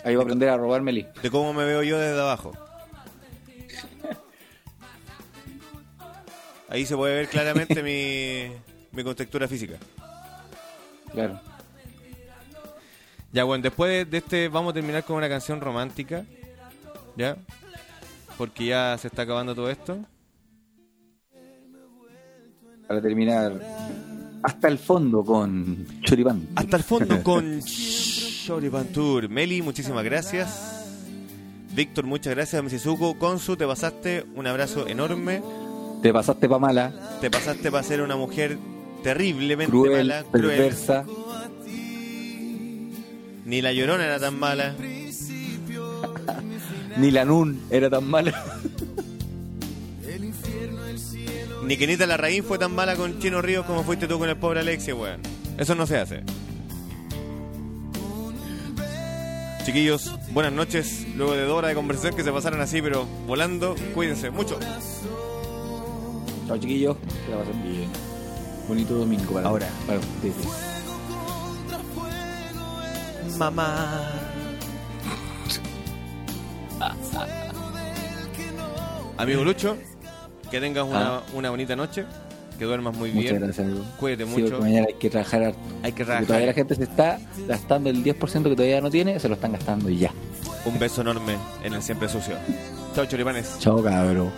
Ahí va a aprender a robar Meli. de cómo me veo yo desde abajo. Ahí se puede ver claramente mi, mi contextura física. Claro. Ya, bueno, después de, de este vamos a terminar con una canción romántica. ¿Ya? Porque ya se está acabando todo esto. Para terminar hasta el fondo con Choripán. Hasta el fondo con Shoriban Tour. Meli, muchísimas gracias. Víctor, muchas gracias. Misizuko, Konsu, te pasaste. Un abrazo enorme. Te pasaste pa' mala, Te pasaste para ser una mujer terriblemente cruel, mala, cruel. perversa. Ni la llorona era tan mala. Ni la Nun era tan mala. Ni Kenita Larraín fue tan mala con Chino Ríos como fuiste tú con el pobre Alexia, weón. Eso no se hace. Chiquillos, buenas noches. Luego de dos horas de conversación que se pasaron así, pero volando, cuídense mucho. Chao chiquillos, que la pasen bien. Bonito domingo para Ahora. para ustedes. Mamá. Amigo Lucho, que tengas una, Ah. una bonita noche, que duermas muy Muchas bien. gracias, amigo. Cuídate Sí, mucho. mañana hay que trabajar harto. Hay que Porque todavía la trabajar. gente se está gastando el 10% que todavía no tiene, se lo están gastando ya. Un beso enorme en el siempre sucio. Chao, choripanes. Chao, cabro.